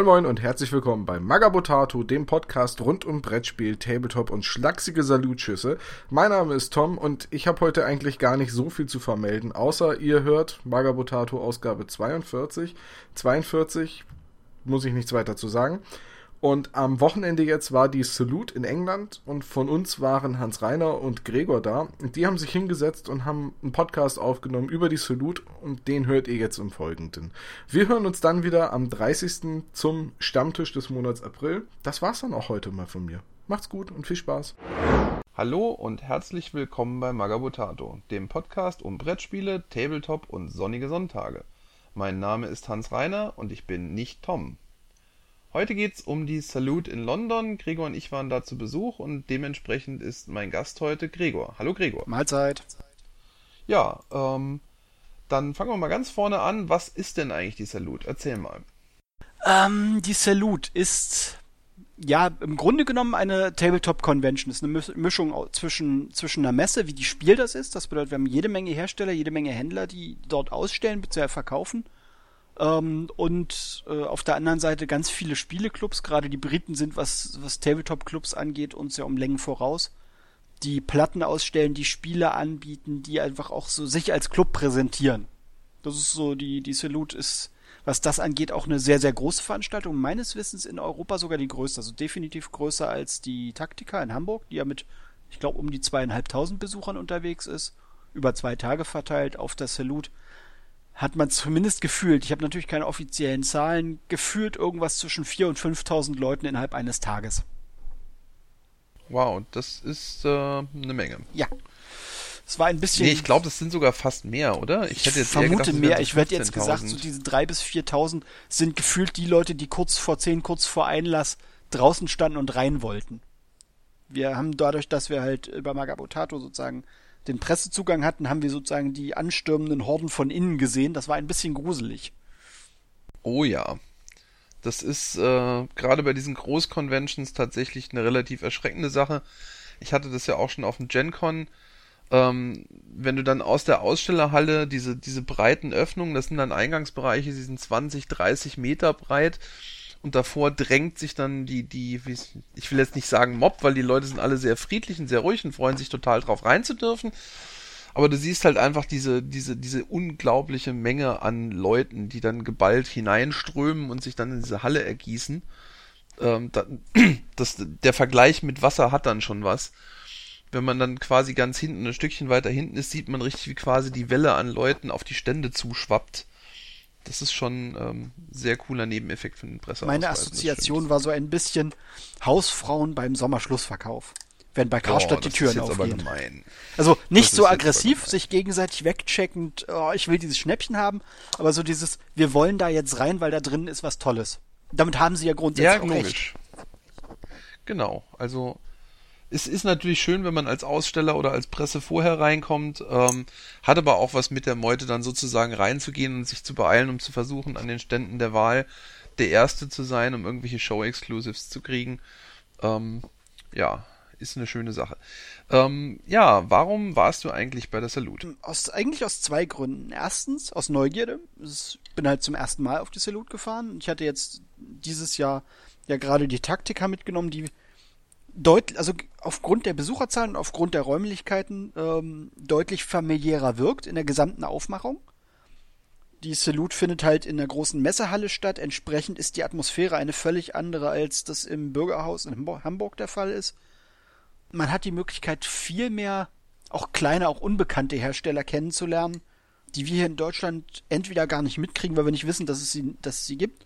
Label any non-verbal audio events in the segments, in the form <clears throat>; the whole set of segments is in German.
Moin Moin und herzlich willkommen bei Magabotato, dem Podcast rund um Brettspiel, Tabletop und schlachsige Salutschüsse. Mein Name ist Tom und ich habe heute eigentlich gar nicht so viel zu vermelden, außer ihr hört Magabotato Ausgabe 42. 42 muss ich nichts weiter zu sagen. Und am Wochenende jetzt war die Salute in England und von uns waren Hans Reiner und Gregor da. Und die haben sich hingesetzt und haben einen Podcast aufgenommen über die Salute und den hört ihr jetzt im Folgenden. Wir hören uns dann wieder am 30. zum Stammtisch des Monats April. Das war's dann auch heute mal von mir. Macht's gut und viel Spaß. Hallo und herzlich willkommen bei Magabotato, dem Podcast um Brettspiele, Tabletop und sonnige Sonntage. Mein Name ist Hans Reiner und ich bin nicht Tom. Heute geht's um die Salute in London. Gregor und ich waren da zu Besuch und dementsprechend ist mein Gast heute Gregor. Hallo Gregor. Mahlzeit. Ja, ähm, dann fangen wir mal ganz vorne an. Was ist denn eigentlich die Salute? Erzähl mal. Ähm, die Salute ist ja im Grunde genommen eine Tabletop Convention. Ist eine Mischung zwischen, zwischen einer Messe, wie die Spiel das ist. Das bedeutet, wir haben jede Menge Hersteller, jede Menge Händler, die dort ausstellen bzw. verkaufen ähm, und äh, auf der anderen Seite ganz viele Spieleclubs, gerade die Briten sind, was, was Tabletop-Clubs angeht, uns ja um Längen voraus. Die Platten ausstellen, die Spiele anbieten, die einfach auch so sich als Club präsentieren. Das ist so, die, die Salute ist, was das angeht, auch eine sehr, sehr große Veranstaltung. Meines Wissens in Europa sogar die größte, also definitiv größer als die Taktika in Hamburg, die ja mit, ich glaube, um die zweieinhalbtausend Besuchern unterwegs ist, über zwei Tage verteilt auf der Salute hat man zumindest gefühlt, ich habe natürlich keine offiziellen Zahlen, gefühlt irgendwas zwischen 4.000 und 5.000 Leuten innerhalb eines Tages. Wow, das ist äh, eine Menge. Ja. Es war ein bisschen. Nee, ich glaube, das sind sogar fast mehr, oder? Ich, hätte jetzt vermute gedacht, mehr. Ich werde jetzt gesagt, so diese 3.000 bis 4.000 sind gefühlt die Leute, die kurz vor 10, kurz vor Einlass draußen standen und rein wollten. Wir haben dadurch, dass wir halt über Magabotato sozusagen den Pressezugang hatten, haben wir sozusagen die anstürmenden Horden von innen gesehen. Das war ein bisschen gruselig. Oh ja. Das ist äh, gerade bei diesen Großconventions tatsächlich eine relativ erschreckende Sache. Ich hatte das ja auch schon auf dem GenCon. Ähm, wenn du dann aus der Ausstellerhalle diese, diese breiten Öffnungen, das sind dann Eingangsbereiche, die sind 20, 30 Meter breit, und davor drängt sich dann die, die, ich will jetzt nicht sagen Mob, weil die Leute sind alle sehr friedlich und sehr ruhig und freuen sich total drauf rein zu dürfen. Aber du siehst halt einfach diese, diese, diese unglaubliche Menge an Leuten, die dann geballt hineinströmen und sich dann in diese Halle ergießen. Ähm, <clears throat> das, der Vergleich mit Wasser hat dann schon was. Wenn man dann quasi ganz hinten, ein Stückchen weiter hinten ist, sieht man richtig, wie quasi die Welle an Leuten auf die Stände zuschwappt das ist schon ähm, sehr cooler Nebeneffekt für den Presseausweis. Meine Assoziation war so ein bisschen Hausfrauen beim Sommerschlussverkauf. Wenn bei Karstadt oh, die Türen aufgehen. Also nicht so aggressiv, sich gegenseitig wegcheckend, oh, ich will dieses Schnäppchen haben, aber so dieses, wir wollen da jetzt rein, weil da drin ist was Tolles. Damit haben sie ja grundsätzlich ja, auch recht. Genau, also es ist natürlich schön, wenn man als Aussteller oder als Presse vorher reinkommt, ähm, hat aber auch was mit der Meute dann sozusagen reinzugehen und sich zu beeilen, um zu versuchen, an den Ständen der Wahl der Erste zu sein, um irgendwelche Show-Exclusives zu kriegen. Ähm, ja, ist eine schöne Sache. Ähm, ja, warum warst du eigentlich bei der Salute? Aus, eigentlich aus zwei Gründen. Erstens aus Neugierde. Ich bin halt zum ersten Mal auf die Salute gefahren. Ich hatte jetzt dieses Jahr ja gerade die Taktika mitgenommen, die deutlich, also aufgrund der Besucherzahlen und aufgrund der Räumlichkeiten ähm, deutlich familiärer wirkt in der gesamten Aufmachung. Die Salute findet halt in der großen Messehalle statt. Entsprechend ist die Atmosphäre eine völlig andere, als das im Bürgerhaus in Hamburg der Fall ist. Man hat die Möglichkeit, viel mehr auch kleine, auch unbekannte Hersteller kennenzulernen, die wir hier in Deutschland entweder gar nicht mitkriegen, weil wir nicht wissen, dass es sie, dass es sie gibt,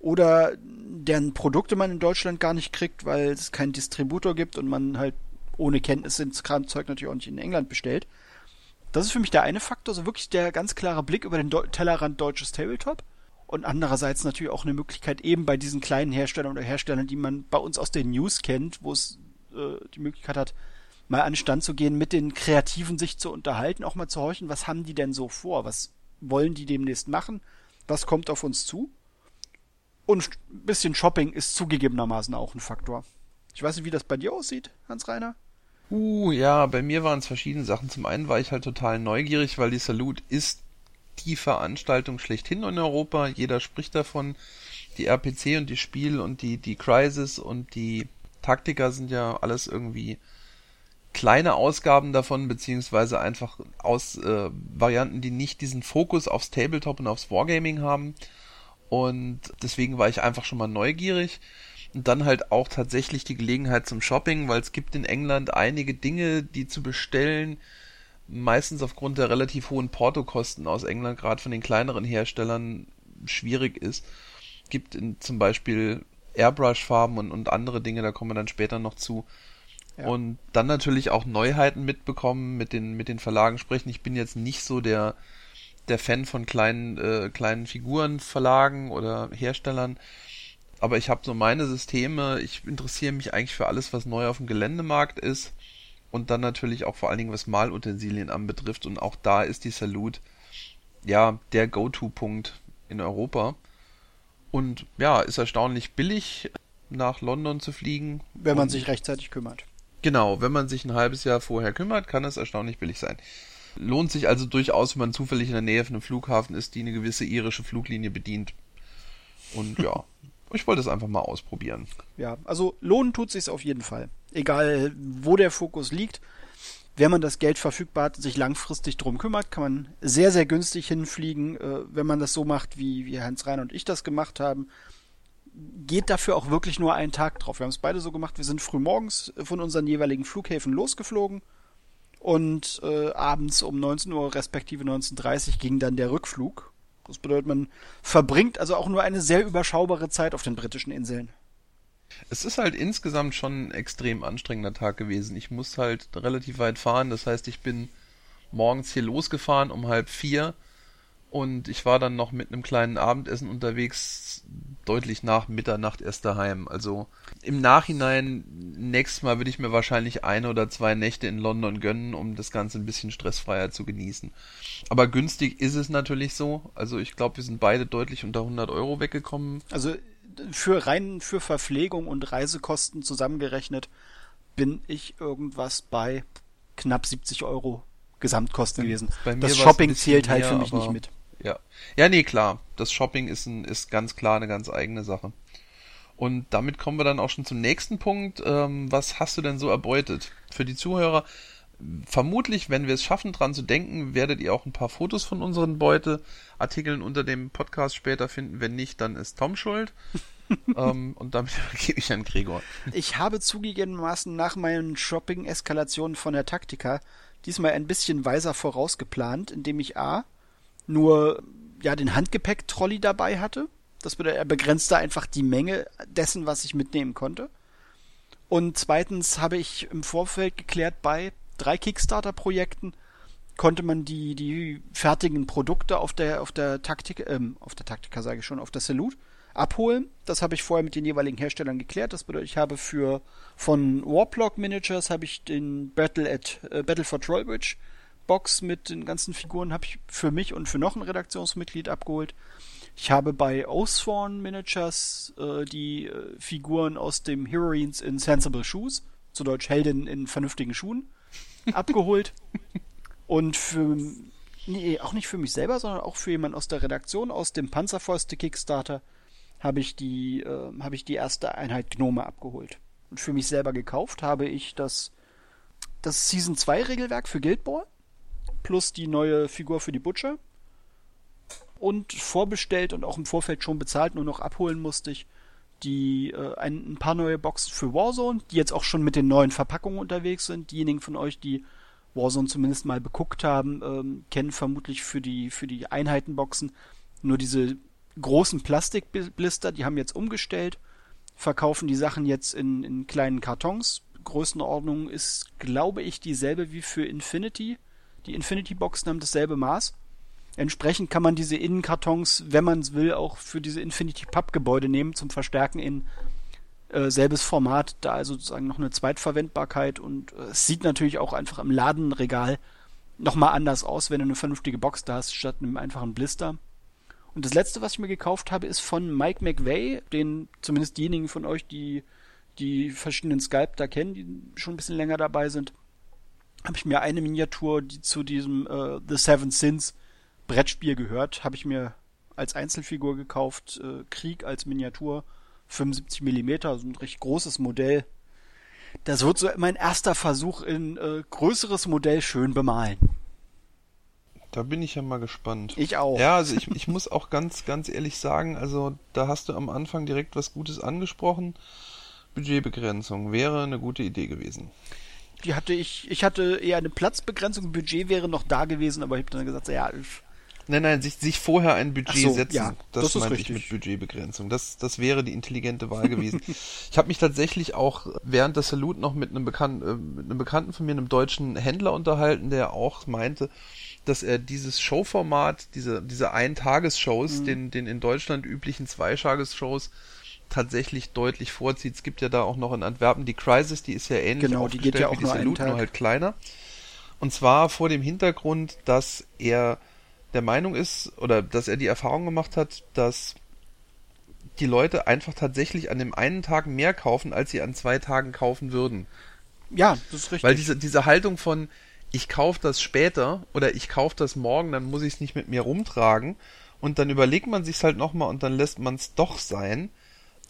oder deren Produkte man in Deutschland gar nicht kriegt, weil es keinen Distributor gibt und man halt ohne Kenntnis ins Kramzeug natürlich auch nicht in England bestellt. Das ist für mich der eine Faktor, so wirklich der ganz klare Blick über den Tellerrand deutsches Tabletop. Und andererseits natürlich auch eine Möglichkeit eben bei diesen kleinen Herstellern oder Herstellern, die man bei uns aus den News kennt, wo es äh, die Möglichkeit hat, mal an den Stand zu gehen, mit den Kreativen sich zu unterhalten, auch mal zu horchen, was haben die denn so vor, was wollen die demnächst machen, was kommt auf uns zu. Und ein bisschen Shopping ist zugegebenermaßen auch ein Faktor. Ich weiß nicht, wie das bei dir aussieht, Hans-Reiner. Uh, ja, bei mir waren es verschiedene Sachen. Zum einen war ich halt total neugierig, weil die Salute ist die Veranstaltung schlechthin in Europa. Jeder spricht davon. Die RPC und die Spiel und die, die Crisis und die Taktika sind ja alles irgendwie kleine Ausgaben davon, beziehungsweise einfach aus äh, Varianten, die nicht diesen Fokus aufs Tabletop und aufs Wargaming haben. Und deswegen war ich einfach schon mal neugierig. Und dann halt auch tatsächlich die Gelegenheit zum Shopping, weil es gibt in England einige Dinge, die zu bestellen, meistens aufgrund der relativ hohen Portokosten aus England, gerade von den kleineren Herstellern, schwierig ist. Gibt in, zum Beispiel Airbrush-Farben und, und andere Dinge, da kommen wir dann später noch zu. Ja. Und dann natürlich auch Neuheiten mitbekommen, mit den, mit den Verlagen sprechen. Ich bin jetzt nicht so der, der Fan von kleinen, äh, kleinen Figurenverlagen oder Herstellern. Aber ich habe so meine Systeme. Ich interessiere mich eigentlich für alles, was neu auf dem Geländemarkt ist. Und dann natürlich auch vor allen Dingen, was Malutensilien anbetrifft. Und auch da ist die Salute ja der Go-To-Punkt in Europa. Und ja, ist erstaunlich billig, nach London zu fliegen. Wenn man sich rechtzeitig kümmert. Genau, wenn man sich ein halbes Jahr vorher kümmert, kann es erstaunlich billig sein. Lohnt sich also durchaus, wenn man zufällig in der Nähe von einem Flughafen ist, die eine gewisse irische Fluglinie bedient. Und ja, <laughs> ich wollte es einfach mal ausprobieren. Ja, also lohnen tut sich auf jeden Fall. Egal, wo der Fokus liegt. Wenn man das Geld verfügbar hat, sich langfristig drum kümmert, kann man sehr, sehr günstig hinfliegen. Äh, wenn man das so macht, wie, wie Hans Rein und ich das gemacht haben, geht dafür auch wirklich nur einen Tag drauf. Wir haben es beide so gemacht, wir sind früh morgens von unseren jeweiligen Flughäfen losgeflogen und äh, abends um 19 Uhr respektive 19.30 Uhr ging dann der Rückflug. Das bedeutet, man verbringt also auch nur eine sehr überschaubare Zeit auf den britischen Inseln. Es ist halt insgesamt schon ein extrem anstrengender Tag gewesen. Ich muss halt relativ weit fahren, das heißt, ich bin morgens hier losgefahren um halb vier und ich war dann noch mit einem kleinen Abendessen unterwegs, deutlich nach Mitternacht erst daheim. Also im Nachhinein, nächstes Mal würde ich mir wahrscheinlich eine oder zwei Nächte in London gönnen, um das Ganze ein bisschen stressfreier zu genießen. Aber günstig ist es natürlich so. Also ich glaube, wir sind beide deutlich unter 100 Euro weggekommen. Also für rein für Verpflegung und Reisekosten zusammengerechnet bin ich irgendwas bei knapp 70 Euro Gesamtkosten gewesen. das Shopping zählt halt mehr, für mich nicht mit. Ja. Ja, nee, klar. Das Shopping ist, ein, ist ganz klar eine ganz eigene Sache. Und damit kommen wir dann auch schon zum nächsten Punkt. Ähm, was hast du denn so erbeutet? Für die Zuhörer, vermutlich, wenn wir es schaffen, dran zu denken, werdet ihr auch ein paar Fotos von unseren Beuteartikeln unter dem Podcast später finden. Wenn nicht, dann ist Tom schuld. <laughs> ähm, und damit <laughs> gebe ich an Gregor. Ich habe zugegebenermaßen nach meinen Shopping-Eskalationen von der Taktika diesmal ein bisschen weiser vorausgeplant, indem ich A nur ja den Handgepäck-Trolley dabei hatte. Das bedeutet, er begrenzte einfach die Menge dessen, was ich mitnehmen konnte. Und zweitens habe ich im Vorfeld geklärt, bei drei Kickstarter-Projekten konnte man die, die fertigen Produkte auf der, auf der Taktik, ähm, auf der Taktika sage ich schon, auf der Salute abholen. Das habe ich vorher mit den jeweiligen Herstellern geklärt. Das bedeutet, ich habe für von Warplock Miniatures habe ich den Battle at äh, Battle for Trollbridge Box mit den ganzen Figuren habe ich für mich und für noch ein Redaktionsmitglied abgeholt. Ich habe bei Oathsworn Miniatures äh, die äh, Figuren aus dem Heroines in Sensible Shoes, zu Deutsch Helden in vernünftigen Schuhen, <laughs> abgeholt. Und für, nee, auch nicht für mich selber, sondern auch für jemanden aus der Redaktion, aus dem Panzerfäuste Kickstarter, habe ich die, äh, habe ich die erste Einheit Gnome abgeholt. Und für mich selber gekauft habe ich das, das Season 2 Regelwerk für Guild Ball plus die neue Figur für die Butcher. Und vorbestellt und auch im Vorfeld schon bezahlt, nur noch abholen musste ich die äh, ein, ein, paar neue Boxen für Warzone, die jetzt auch schon mit den neuen Verpackungen unterwegs sind. Diejenigen von euch, die Warzone zumindest mal beguckt haben, ähm, kennen vermutlich für die für die Einheitenboxen nur diese großen Plastikblister. Die haben jetzt umgestellt, verkaufen die Sachen jetzt in, in kleinen Kartons. Größenordnung ist, glaube ich, dieselbe wie für Infinity. Die Infinity-Boxen haben dasselbe Maß. Entsprechend kann man diese Innenkartons, wenn man es will, auch für diese Infinity-Pub-Gebäude nehmen zum Verstärken in äh, selbes Format, da also sozusagen noch eine Zweitverwendbarkeit und äh, es sieht natürlich auch einfach im Ladenregal nochmal anders aus, wenn du eine vernünftige Box da hast, statt einem einfachen Blister. Und das letzte, was ich mir gekauft habe, ist von Mike McVeigh, den zumindest diejenigen von euch, die die verschiedenen Sculptor kennen, die schon ein bisschen länger dabei sind, habe ich mir eine Miniatur, die zu diesem äh, The Seven Sins Brettspiel gehört, habe ich mir als Einzelfigur gekauft, äh, Krieg als Miniatur, 75 Millimeter, also ein recht großes Modell. Das wird so mein erster Versuch in äh, größeres Modell schön bemalen. Da bin ich ja mal gespannt. Ich auch. Ja, also ich, ich muss auch ganz, ganz ehrlich sagen, also da hast du am Anfang direkt was Gutes angesprochen. Budgetbegrenzung wäre eine gute Idee gewesen. Die hatte ich, ich hatte eher eine Platzbegrenzung, Budget wäre noch da gewesen, aber ich habe dann gesagt, ja, Nein, nein, sich, sich vorher ein Budget so, setzen. ja, das, das ist meinte richtig. ich mit Budgetbegrenzung. Das, das wäre die intelligente Wahl gewesen. <laughs> ich habe mich tatsächlich auch während der Salute noch mit einem, Bekan äh, mit einem Bekannten von mir, einem deutschen Händler unterhalten, der auch meinte, dass er dieses Showformat, diese, diese Ein-Tages-Shows, Mhm. den, den in Deutschland üblichen Zwei-Tages-Shows, tatsächlich deutlich vorzieht. Es gibt ja da auch noch in Antwerpen die Crisis, die ist ja ähnlich Genau, die geht ja auch wie die nur einen Salute, nur halt kleiner. Und zwar vor dem Hintergrund, dass er der Meinung ist oder dass er die Erfahrung gemacht hat, dass die Leute einfach tatsächlich an dem einen Tag mehr kaufen, als sie an zwei Tagen kaufen würden. ja, das ist richtig. Weil diese, diese Haltung von ich kaufe das später oder ich kaufe das morgen, dann muss ich es nicht mit mir rumtragen und dann überlegt man sich's halt nochmal und dann lässt man es doch sein.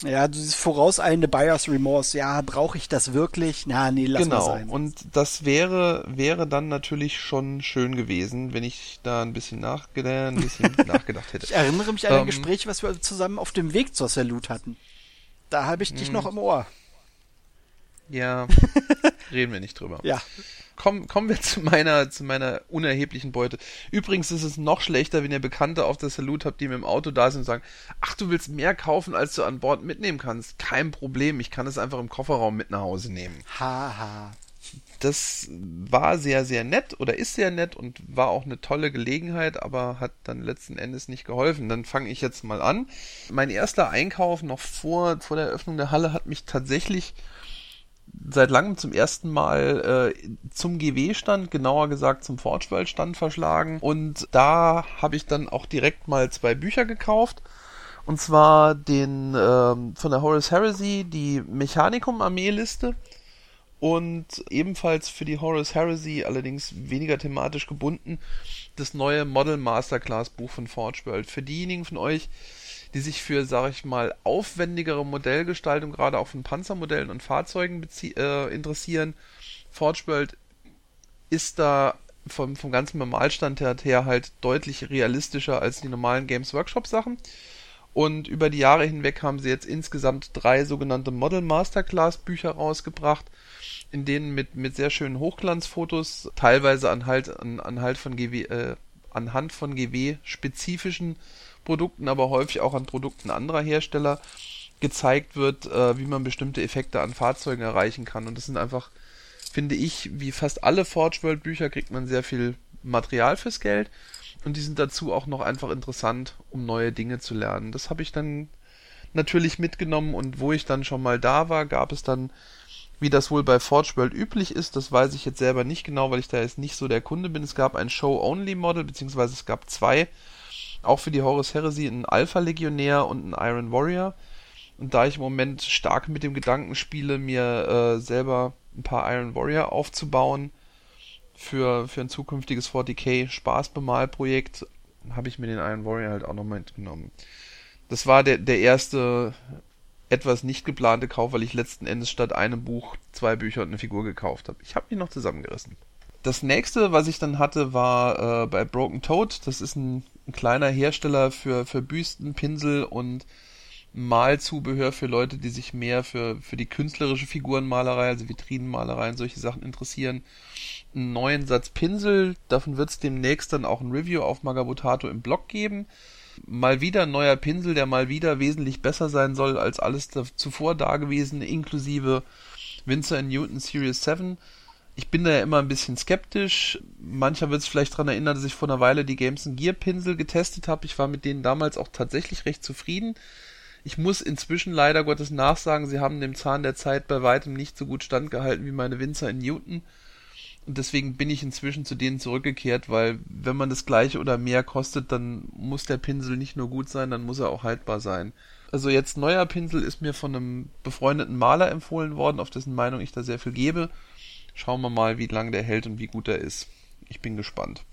Ja, dieses vorauseilende Buyers Remorse, ja, brauche ich das wirklich? Na, nee, lass mal genau. sein. Und das wäre, wäre dann natürlich schon schön gewesen, wenn ich da ein bisschen, nachge ein bisschen <laughs> nachgedacht hätte. Ich erinnere mich an ein Ähm, Gespräch, was wir zusammen auf dem Weg zur Salute hatten. Da habe ich dich Mhm. noch im Ohr. Ja, <laughs> reden wir nicht drüber. Ja. Komm, kommen wir <laughs> zu meiner, zu meiner unerheblichen Beute. Übrigens ist es noch schlechter, wenn ihr Bekannte auf der Salute habt, die mit dem Auto da sind und sagen, ach, du willst mehr kaufen, als du an Bord mitnehmen kannst. Kein Problem, ich kann es einfach im Kofferraum mit nach Hause nehmen. Haha. Das war sehr, sehr nett oder ist sehr nett und war auch eine tolle Gelegenheit, aber hat dann letzten Endes nicht geholfen. Dann fange ich jetzt mal an. Mein erster Einkauf noch vor, vor der Eröffnung der Halle hat mich tatsächlich seit langem zum ersten Mal äh, zum GW-Stand, genauer gesagt zum Forge-World-Stand verschlagen. Und da habe ich dann auch direkt mal zwei Bücher gekauft. Und zwar den ähm, von der Horus Heresy, die Mechanicum-Armee-Liste. Und ebenfalls für die Horus Heresy, allerdings weniger thematisch gebunden, das neue Model Masterclass Buch von Forge World. Für diejenigen von euch, die sich für, sag ich mal, aufwendigere Modellgestaltung, gerade auch von Panzermodellen und Fahrzeugen äh, interessieren, Forge World ist da vom, vom ganzen Normalstand her, her halt deutlich realistischer als die normalen Games Workshop Sachen. Und über die Jahre hinweg haben sie jetzt insgesamt drei sogenannte Model Masterclass Bücher rausgebracht, in denen mit, mit sehr schönen Hochglanzfotos, teilweise anhalt, an, anhalt von GW, äh, anhand von GW spezifischen Produkten, aber häufig auch an Produkten anderer Hersteller gezeigt wird, äh, wie man bestimmte Effekte an Fahrzeugen erreichen kann. Und das sind einfach, finde ich, wie fast alle Forge World Bücher kriegt man sehr viel Material fürs Geld und die sind dazu auch noch einfach interessant, um neue Dinge zu lernen. Das habe ich dann natürlich mitgenommen und wo ich dann schon mal da war, gab es dann, wie das wohl bei Forge World üblich ist, das weiß ich jetzt selber nicht genau, weil ich da jetzt nicht so der Kunde bin. Es gab ein Show-Only-Model, beziehungsweise es gab zwei, auch für die Horus Heresy, einen Alpha-Legionär und einen Iron Warrior. Und da ich im Moment stark mit dem Gedanken spiele, mir äh, selber ein paar Iron Warrior aufzubauen für, für ein zukünftiges 40k Spaßbemalprojekt, habe ich mir den Iron Warrior halt auch noch mitgenommen. Das war der, der erste etwas nicht geplante Kauf, weil ich letzten Endes statt einem Buch zwei Bücher und eine Figur gekauft habe. Ich habe mich noch zusammengerissen. Das nächste, was ich dann hatte, war äh, bei Broken Toad. Das ist ein, ein kleiner Hersteller für, für Büsten, Pinsel und Malzubehör für Leute, die sich mehr für, für die künstlerische Figurenmalerei, also Vitrinenmalerei und solche Sachen interessieren. Einen neuen Satz Pinsel, davon wird es demnächst dann auch ein Review auf Magabotato im Blog geben. Mal wieder ein neuer Pinsel, der mal wieder wesentlich besser sein soll als alles zuvor dagewesene, inklusive Winsor Newton Series 7. Ich bin da ja immer ein bisschen skeptisch. Mancher wird es vielleicht daran erinnern, dass ich vor einer Weile die Games Gear Pinsel getestet habe. Ich war mit denen damals auch tatsächlich recht zufrieden. Ich muss inzwischen leider Gottes nachsagen, sie haben dem Zahn der Zeit bei weitem nicht so gut standgehalten wie meine Winzer in Newton. Und deswegen bin ich inzwischen zu denen zurückgekehrt, weil wenn man das gleiche oder mehr kostet, dann muss der Pinsel nicht nur gut sein, dann muss er auch haltbar sein. Also jetzt neuer Pinsel ist mir von einem befreundeten Maler empfohlen worden, auf dessen Meinung ich da sehr viel gebe. Schauen wir mal, wie lange der hält und wie gut er ist. Ich bin gespannt.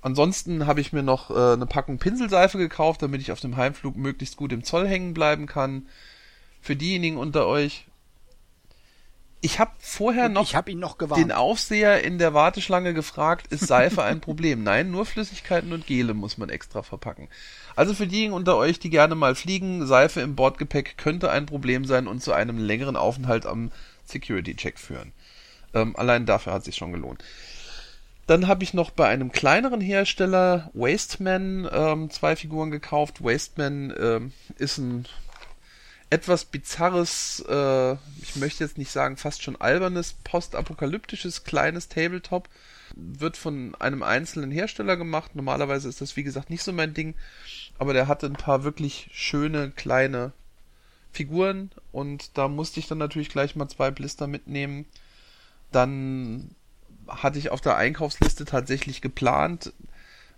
Ansonsten habe ich mir noch äh, eine Packung Pinselseife gekauft, damit ich auf dem Heimflug möglichst gut im Zoll hängen bleiben kann. Für diejenigen unter euch. Ich habe vorher Und noch ich habe ihn noch gewarnt. den Aufseher in der Warteschlange gefragt, ist Seife ein Problem? Nein, nur Flüssigkeiten und Gele muss man extra verpacken. Also für diejenigen unter euch, die gerne mal fliegen, Seife im Bordgepäck könnte ein Problem sein und zu einem längeren Aufenthalt am Security-Check führen. Ähm, allein dafür hat sich schon gelohnt. Dann habe ich noch bei einem kleineren Hersteller Wasteman ähm, zwei Figuren gekauft. Wasteman ähm, ist ein etwas bizarres, äh, ich möchte jetzt nicht sagen fast schon albernes, postapokalyptisches kleines Tabletop. Wird von einem einzelnen Hersteller gemacht. Normalerweise ist das wie gesagt nicht so mein Ding, aber der hatte ein paar wirklich schöne kleine Figuren und da musste ich dann natürlich gleich mal zwei Blister mitnehmen. Dann hatte ich auf der Einkaufsliste tatsächlich geplant,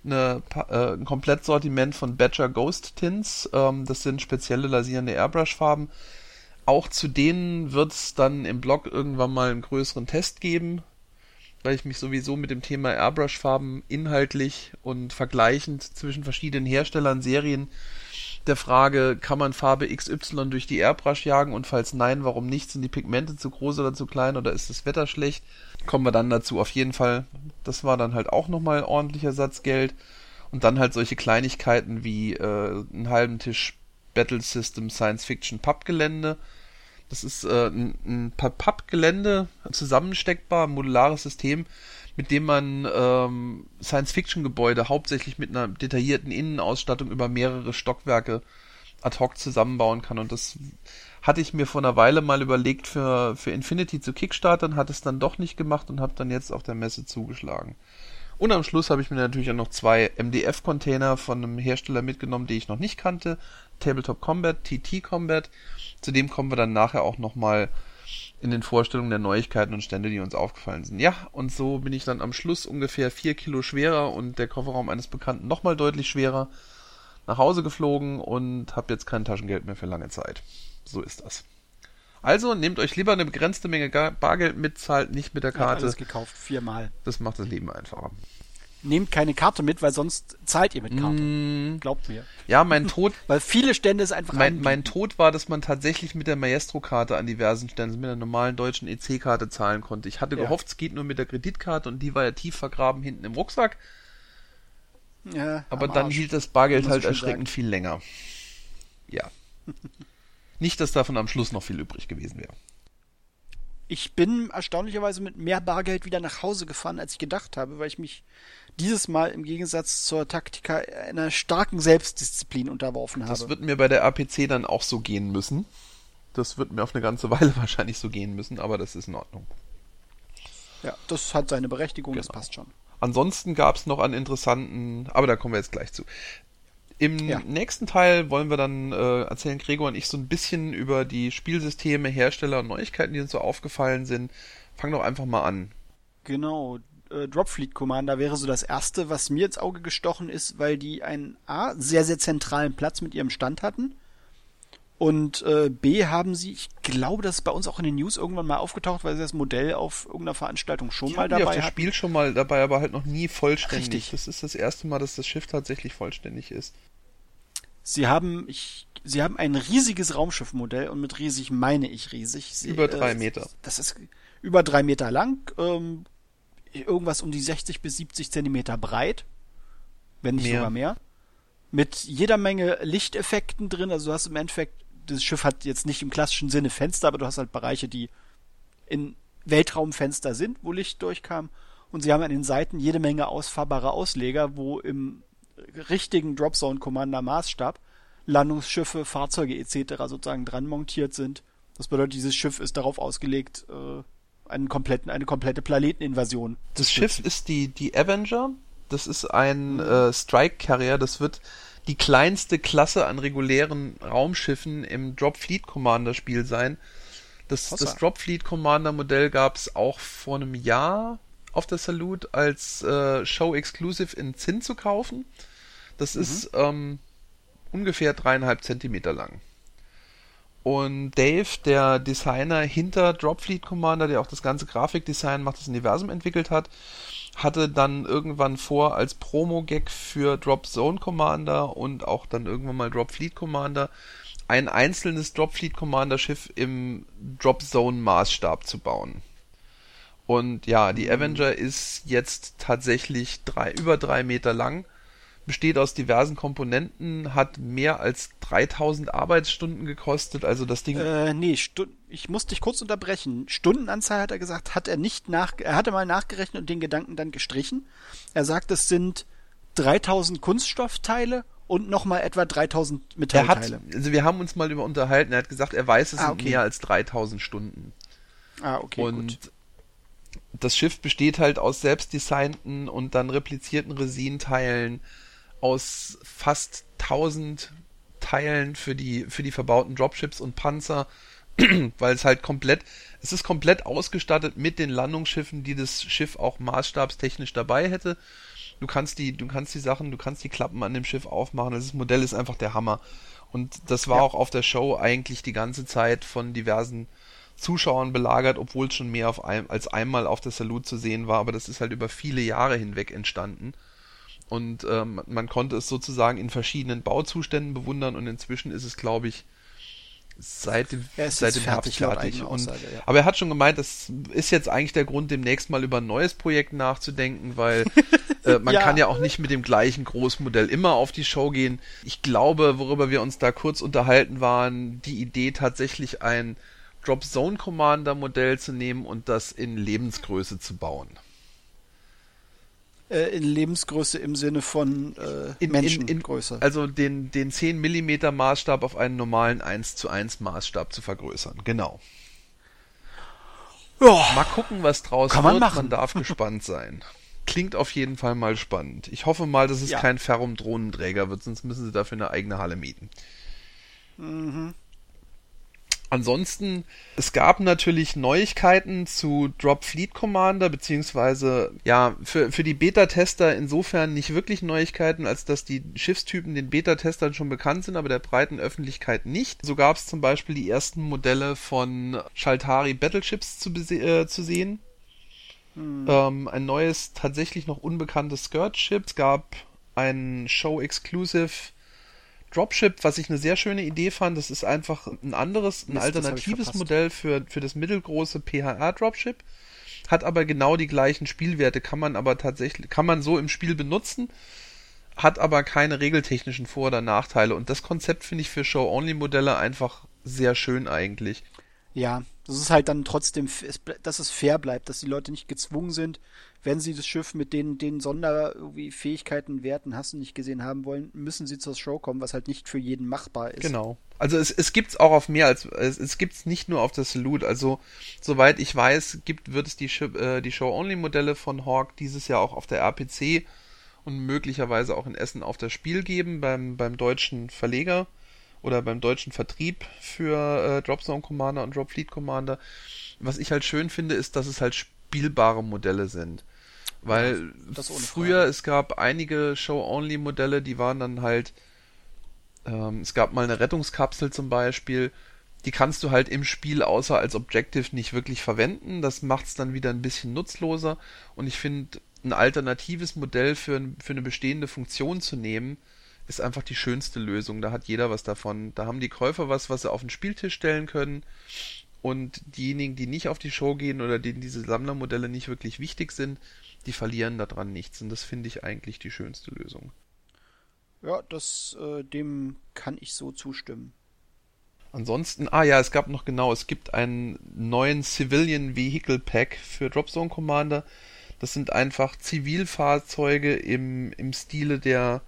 eine, äh, ein Komplettsortiment von Badger Ghost Tints. Ähm, das sind spezielle lasierende Airbrush-Farben. Auch zu denen wird es dann im Blog irgendwann mal einen größeren Test geben, weil ich mich sowieso mit dem Thema Airbrush-Farben inhaltlich und vergleichend zwischen verschiedenen Herstellern, Serien der Frage, kann man Farbe XY durch die Airbrush jagen und falls nein, warum nicht? Sind die Pigmente zu groß oder zu klein oder ist das Wetter schlecht? Kommen wir dann dazu. Auf jeden Fall, das war dann halt auch nochmal ordentlicher Satz Geld. Und dann halt solche Kleinigkeiten wie äh, einen halben Tisch Battle System Science Fiction Pappgelände. Das ist äh, ein, ein Pappgelände, zusammensteckbar, modulares System, mit dem man ähm, Science-Fiction-Gebäude hauptsächlich mit einer detaillierten Innenausstattung über mehrere Stockwerke ad hoc zusammenbauen kann. Und das hatte ich mir vor einer Weile mal überlegt für, für Infinity zu Kickstartern, hat es dann doch nicht gemacht und habe dann jetzt auf der Messe zugeschlagen. Und am Schluss habe ich mir natürlich auch noch zwei MDF-Container von einem Hersteller mitgenommen, die ich noch nicht kannte. Tabletop Combat, TT Combat. Zudem kommen wir dann nachher auch nochmal in den Vorstellungen der Neuigkeiten und Stände, die uns aufgefallen sind. Ja, und so bin ich dann am Schluss ungefähr vier Kilo schwerer und der Kofferraum eines Bekannten nochmal deutlich schwerer nach Hause geflogen und habe jetzt kein Taschengeld mehr für lange Zeit. So ist das. Also nehmt euch lieber eine begrenzte Menge Bargeld mit, zahlt nicht mit der Karte. alles gekauft, viermal. Das macht das Leben einfacher. Nehmt keine Karte mit, weil sonst zahlt ihr mit Karte. Mm, Glaubt mir. ja, mein Tod, <laughs> Weil viele Stände es einfach mein, mein Tod war, dass man tatsächlich mit der Maestro-Karte an diversen Ständen, mit der normalen deutschen EC-Karte zahlen konnte. Ich hatte Ja. gehofft, es geht nur mit der Kreditkarte und die war ja tief vergraben hinten im Rucksack. ja, Aber dann Arsch. hielt das Bargeld halt erschreckend sagt. viel länger. Ja. <laughs> Nicht, dass davon am Schluss noch viel übrig gewesen wäre. Ich bin erstaunlicherweise mit mehr Bargeld wieder nach Hause gefahren, als ich gedacht habe, weil ich mich dieses Mal im Gegensatz zur Taktika einer starken Selbstdisziplin unterworfen Das habe. wird mir bei der APC dann auch so gehen müssen. Das wird mir auf eine ganze <laughs> Weile wahrscheinlich so gehen müssen, aber das ist in Ordnung. Ja, das hat seine Berechtigung, das Genau. passt schon. Ansonsten gab es noch an interessanten, aber da kommen wir jetzt gleich zu. Im Ja. nächsten Teil wollen wir dann äh, erzählen Gregor und ich so ein bisschen über die Spielsysteme, Hersteller und Neuigkeiten, die uns so aufgefallen sind. Fang doch einfach mal an. Genau. Äh, Dropfleet Commander wäre so das erste, was mir ins Auge gestochen ist, weil die einen A, sehr, sehr zentralen Platz mit ihrem Stand hatten. Und äh, B haben sie, ich glaube, das ist bei uns auch in den News irgendwann mal aufgetaucht, weil sie das Modell auf irgendeiner Veranstaltung schon Ich mal hatte die auf dabei das hatten. Spiel schon mal dabei, aber halt noch nie vollständig. Richtig. Das ist das erste Mal, dass das Schiff tatsächlich vollständig ist. Sie haben, ich, sie haben ein riesiges Raumschiffmodell und mit riesig meine ich riesig. Sie, Über drei äh, Meter. Das ist über drei Meter lang, ähm, irgendwas um die 60 bis 70 Zentimeter breit, wenn nicht Mehr. sogar mehr. Mit jeder Menge Lichteffekten drin. Also du hast im Endeffekt, das Schiff hat jetzt nicht im klassischen Sinne Fenster, aber du hast halt Bereiche, die in Weltraumfenster sind, wo Licht durchkam. Und sie haben an den Seiten jede Menge ausfahrbare Ausleger, wo im richtigen Dropzone Commander Maßstab Landungsschiffe, Fahrzeuge etc. sozusagen dran montiert sind. Das bedeutet, dieses Schiff ist darauf ausgelegt, äh, einen kompletten, eine komplette Planeteninvasion. Das Schiff ist die, die Avenger. Das ist ein äh, Strike Carrier. Das wird die kleinste Klasse an regulären Raumschiffen im Drop Fleet Commander Spiel sein. Das, das Drop Fleet Commander Modell gab es auch vor einem Jahr auf der Salute als äh, Show Exclusive in Zinn zu kaufen. Das ist ähm, ungefähr dreieinhalb Zentimeter lang. Und Dave, der Designer hinter Dropfleet Commander, der auch das ganze Grafikdesign macht, das Universum entwickelt hat, hatte dann irgendwann vor, als Promo-Gag für Drop Zone Commander und auch dann irgendwann mal Drop Fleet Commander ein einzelnes Drop Fleet Commander Schiff im Drop Zone Maßstab zu bauen. Und ja, die Avenger ist jetzt tatsächlich drei, über drei Meter lang, besteht aus diversen Komponenten, hat mehr als 3000 Arbeitsstunden gekostet, also das Ding. Äh, nee, Stu ich muss dich kurz unterbrechen. Stundenanzahl hat er gesagt, hat er nicht nach, er hatte mal nachgerechnet und den Gedanken dann gestrichen. Er sagt, es sind 3000 Kunststoffteile und nochmal etwa 3000 Metallteile. Hat, also wir haben uns mal über unterhalten, er hat gesagt, er weiß, es ah, okay. sind mehr als 3000 Stunden. Ah, okay. Und gut. das Schiff besteht halt aus selbstdesignten und dann replizierten Resinteilen, aus fast 1000 Teilen für die, für die verbauten Dropships und Panzer, <clears throat> weil es halt komplett, es ist komplett ausgestattet mit den Landungsschiffen, die das Schiff auch maßstabstechnisch dabei hätte. Du kannst die, du kannst die Sachen, du kannst die Klappen an dem Schiff aufmachen. Das Modell ist einfach der Hammer. Und das war ja. auch auf der Show eigentlich die ganze Zeit von diversen Zuschauern belagert, obwohl es schon mehr auf ein, als einmal auf der Salute zu sehen war. Aber das ist halt über viele Jahre hinweg entstanden. Und ähm, man konnte es sozusagen in verschiedenen Bauzuständen bewundern und inzwischen ist es, glaube ich, seit dem, ja, seit dem fertig, fertig. Und, Aussage, ja. Aber er hat schon gemeint, das ist jetzt eigentlich der Grund, demnächst mal über ein neues Projekt nachzudenken, weil <laughs> äh, man ja. kann ja auch nicht mit dem gleichen Großmodell immer auf die Show gehen. Ich glaube, worüber wir uns da kurz unterhalten waren, die Idee tatsächlich ein Drop Zone Commander Modell zu nehmen und das in Lebensgröße zu bauen äh, in Lebensgröße im Sinne von äh, in, Menschengröße. also den, den 10 mm Maßstab auf einen normalen 1 zu 1 Maßstab zu vergrößern. Genau. Ja, mal gucken, was draus kann man wird. Machen. Man darf gespannt sein. Klingt auf jeden Fall mal spannend. Ich hoffe mal, dass es ja. kein Ferrum-Drohnenträger wird, sonst müssen sie dafür eine eigene Halle mieten. Mhm. Ansonsten, es gab natürlich Neuigkeiten zu Drop Fleet Commander, beziehungsweise, ja, für, für die Beta-Tester insofern nicht wirklich Neuigkeiten, als dass die Schiffstypen den Beta-Testern schon bekannt sind, aber der breiten Öffentlichkeit nicht. So gab es zum Beispiel die ersten Modelle von Shaltari Battleships zu, äh, zu sehen. Hm. Ähm, ein neues, tatsächlich noch unbekanntes Skirt-Ship. Es gab ein Show-Exclusive Dropship, was ich eine sehr schöne Idee fand, das ist einfach ein anderes, ein Mist, alternatives Modell für, für das mittelgroße PHR Dropship, hat aber genau die gleichen Spielwerte, kann man aber tatsächlich, kann man so im Spiel benutzen, hat aber keine regeltechnischen Vor- oder Nachteile. Und das Konzept finde ich für Show-Only-Modelle einfach sehr schön eigentlich. Ja, das ist halt dann trotzdem, dass es fair bleibt, dass die Leute nicht gezwungen sind, wenn sie das Schiff mit den, den Sonderfähigkeiten, Werten, hast du nicht gesehen haben wollen, müssen sie zur Show kommen, was halt nicht für jeden machbar ist. Genau. Also es, es gibt's auch auf mehr als, es, es gibt's nicht nur auf der Salute. Also, soweit ich weiß, gibt, wird es die, äh, die Show-Only-Modelle von Hawk dieses Jahr auch auf der RPC und möglicherweise auch in Essen auf das Spiel geben beim, beim deutschen Verleger oder beim deutschen Vertrieb für äh, Dropzone Commander und Drop Fleet Commander. Was ich halt schön finde, ist, dass es halt spielbare Modelle sind. Weil früher, es gab einige Show-Only-Modelle, die waren dann halt, ähm, es gab mal eine Rettungskapsel zum Beispiel, die kannst du halt im Spiel außer als Objective nicht wirklich verwenden. Das macht es dann wieder ein bisschen nutzloser. Und ich finde, ein alternatives Modell für, für eine bestehende Funktion zu nehmen, ist einfach die schönste Lösung. Da hat jeder was davon. Da haben die Käufer was, was sie auf den Spieltisch stellen können. Und diejenigen, die nicht auf die Show gehen oder denen diese Sammlermodelle nicht wirklich wichtig sind, die verlieren daran nichts. Und das finde ich eigentlich die schönste Lösung. Ja, das, äh, dem kann ich so zustimmen. Ansonsten, ah ja, es gab noch genau, es gibt einen neuen Civilian Vehicle Pack für Dropzone Commander. Das sind einfach Zivilfahrzeuge im, im Stile der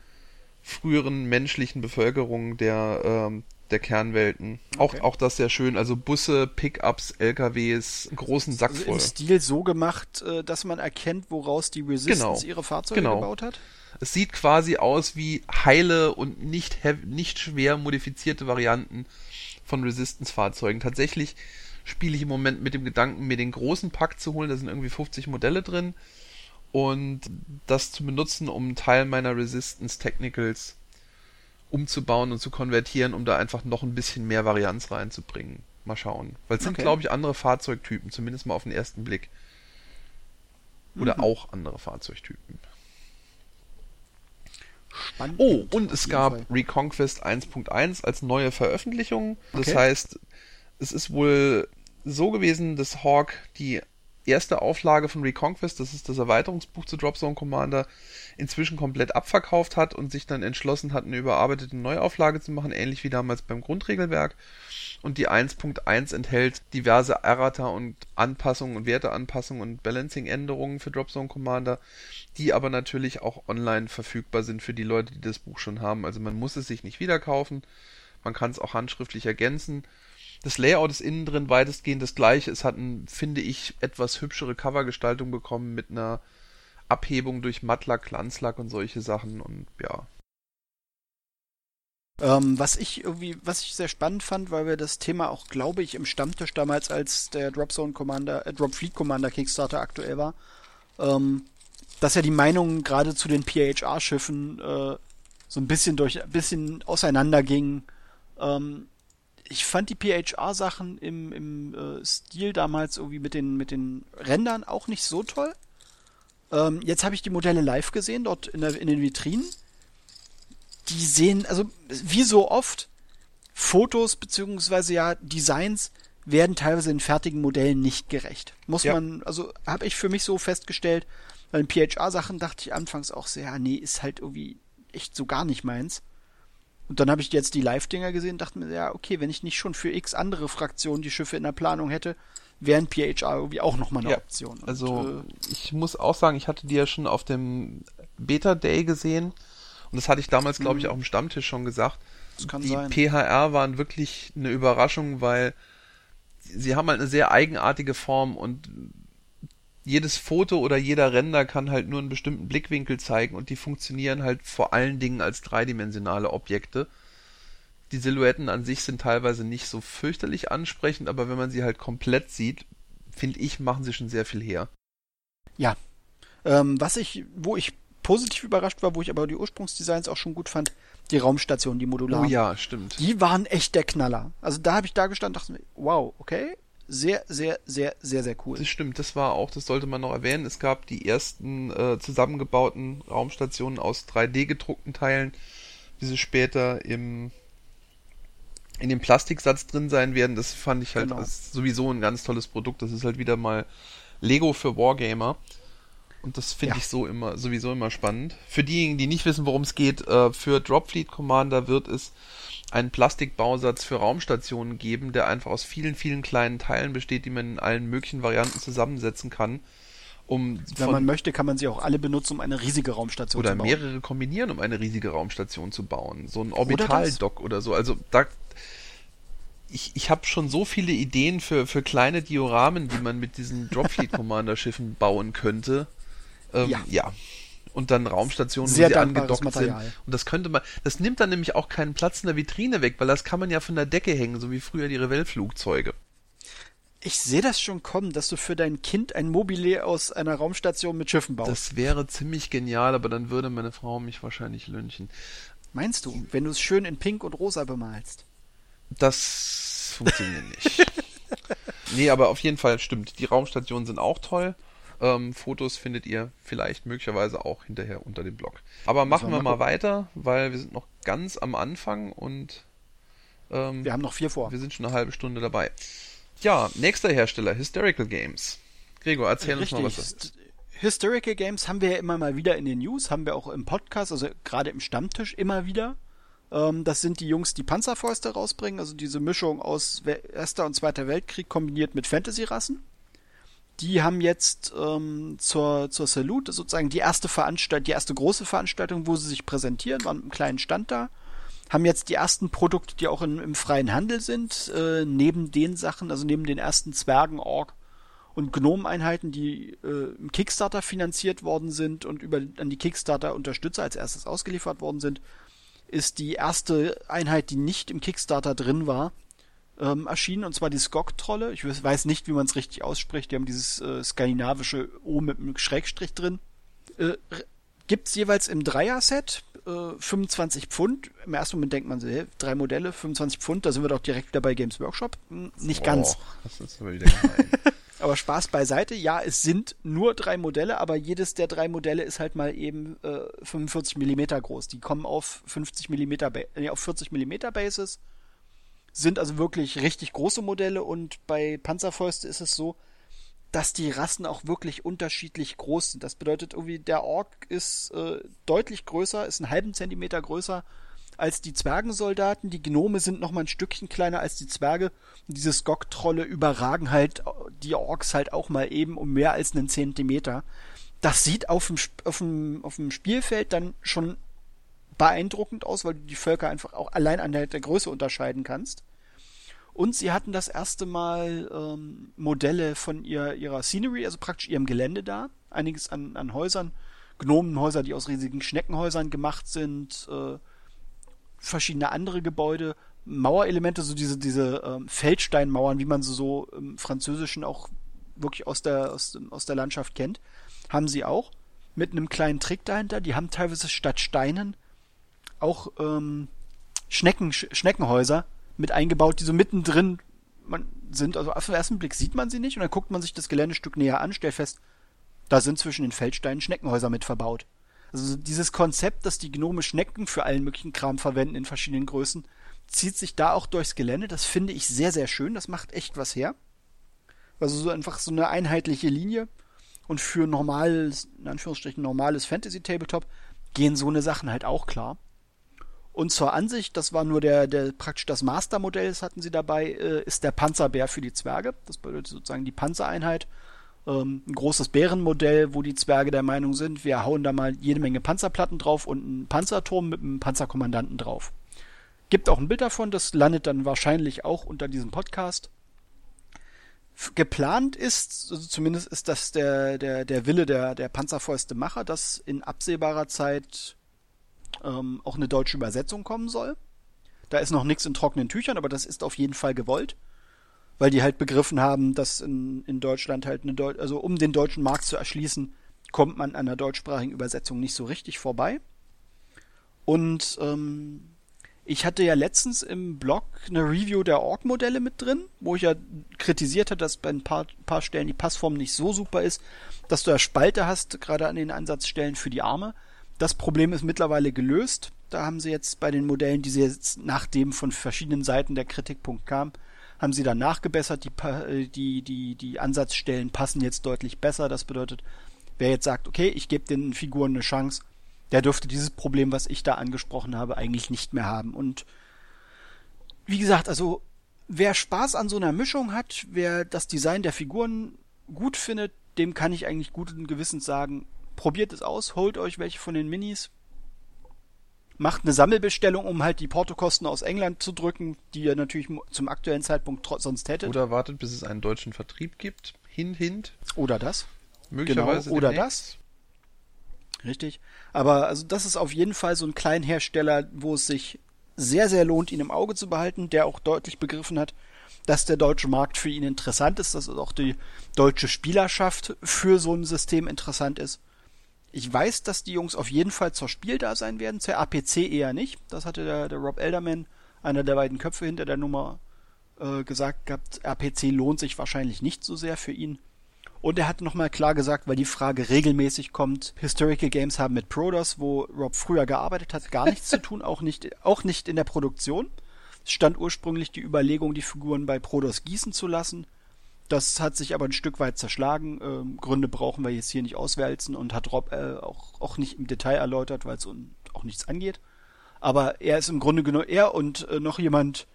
früheren menschlichen Bevölkerung der, ähm, der Kernwelten. Okay. Auch, auch das sehr schön. Also Busse, Pickups, LKWs, großen Sack also voll. Im Stil so gemacht, äh, dass man erkennt, woraus die Resistance genau. ihre Fahrzeuge genau. gebaut hat? Es sieht quasi aus wie heile und nicht, nicht schwer modifizierte Varianten von Resistance-Fahrzeugen. Tatsächlich spiele ich im Moment mit dem Gedanken, mir den großen Pack zu holen. Da sind irgendwie 50 Modelle drin. Und das zu benutzen, um einen Teil meiner Resistance Technicals umzubauen und zu konvertieren, um da einfach noch ein bisschen mehr Varianz reinzubringen. Mal schauen. Weil es sind, okay. glaube ich, andere Fahrzeugtypen, zumindest mal auf den ersten Blick. Oder mhm. auch andere Fahrzeugtypen. Spannend. Oh, und es gab Fall. Reconquest 1.1 als neue Veröffentlichung. Das okay. heißt, es ist wohl so gewesen, dass Hawk die erste Auflage von Reconquest, das ist das Erweiterungsbuch zu Dropzone Commander, inzwischen komplett abverkauft hat und sich dann entschlossen hat, eine überarbeitete Neuauflage zu machen, ähnlich wie damals beim Grundregelwerk. Und die 1.1 enthält diverse Errata und Anpassungen und Werteanpassungen und Balancing-Änderungen für Dropzone Commander, die aber natürlich auch online verfügbar sind für die Leute, die das Buch schon haben. Also man muss es sich nicht wieder kaufen, man kann es auch handschriftlich ergänzen das Layout ist innen drin weitestgehend das gleiche. Es hat, ein, finde ich, etwas hübschere Covergestaltung bekommen mit einer Abhebung durch Mattlack, Glanzlack und solche Sachen und ja. Ähm, was ich irgendwie, was ich sehr spannend fand, weil wir das Thema auch, glaube ich, im Stammtisch damals, als der Dropzone Commander, äh, Drop Fleet Commander Kickstarter aktuell war, ähm, dass ja die Meinungen gerade zu den PHR-Schiffen äh, so ein bisschen durch, ein bisschen auseinandergingen. Ähm, ich fand die PHR-Sachen im, im äh, Stil damals irgendwie mit den, mit den Rändern auch nicht so toll. Ähm, jetzt habe ich die Modelle live gesehen, dort in, der, in den Vitrinen. Die sehen, also wie so oft, Fotos beziehungsweise ja Designs werden teilweise in fertigen Modellen nicht gerecht. Muss ja. man, also habe ich für mich so festgestellt, bei den PHR-Sachen dachte ich anfangs auch sehr, nee, ist halt irgendwie echt so gar nicht meins. Und dann habe ich jetzt die Live-Dinger gesehen und dachte mir, ja, okay, wenn ich nicht schon für x andere Fraktionen die Schiffe in der Planung hätte, wären PHR irgendwie auch nochmal eine ja, Option. Und, also äh, ich muss auch sagen, ich hatte die ja schon auf dem Beta Day gesehen und das hatte ich damals, glaube ich, mhm. auch im Stammtisch schon gesagt. Das kann die sein. PHR waren wirklich eine Überraschung, weil sie haben halt eine sehr eigenartige Form und jedes Foto oder jeder Render kann halt nur einen bestimmten Blickwinkel zeigen und die funktionieren halt vor allen Dingen als dreidimensionale Objekte. Die Silhouetten an sich sind teilweise nicht so fürchterlich ansprechend, aber wenn man sie halt komplett sieht, finde ich, machen sie schon sehr viel her. Ja. Ähm, was ich, wo ich positiv überrascht war, wo ich aber die Ursprungsdesigns auch schon gut fand, die Raumstation, die Modular. Oh ja, stimmt. Die waren echt der Knaller. Also da habe ich da gestanden und dachte mir, wow, okay, sehr, sehr, sehr, sehr, sehr cool. Das stimmt, das war auch, das sollte man noch erwähnen. Es gab die ersten äh, zusammengebauten Raumstationen aus 3D gedruckten Teilen, wie sie später im in dem Plastiksatz drin sein werden. Das fand ich halt genau. sowieso ein ganz tolles Produkt. Das ist halt wieder mal Lego für Wargamer. Und das finde ja. ich so immer, sowieso immer spannend. Für diejenigen, die nicht wissen, worum es geht, äh, für Dropfleet Commander wird es einen Plastikbausatz für Raumstationen geben, der einfach aus vielen, vielen kleinen Teilen besteht, die man in allen möglichen Varianten zusammensetzen kann. Um Wenn man möchte, kann man sie auch alle benutzen, um eine riesige Raumstation zu bauen. Oder mehrere kombinieren, um eine riesige Raumstation zu bauen. So ein Orbitaldock oder, oder so. Also da, ich, ich habe schon so viele Ideen für, für kleine Dioramen, die man mit diesen Dropfleet Commander Schiffen bauen könnte. Ähm, ja. ja und dann Raumstationen, Sehr wo sie angedockt Material. sind. Und das könnte man, das nimmt dann nämlich auch keinen Platz in der Vitrine weg, weil das kann man ja von der Decke hängen, so wie früher die Revell-Flugzeuge. Ich sehe das schon kommen, dass du für dein Kind ein Mobile aus einer Raumstation mit Schiffen baust. Das wäre ziemlich genial, aber dann würde meine Frau mich wahrscheinlich lünchen. Meinst du, wenn du es schön in Pink und Rosa bemalst? Das funktioniert nicht. <laughs> nee, aber auf jeden Fall stimmt. Die Raumstationen sind auch toll. Ähm, Fotos findet ihr vielleicht möglicherweise auch hinterher unter dem Blog. Aber machen wir mal, weiter, weil wir sind noch ganz am Anfang und ähm, wir haben noch vier vor. Wir sind schon eine halbe Stunde dabei. Ja, nächster Hersteller, Hysterical Games. Gregor, erzähl Richtig. uns mal, was das ist. Hysterical Games haben wir ja immer mal wieder in den News, haben wir auch im Podcast, also gerade im Stammtisch immer wieder. Ähm, das sind die Jungs, die Panzerfäuste rausbringen, also diese Mischung aus Erster und Zweiter Weltkrieg kombiniert mit Fantasy-Rassen die haben jetzt ähm, zur, zur Salute sozusagen die erste Veranstaltung, die erste große Veranstaltung, wo sie sich präsentieren, waren mit einem kleinen Stand da, haben jetzt die ersten Produkte, die auch in, im freien Handel sind, äh, neben den Sachen, also neben den ersten Zwergen, Ork und Gnomeneinheiten, die äh, im Kickstarter finanziert worden sind und über an die Kickstarter-Unterstützer als erstes ausgeliefert worden sind, ist die erste Einheit, die nicht im Kickstarter drin war, ähm, erschienen, und zwar die Skog-Trolle. Ich weiß nicht, wie man es richtig ausspricht. Die haben dieses äh, skandinavische O mit einem Schrägstrich drin. Äh, gibt's jeweils im Dreier-Set äh, 25 Pfund. Im ersten Moment denkt man so, hey, drei Modelle, 25 Pfund, da sind wir doch direkt wieder bei Games Workshop. Hm, nicht oh, ganz. Das ist aber wieder <laughs> Aber Spaß beiseite, ja, es sind nur drei Modelle, aber jedes der drei Modelle ist halt mal eben äh, 45 Millimeter groß. Die kommen auf 50 Millimeter, äh, auf 40 Millimeter Basis, sind also wirklich richtig große Modelle und bei Panzerfäuste ist es so, dass die Rassen auch wirklich unterschiedlich groß sind. Das bedeutet irgendwie, der Ork ist äh, deutlich größer, ist einen halben Zentimeter größer als die Zwergensoldaten. Die Gnome sind noch mal ein Stückchen kleiner als die Zwerge. Und diese Skog-Trolle überragen halt die Orks halt auch mal eben um mehr als einen Zentimeter. Das sieht auf dem, auf dem, auf dem Spielfeld dann schon beeindruckend aus, weil du die Völker einfach auch allein an der, der Größe unterscheiden kannst. Und sie hatten das erste Mal ähm, Modelle von ihr, ihrer Scenery, also praktisch ihrem Gelände da. Einiges an, an Häusern, Gnomenhäuser, die aus riesigen Schneckenhäusern gemacht sind, äh, verschiedene andere Gebäude, Mauerelemente, so diese, diese ähm, Feldsteinmauern, wie man sie so im Französischen auch wirklich aus der, aus, aus der Landschaft kennt, haben sie auch. Mit einem kleinen Trick dahinter. Die haben teilweise statt Steinen auch ähm, Schnecken, Schneckenhäuser mit eingebaut, die so mittendrin sind. Also auf den ersten Blick sieht man sie nicht und dann guckt man sich das Geländestück näher an, stellt fest, da sind zwischen den Feldsteinen Schneckenhäuser mit verbaut. Also dieses Konzept, dass die Gnome Schnecken für allen möglichen Kram verwenden in verschiedenen Größen, zieht sich da auch durchs Gelände. Das finde ich sehr, sehr schön. Das macht echt was her. Also so einfach so eine einheitliche Linie. Und für normales, in Anführungsstrichen normales Fantasy-Tabletop gehen so eine Sachen halt auch klar. Und zur Ansicht, das war nur der, der praktisch das Mastermodell, das hatten sie dabei, äh, ist der Panzerbär für die Zwerge. Das bedeutet sozusagen die Panzereinheit ähm, ein großes Bärenmodell, wo die Zwerge der Meinung sind, wir hauen da mal jede Menge Panzerplatten drauf und einen Panzerturm mit einem Panzerkommandanten drauf. Gibt auch ein Bild davon, das landet dann wahrscheinlich auch unter diesem Podcast. Geplant ist, also zumindest ist das der, der, der Wille der, der Panzerfäuste Macher, dass in absehbarer Zeit ähm, auch eine deutsche Übersetzung kommen soll. Da ist noch nichts in trockenen Tüchern, aber das ist auf jeden Fall gewollt weil die halt begriffen haben, dass in, in Deutschland halt eine Deu also um den deutschen Markt zu erschließen, kommt man an der deutschsprachigen Übersetzung nicht so richtig vorbei. Und ähm, ich hatte ja letztens im Blog eine Review der Org-Modelle mit drin, wo ich ja kritisiert hatte, dass bei ein paar, paar Stellen die Passform nicht so super ist, dass du ja Spalte hast, gerade an den Ansatzstellen für die Arme. Das Problem ist mittlerweile gelöst. Da haben sie jetzt bei den Modellen, die sie jetzt nachdem von verschiedenen Seiten der Kritikpunkt kam, haben sie dann nachgebessert, die, äh, die, die, die Ansatzstellen passen jetzt deutlich besser. Das bedeutet, wer jetzt sagt, okay, ich gebe den Figuren eine Chance, der dürfte dieses Problem, was ich da angesprochen habe, eigentlich nicht mehr haben. Und wie gesagt, also wer Spaß an so einer Mischung hat, wer das Design der Figuren gut findet, dem kann ich eigentlich guten Gewissens sagen, probiert es aus, holt euch welche von den Minis, macht eine Sammelbestellung, um halt die Portokosten aus England zu drücken, die ihr natürlich zum aktuellen Zeitpunkt sonst hättet. Oder wartet, bis es einen deutschen Vertrieb gibt. Hin, hint. Oder das. Möglicherweise. Genau, oder demnächst. das. Richtig. Aber also das ist auf jeden Fall so ein Kleinhersteller, wo es sich sehr, sehr lohnt, ihn im Auge zu behalten, der auch deutlich begriffen hat, dass der deutsche Markt für ihn interessant ist, dass auch die deutsche Spielerschaft für so ein System interessant ist. Ich weiß, dass die Jungs auf jeden Fall zur Spiel da sein werden, zur APC eher nicht. Das hatte der, der Rob Elderman, einer der beiden Köpfe hinter der Nummer, äh, gesagt gehabt. RPC lohnt sich wahrscheinlich nicht so sehr für ihn. Und er hat nochmal klar gesagt, weil die Frage regelmäßig kommt, Historical Games haben mit Prodos, wo Rob früher gearbeitet hat, gar nichts zu tun, auch nicht, auch nicht in der Produktion. Es stand ursprünglich die Überlegung, die Figuren bei Prodos gießen zu lassen. Das hat sich aber ein Stück weit zerschlagen. Ähm, Gründe brauchen wir jetzt hier nicht auswälzen und hat Rob äh, auch, auch nicht im Detail erläutert, weil es auch nichts angeht. Aber er ist im Grunde genommen, er und äh, noch jemand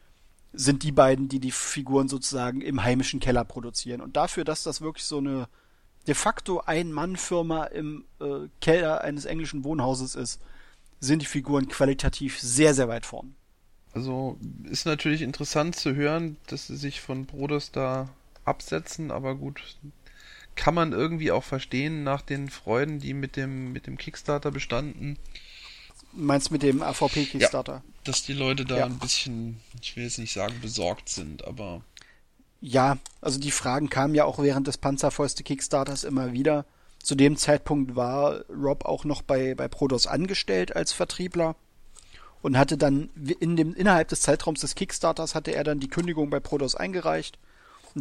sind die beiden, die die Figuren sozusagen im heimischen Keller produzieren. Und dafür, dass das wirklich so eine de facto Ein-Mann-Firma im äh, Keller eines englischen Wohnhauses ist, sind die Figuren qualitativ sehr, sehr weit vorn. Also ist natürlich interessant zu hören, dass sie sich von Broders da absetzen, aber gut, kann man irgendwie auch verstehen nach den Freuden, die mit dem, mit dem Kickstarter bestanden. Meinst mit dem AVP Kickstarter? Ja, dass die Leute da ja. ein bisschen, ich will jetzt nicht sagen besorgt sind, aber. Ja, also die Fragen kamen ja auch während des Panzerfäuste Kickstarters immer wieder. Zu dem Zeitpunkt war Rob auch noch bei, bei Prodos angestellt als Vertriebler und hatte dann in dem, innerhalb des Zeitraums des Kickstarters hatte er dann die Kündigung bei Prodos eingereicht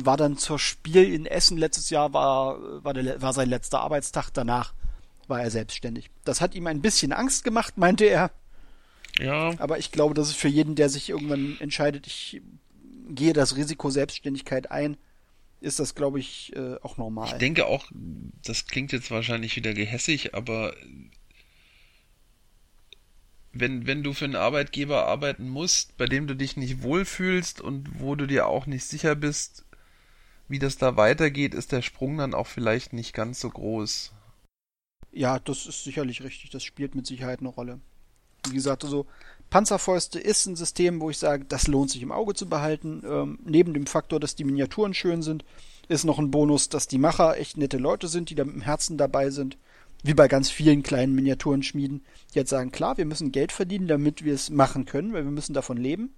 war dann zur Spiel in Essen letztes Jahr, war, war, der, war sein letzter Arbeitstag. Danach war er selbstständig. Das hat ihm ein bisschen Angst gemacht, <laughs> meinte er. Ja. Aber ich glaube, das ist für jeden, der sich irgendwann entscheidet, ich gehe das Risiko Selbstständigkeit ein, ist das, glaube ich, äh, auch normal. Ich denke auch, das klingt jetzt wahrscheinlich wieder gehässig, aber wenn, wenn du für einen Arbeitgeber arbeiten musst, bei dem du dich nicht wohlfühlst und wo du dir auch nicht sicher bist, wie das da weitergeht, ist der Sprung dann auch vielleicht nicht ganz so groß. Ja, das ist sicherlich richtig. Das spielt mit Sicherheit eine Rolle. Wie gesagt, also Panzerfäuste ist ein System, wo ich sage, das lohnt sich im Auge zu behalten. Ähm, neben dem Faktor, dass die Miniaturen schön sind, ist noch ein Bonus, dass die Macher echt nette Leute sind, die da mit dem Herzen dabei sind wie bei ganz vielen kleinen Miniaturenschmieden, die jetzt sagen, klar, wir müssen Geld verdienen, damit wir es machen können, weil wir müssen davon leben.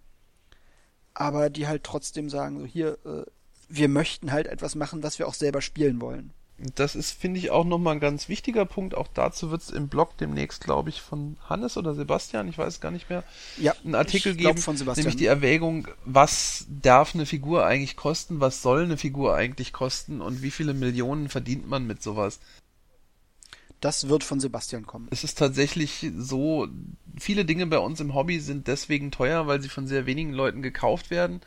Aber die halt trotzdem sagen, so hier, äh, wir möchten halt etwas machen, was wir auch selber spielen wollen. Das ist, finde ich, auch nochmal ein ganz wichtiger Punkt. Auch dazu wird es im Blog demnächst, glaube ich, von Hannes oder Sebastian, ich weiß gar nicht mehr, ja, einen Artikel geben, nämlich die Erwägung, was darf eine Figur eigentlich kosten, was soll eine Figur eigentlich kosten und wie viele Millionen verdient man mit sowas. Das wird von Sebastian kommen. Es ist tatsächlich so, viele Dinge bei uns im Hobby sind deswegen teuer, weil sie von sehr wenigen Leuten gekauft werden.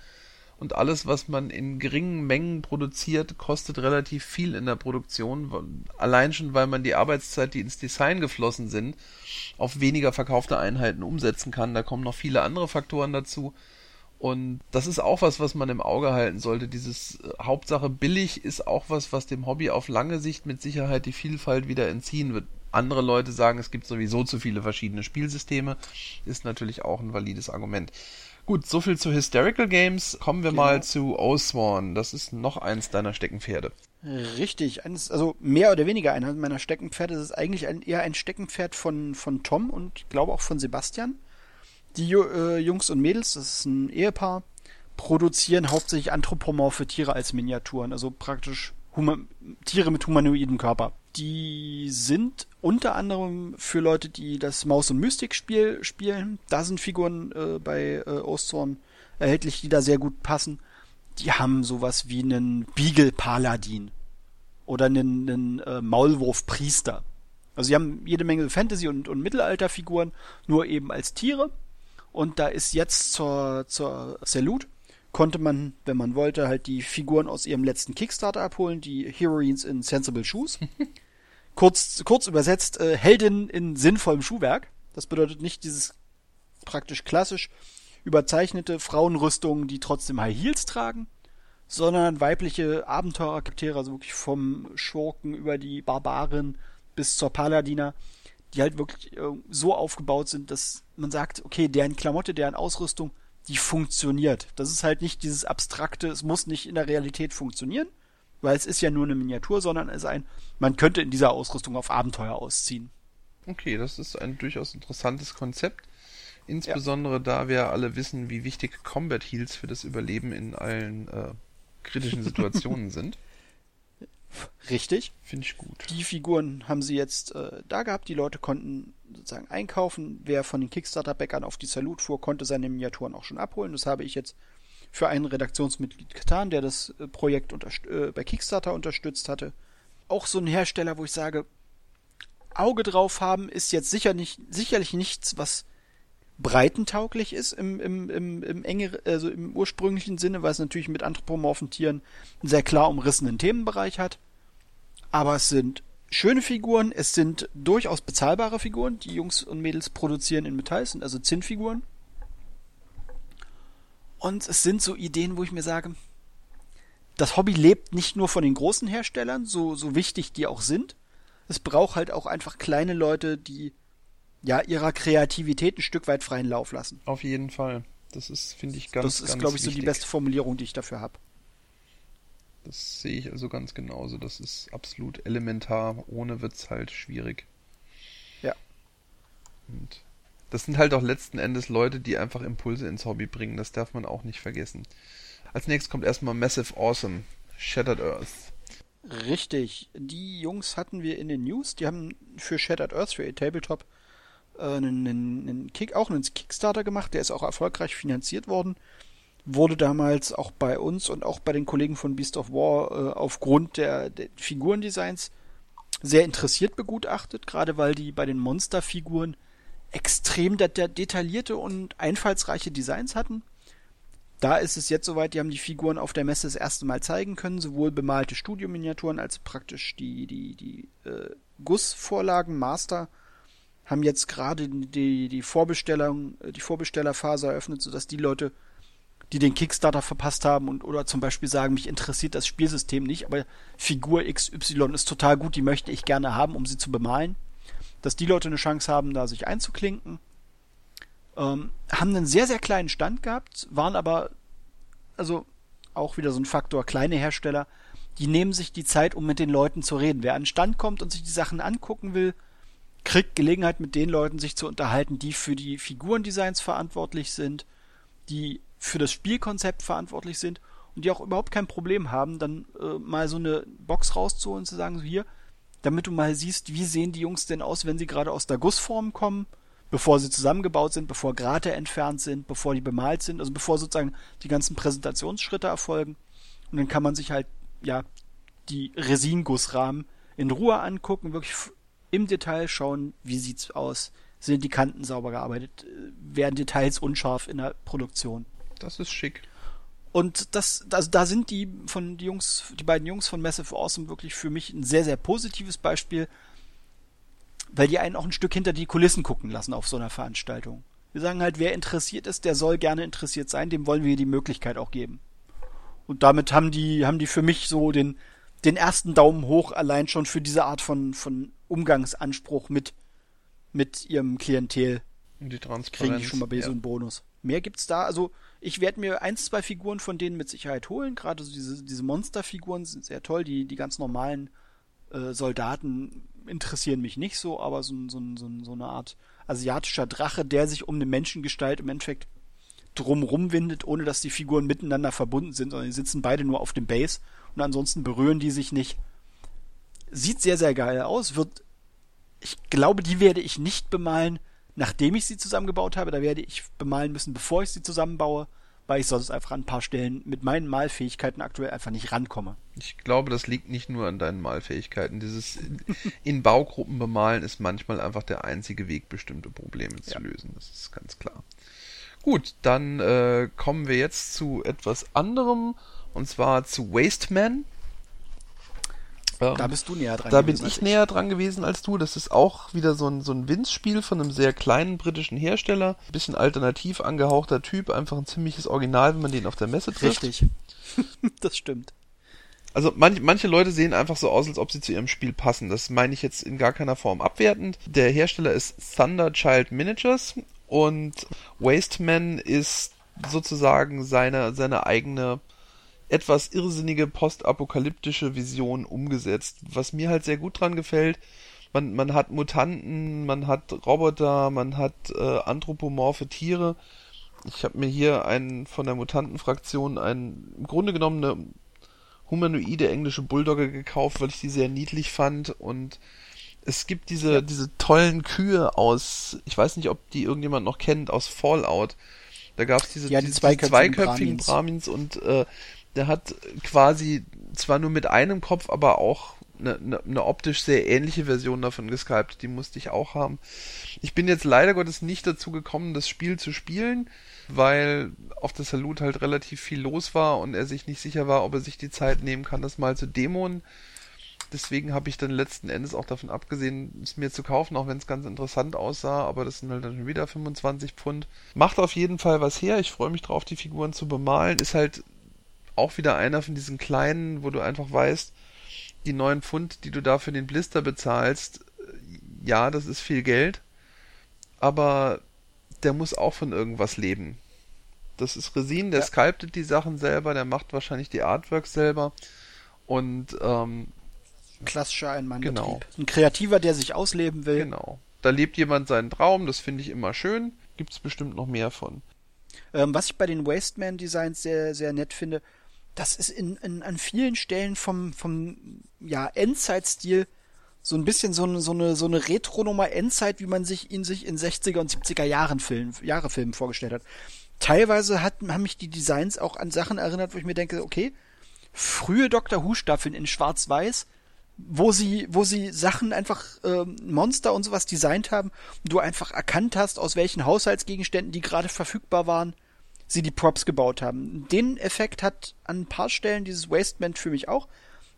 Und alles, was man in geringen Mengen produziert, kostet relativ viel in der Produktion. Allein schon, weil man die Arbeitszeit, die ins Design geflossen sind, auf weniger verkaufte Einheiten umsetzen kann. Da kommen noch viele andere Faktoren dazu. Und das ist auch was, was man im Auge halten sollte. Dieses äh, Hauptsache billig ist auch was, was dem Hobby auf lange Sicht mit Sicherheit die Vielfalt wieder entziehen wird. Andere Leute sagen, es gibt sowieso zu viele verschiedene Spielsysteme, ist natürlich auch ein valides Argument. Gut, soviel zu Hysterical Games. Kommen wir genau. mal zu Oswan. Das ist noch eins deiner Steckenpferde. Richtig, eines, also mehr oder weniger einer meiner Steckenpferde. Das ist eigentlich ein, eher ein Steckenpferd von, von Tom und ich glaube auch von Sebastian. Die äh, Jungs und Mädels, das ist ein Ehepaar, produzieren hauptsächlich anthropomorphe Tiere als Miniaturen, also praktisch Tiere mit humanoidem Körper. Die sind unter anderem für Leute, die das Maus- und Mystik-Spiel spielen. Da sind Figuren äh, bei äh, Ostzorn erhältlich, die da sehr gut passen. Die haben sowas wie einen Beagle-Paladin oder einen, einen äh, Maulwurf-Priester. Also sie haben jede Menge Fantasy- und, und Mittelalter-Figuren, nur eben als Tiere. Und da ist jetzt zur, zur Salute konnte man, wenn man wollte, halt die Figuren aus ihrem letzten Kickstarter abholen, die Heroines in Sensible Shoes. <laughs> kurz, kurz übersetzt, äh, Heldinnen in sinnvollem Schuhwerk. Das bedeutet nicht dieses praktisch klassisch überzeichnete Frauenrüstungen, die trotzdem High Heels tragen, sondern weibliche Abenteurercharaktere, also wirklich vom Schurken über die Barbaren bis zur Paladiner, die halt wirklich äh, so aufgebaut sind, dass man sagt, okay, deren Klamotte, deren Ausrüstung, die funktioniert. Das ist halt nicht dieses abstrakte, es muss nicht in der Realität funktionieren, weil es ist ja nur eine Miniatur, sondern es ist ein, man könnte in dieser Ausrüstung auf Abenteuer ausziehen. Okay, das ist ein durchaus interessantes Konzept. Insbesondere ja. da wir alle wissen, wie wichtig Combat Heals für das Überleben in allen äh, kritischen Situationen <laughs> sind. Richtig. Finde ich gut. Die Figuren haben sie jetzt äh, da gehabt. Die Leute konnten sozusagen einkaufen. Wer von den Kickstarter-Bäckern auf die Salut fuhr, konnte seine Miniaturen auch schon abholen. Das habe ich jetzt für einen Redaktionsmitglied getan, der das äh, Projekt äh, bei Kickstarter unterstützt hatte. Auch so ein Hersteller, wo ich sage, Auge drauf haben, ist jetzt sicher nicht, sicherlich nichts, was breitentauglich ist im, im, im, im enge, also im ursprünglichen Sinne, weil es natürlich mit anthropomorphen Tieren einen sehr klar umrissenen Themenbereich hat. Aber es sind schöne Figuren, es sind durchaus bezahlbare Figuren, die Jungs und Mädels produzieren in Metall, sind also Zinnfiguren. Und es sind so Ideen, wo ich mir sage, das Hobby lebt nicht nur von den großen Herstellern, so, so wichtig die auch sind. Es braucht halt auch einfach kleine Leute, die ja, ihrer Kreativität ein Stück weit freien Lauf lassen. Auf jeden Fall. Das ist, finde ich, ganz Das ist, glaube ich, wichtig. so die beste Formulierung, die ich dafür habe. Das sehe ich also ganz genauso. Das ist absolut elementar. Ohne wird es halt schwierig. Ja. Und das sind halt auch letzten Endes Leute, die einfach Impulse ins Hobby bringen. Das darf man auch nicht vergessen. Als nächstes kommt erstmal Massive Awesome. Shattered Earth. Richtig. Die Jungs hatten wir in den News. Die haben für Shattered Earth, für ihr Tabletop, äh, einen, einen Kick, auch einen Kickstarter gemacht, der ist auch erfolgreich finanziert worden. Wurde damals auch bei uns und auch bei den Kollegen von Beast of War äh, aufgrund der, der Figurendesigns sehr interessiert begutachtet, gerade weil die bei den Monsterfiguren extrem de detaillierte und einfallsreiche Designs hatten. Da ist es jetzt soweit, die haben die Figuren auf der Messe das erste Mal zeigen können, sowohl bemalte Studiominiaturen als praktisch die, die, die äh, Gussvorlagen, Master, haben jetzt gerade die, die Vorbestellung, die Vorbestellerphase eröffnet, sodass die Leute die den Kickstarter verpasst haben und oder zum Beispiel sagen, mich interessiert das Spielsystem nicht, aber Figur XY ist total gut, die möchte ich gerne haben, um sie zu bemalen. Dass die Leute eine Chance haben, da sich einzuklinken. Ähm, haben einen sehr, sehr kleinen Stand gehabt, waren aber, also auch wieder so ein Faktor, kleine Hersteller, die nehmen sich die Zeit, um mit den Leuten zu reden. Wer an den Stand kommt und sich die Sachen angucken will, kriegt Gelegenheit, mit den Leuten sich zu unterhalten, die für die Figurendesigns verantwortlich sind, die für das Spielkonzept verantwortlich sind und die auch überhaupt kein Problem haben, dann äh, mal so eine Box rauszuholen und zu sagen, so hier, damit du mal siehst, wie sehen die Jungs denn aus, wenn sie gerade aus der Gussform kommen, bevor sie zusammengebaut sind, bevor Grate entfernt sind, bevor die bemalt sind, also bevor sozusagen die ganzen Präsentationsschritte erfolgen. Und dann kann man sich halt, ja, die Resingussrahmen in Ruhe angucken, wirklich im Detail schauen, wie sieht's aus, sind die Kanten sauber gearbeitet, äh, werden Details unscharf in der Produktion. Das ist schick. Und das, also da sind die von die Jungs, die beiden Jungs von Massive Awesome wirklich für mich ein sehr, sehr positives Beispiel, weil die einen auch ein Stück hinter die Kulissen gucken lassen auf so einer Veranstaltung. Wir sagen halt, wer interessiert ist, der soll gerne interessiert sein, dem wollen wir die Möglichkeit auch geben. Und damit haben die, haben die für mich so den, den ersten Daumen hoch allein schon für diese Art von, von Umgangsanspruch mit, mit ihrem Klientel. Und die Transparenz. Kriegen die schon mal bei ja. so einen Bonus. Mehr gibt's da, also, ich werde mir ein, zwei Figuren von denen mit Sicherheit holen. Gerade so diese, diese Monsterfiguren sind sehr toll. Die, die ganz normalen äh, Soldaten interessieren mich nicht so, aber so, so, so, so eine Art asiatischer Drache, der sich um eine Menschengestalt im Endeffekt drumrum windet, ohne dass die Figuren miteinander verbunden sind, sondern die sitzen beide nur auf dem Base und ansonsten berühren die sich nicht. Sieht sehr, sehr geil aus. Wird, ich glaube, die werde ich nicht bemalen nachdem ich sie zusammengebaut habe. Da werde ich bemalen müssen, bevor ich sie zusammenbaue, weil ich sonst einfach an ein paar Stellen mit meinen Malfähigkeiten aktuell einfach nicht rankomme. Ich glaube, das liegt nicht nur an deinen Malfähigkeiten. Dieses in Baugruppen bemalen ist manchmal einfach der einzige Weg, bestimmte Probleme zu ja. lösen. Das ist ganz klar. Gut, dann äh, kommen wir jetzt zu etwas anderem und zwar zu Wasteman. Ähm, da bist du näher dran. Da bin ich, ich näher dran gewesen als du. Das ist auch wieder so ein, so ein Winz-Spiel von einem sehr kleinen britischen Hersteller. Bisschen alternativ angehauchter Typ, einfach ein ziemliches Original, wenn man den auf der Messe trifft. Richtig. <laughs> das stimmt. Also manch, manche Leute sehen einfach so aus, als ob sie zu ihrem Spiel passen. Das meine ich jetzt in gar keiner Form abwertend. Der Hersteller ist Thunder Child Miniatures und Wasteman ist sozusagen seine, seine eigene etwas irrsinnige postapokalyptische Vision umgesetzt. Was mir halt sehr gut dran gefällt, man, man hat Mutanten, man hat Roboter, man hat äh, anthropomorphe Tiere. Ich habe mir hier einen von der Mutantenfraktion einen im Grunde genommen eine humanoide englische Bulldogge gekauft, weil ich die sehr niedlich fand und es gibt diese, ja. diese tollen Kühe aus, ich weiß nicht, ob die irgendjemand noch kennt, aus Fallout. Da gab es diese, ja, die diese zweiköpfigen, Brahmins. Brahmins und äh, der hat quasi zwar nur mit einem Kopf, aber auch eine, eine, eine optisch sehr ähnliche Version davon geskypt. Die musste ich auch haben. Ich bin jetzt leider Gottes nicht dazu gekommen, das Spiel zu spielen, weil auf der Salut halt relativ viel los war und er sich nicht sicher war, ob er sich die Zeit nehmen kann, das mal zu dämonen. Deswegen habe ich dann letzten Endes auch davon abgesehen, es mir zu kaufen, auch wenn es ganz interessant aussah, aber das sind halt dann wieder 25 Pfund. Macht auf jeden Fall was her. Ich freue mich drauf, die Figuren zu bemalen. Ist halt auch wieder einer von diesen kleinen, wo du einfach weißt, die neun Pfund, die du da für den Blister bezahlst, ja, das ist viel Geld, aber der muss auch von irgendwas leben. Das ist Resin, der ja. sculptet die Sachen selber, der macht wahrscheinlich die Artworks selber und ähm, klassischer ein Genau. Ein Kreativer, der sich ausleben will. Genau. Da lebt jemand seinen Traum, das finde ich immer schön. Gibt es bestimmt noch mehr von. Ähm, was ich bei den Wasteman-Designs sehr, sehr nett finde, das ist in, in, an vielen Stellen vom, vom ja, Endzeit-Stil so ein bisschen so eine, so eine, so eine Retro-Nummer Endzeit, wie man sich ihn sich in 60er und 70er Jahren Film, Jahre Filmen vorgestellt hat. teilweise hat, haben mich die Designs auch an Sachen erinnert, wo ich mir denke, okay, frühe Doctor Who Staffeln in Schwarz-Weiß, wo sie, wo sie Sachen einfach äh, Monster und sowas designt haben, und du einfach erkannt hast, aus welchen Haushaltsgegenständen, die gerade verfügbar waren, sie die Props gebaut haben. Den Effekt hat an ein paar Stellen dieses Wasteband für mich auch.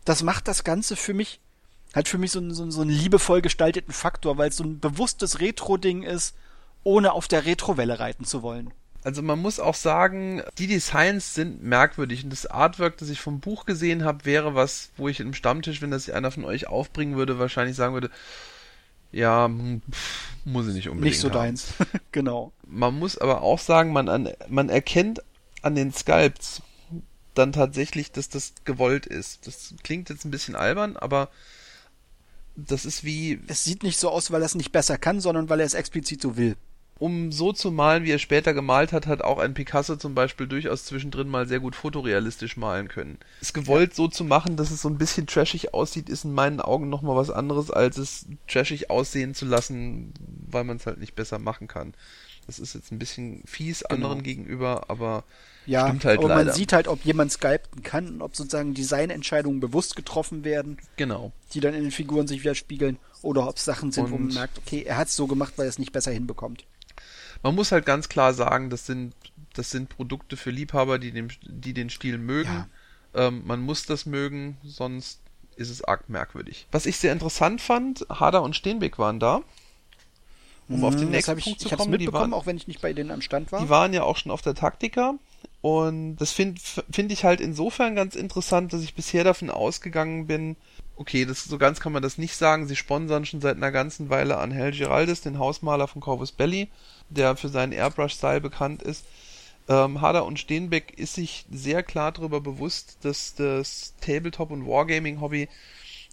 Das macht das Ganze für mich, hat für mich so, so, so einen liebevoll gestalteten Faktor, weil es so ein bewusstes Retro-Ding ist, ohne auf der Retro-Welle reiten zu wollen. Also man muss auch sagen, die Designs sind merkwürdig und das Artwork, das ich vom Buch gesehen habe, wäre was, wo ich im Stammtisch, wenn das einer von euch aufbringen würde, wahrscheinlich sagen würde, ja, hm, pff, muss ich nicht unbedingt. Nicht so haben. deins. <laughs> genau. Man muss aber auch sagen, man, an, man erkennt an den Sculpts dann tatsächlich, dass das gewollt ist. Das klingt jetzt ein bisschen albern, aber das ist wie. Es sieht nicht so aus, weil er es nicht besser kann, sondern weil er es explizit so will. Um so zu malen, wie er später gemalt hat, hat auch ein Picasso zum Beispiel durchaus zwischendrin mal sehr gut fotorealistisch malen können. Es gewollt so zu machen, dass es so ein bisschen trashig aussieht, ist in meinen Augen nochmal was anderes, als es trashig aussehen zu lassen, weil man es halt nicht besser machen kann. Das ist jetzt ein bisschen fies genau. anderen gegenüber, aber ja, stimmt halt aber leider. man sieht halt, ob jemand skypten kann und ob sozusagen Designentscheidungen bewusst getroffen werden. Genau. Die dann in den Figuren sich widerspiegeln oder ob es Sachen sind, Und wo man merkt, okay, er hat es so gemacht, weil er es nicht besser hinbekommt. Man muss halt ganz klar sagen, das sind, das sind Produkte für Liebhaber, die den, die den Stil mögen. Ja. Ähm, man muss das mögen, sonst ist es arg merkwürdig. Was ich sehr interessant fand, Hader und Steenbeck waren da. Um auf den Mhm, nächsten ich, Punkt zu ich kommen, die mitbekommen, waren, auch wenn ich nicht bei denen am Stand war. die waren ja auch schon auf der Taktika. Und das finde find ich halt insofern ganz interessant, dass ich bisher davon ausgegangen bin, okay, das, so ganz kann man das nicht sagen. Sie sponsern schon seit einer ganzen Weile an Hel Giraldis, den Hausmaler von Corvus Belly, der für seinen Airbrush-Style bekannt ist. Ähm, Hader und Steenbeck ist sich sehr klar darüber bewusst, dass das Tabletop- und Wargaming-Hobby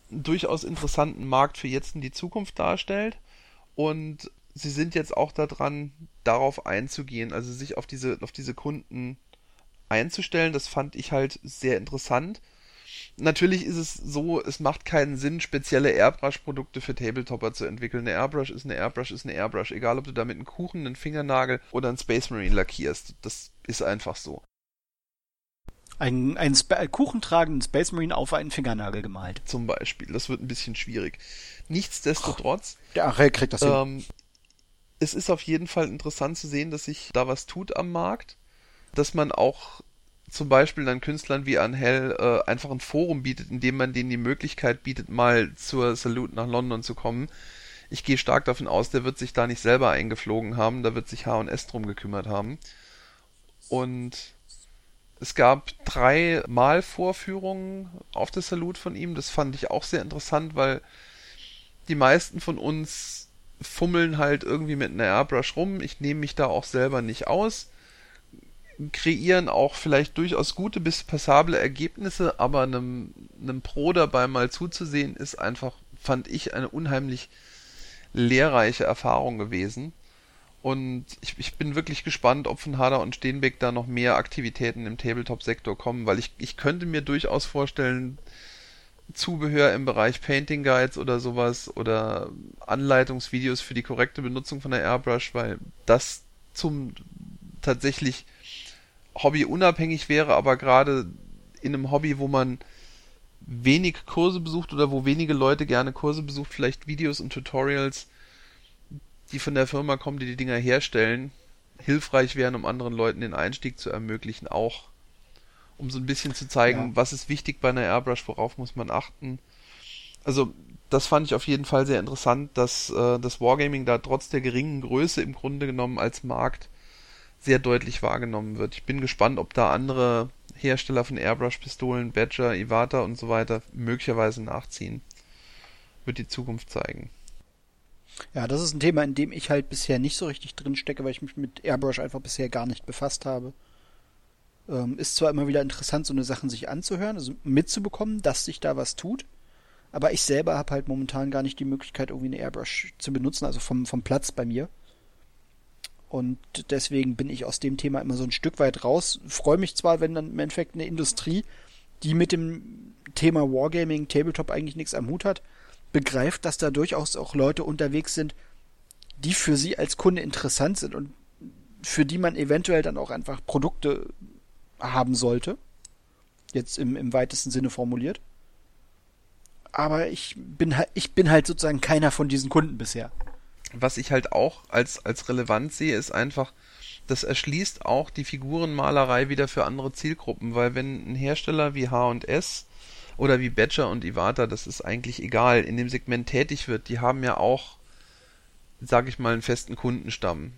einen durchaus interessanten Markt für jetzt in die Zukunft darstellt. Und sie sind jetzt auch daran, darauf einzugehen, also sich auf diese, auf diese Kunden einzustellen. Das fand ich halt sehr interessant. Natürlich ist es so, es macht keinen Sinn, spezielle Airbrush-Produkte für Tabletopper zu entwickeln. Eine Airbrush ist eine Airbrush ist eine Airbrush. Egal, ob du damit einen Kuchen, einen Fingernagel oder einen Space Marine lackierst. Das ist einfach so. Einen, einen Sp kuchentragenden Space Marine auf einen Fingernagel gemalt. Zum Beispiel. Das wird ein bisschen schwierig. Nichtsdestotrotz. Der Achel kriegt das hin. Ähm, es ist auf jeden Fall interessant zu sehen, dass sich da was tut am Markt. Dass man auch zum Beispiel dann Künstlern wie Angel äh, einfach ein Forum bietet, in dem man denen die Möglichkeit bietet, mal zur Salute nach London zu kommen. Ich gehe stark davon aus, der wird sich da nicht selber eingeflogen haben, da wird sich H&S drum gekümmert haben. Und es gab drei Malvorführungen auf der Salute von ihm. Das fand ich auch sehr interessant, weil die meisten von uns fummeln halt irgendwie mit einer Airbrush rum. Ich nehme mich da auch selber nicht aus. Kreieren auch vielleicht durchaus gute bis passable Ergebnisse, aber einem, einem Pro dabei mal zuzusehen, ist einfach, fand ich, eine unheimlich lehrreiche Erfahrung gewesen. Und ich, ich bin wirklich gespannt, ob von Hader und Steenbeck da noch mehr Aktivitäten im Tabletop-Sektor kommen, weil ich, ich könnte mir durchaus vorstellen, Zubehör im Bereich Painting Guides oder sowas oder Anleitungsvideos für die korrekte Benutzung von der Airbrush, weil das zum tatsächlich Hobby unabhängig wäre, aber gerade in einem Hobby, wo man wenig Kurse besucht oder wo wenige Leute gerne Kurse besucht, vielleicht Videos und Tutorials, die von der Firma kommen, die die Dinger herstellen, hilfreich wären, um anderen Leuten den Einstieg zu ermöglichen, auch um so ein bisschen zu zeigen, Ja. was ist wichtig bei einer Airbrush, worauf muss man achten. Also das fand ich auf jeden Fall sehr interessant, dass äh, das Wargaming da trotz der geringen Größe im Grunde genommen als Markt sehr deutlich wahrgenommen wird. Ich bin gespannt, ob da andere Hersteller von Airbrush-Pistolen, Badger, Iwata und so weiter möglicherweise nachziehen. Wird die Zukunft zeigen. Ja, das ist ein Thema, in dem ich halt bisher nicht so richtig drin stecke, weil ich mich mit Airbrush einfach bisher gar nicht befasst habe. Ähm, ist zwar immer wieder interessant, so eine Sachen sich anzuhören, also mitzubekommen, dass sich da was tut, aber ich selber habe halt momentan gar nicht die Möglichkeit, irgendwie eine Airbrush zu benutzen, also vom, vom Platz bei mir. Und deswegen bin ich aus dem Thema immer so ein Stück weit raus. Freue mich zwar, wenn dann im Endeffekt eine Industrie, die mit dem Thema Wargaming, Tabletop eigentlich nichts am Hut hat, begreift, dass da durchaus auch Leute unterwegs sind, die für sie als Kunde interessant sind und für die man eventuell dann auch einfach Produkte haben sollte. Jetzt im, im weitesten Sinne formuliert. Aber ich bin ich bin halt sozusagen keiner von diesen Kunden bisher. Was ich halt auch als, als relevant sehe, ist einfach, das erschließt auch die Figurenmalerei wieder für andere Zielgruppen, weil wenn ein Hersteller wie H&S oder wie Badger und Iwata, das ist eigentlich egal, in dem Segment tätig wird, die haben ja auch, sag ich mal, einen festen Kundenstamm,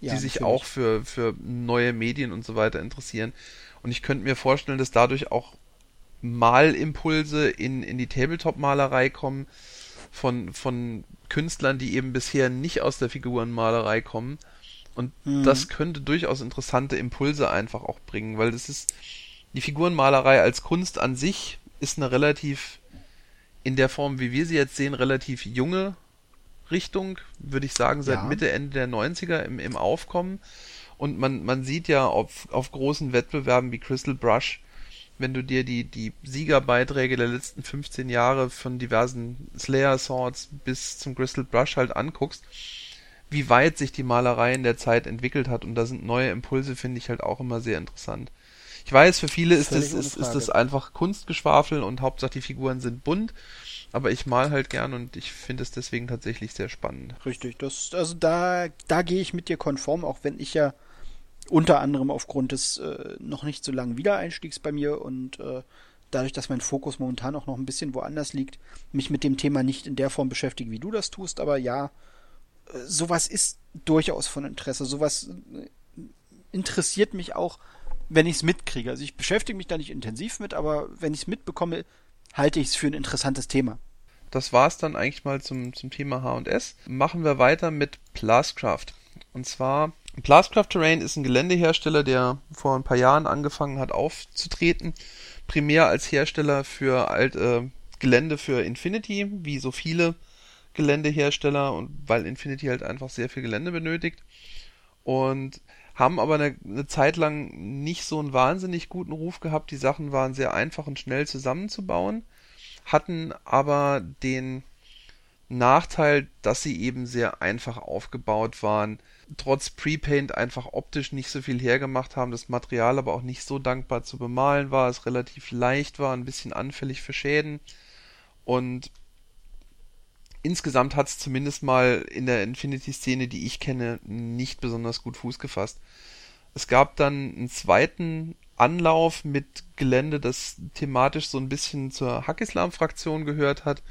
ja, die sich natürlich. auch für, für neue Medien und so weiter interessieren. Und ich könnte mir vorstellen, dass dadurch auch Malimpulse in, in die Tabletop-Malerei kommen von, von Künstlern, die eben bisher nicht aus der Figurenmalerei kommen. Und mhm. das könnte durchaus interessante Impulse einfach auch bringen, weil das ist, die Figurenmalerei als Kunst an sich ist eine relativ, in der Form, wie wir sie jetzt sehen, relativ junge Richtung, würde ich sagen, seit ja. Mitte, Ende der 90er im, im Aufkommen. Und man, man sieht ja auf, auf großen Wettbewerben wie Crystal Brush, wenn du dir die, die Siegerbeiträge der letzten 15 Jahre von diversen Slayer Swords bis zum Crystal Brush halt anguckst, wie weit sich die Malerei in der Zeit entwickelt hat und da sind neue Impulse, finde ich halt auch immer sehr interessant. Ich weiß, für viele ist das, ist, ist das einfach Kunstgeschwafel und Hauptsache die Figuren sind bunt, aber ich mal halt gern und ich finde es deswegen tatsächlich sehr spannend. Richtig, das, also da, da gehe ich mit dir konform, auch wenn ich ja unter anderem aufgrund des äh, noch nicht so langen Wiedereinstiegs bei mir und äh, dadurch, dass mein Fokus momentan auch noch ein bisschen woanders liegt, mich mit dem Thema nicht in der Form beschäftige, wie du das tust, aber ja, äh, sowas ist durchaus von Interesse. Sowas äh, interessiert mich auch, wenn ich es mitkriege. Also ich beschäftige mich da nicht intensiv mit, aber wenn ich es mitbekomme, halte ich es für ein interessantes Thema. Das war es dann eigentlich mal zum, zum Thema H&S. Machen wir weiter mit Plascraft. Und zwar Plascraft Terrain ist ein Geländehersteller, der vor ein paar Jahren angefangen hat aufzutreten. Primär als Hersteller für alt, äh, Gelände für Infinity, wie so viele Geländehersteller und weil Infinity halt einfach sehr viel Gelände benötigt. Und haben aber eine, eine Zeit lang nicht so einen wahnsinnig guten Ruf gehabt. Die Sachen waren sehr einfach und schnell zusammenzubauen, hatten aber den Nachteil, dass sie eben sehr einfach aufgebaut waren, trotz Prepaint einfach optisch nicht so viel hergemacht haben, das Material aber auch nicht so dankbar zu bemalen war, es relativ leicht war, ein bisschen anfällig für Schäden und insgesamt hat es zumindest mal in der Infinity-Szene, die ich kenne, nicht besonders gut Fuß gefasst. Es gab dann einen zweiten Anlauf mit Gelände, das thematisch so ein bisschen zur Hackislam-Fraktion gehört hat.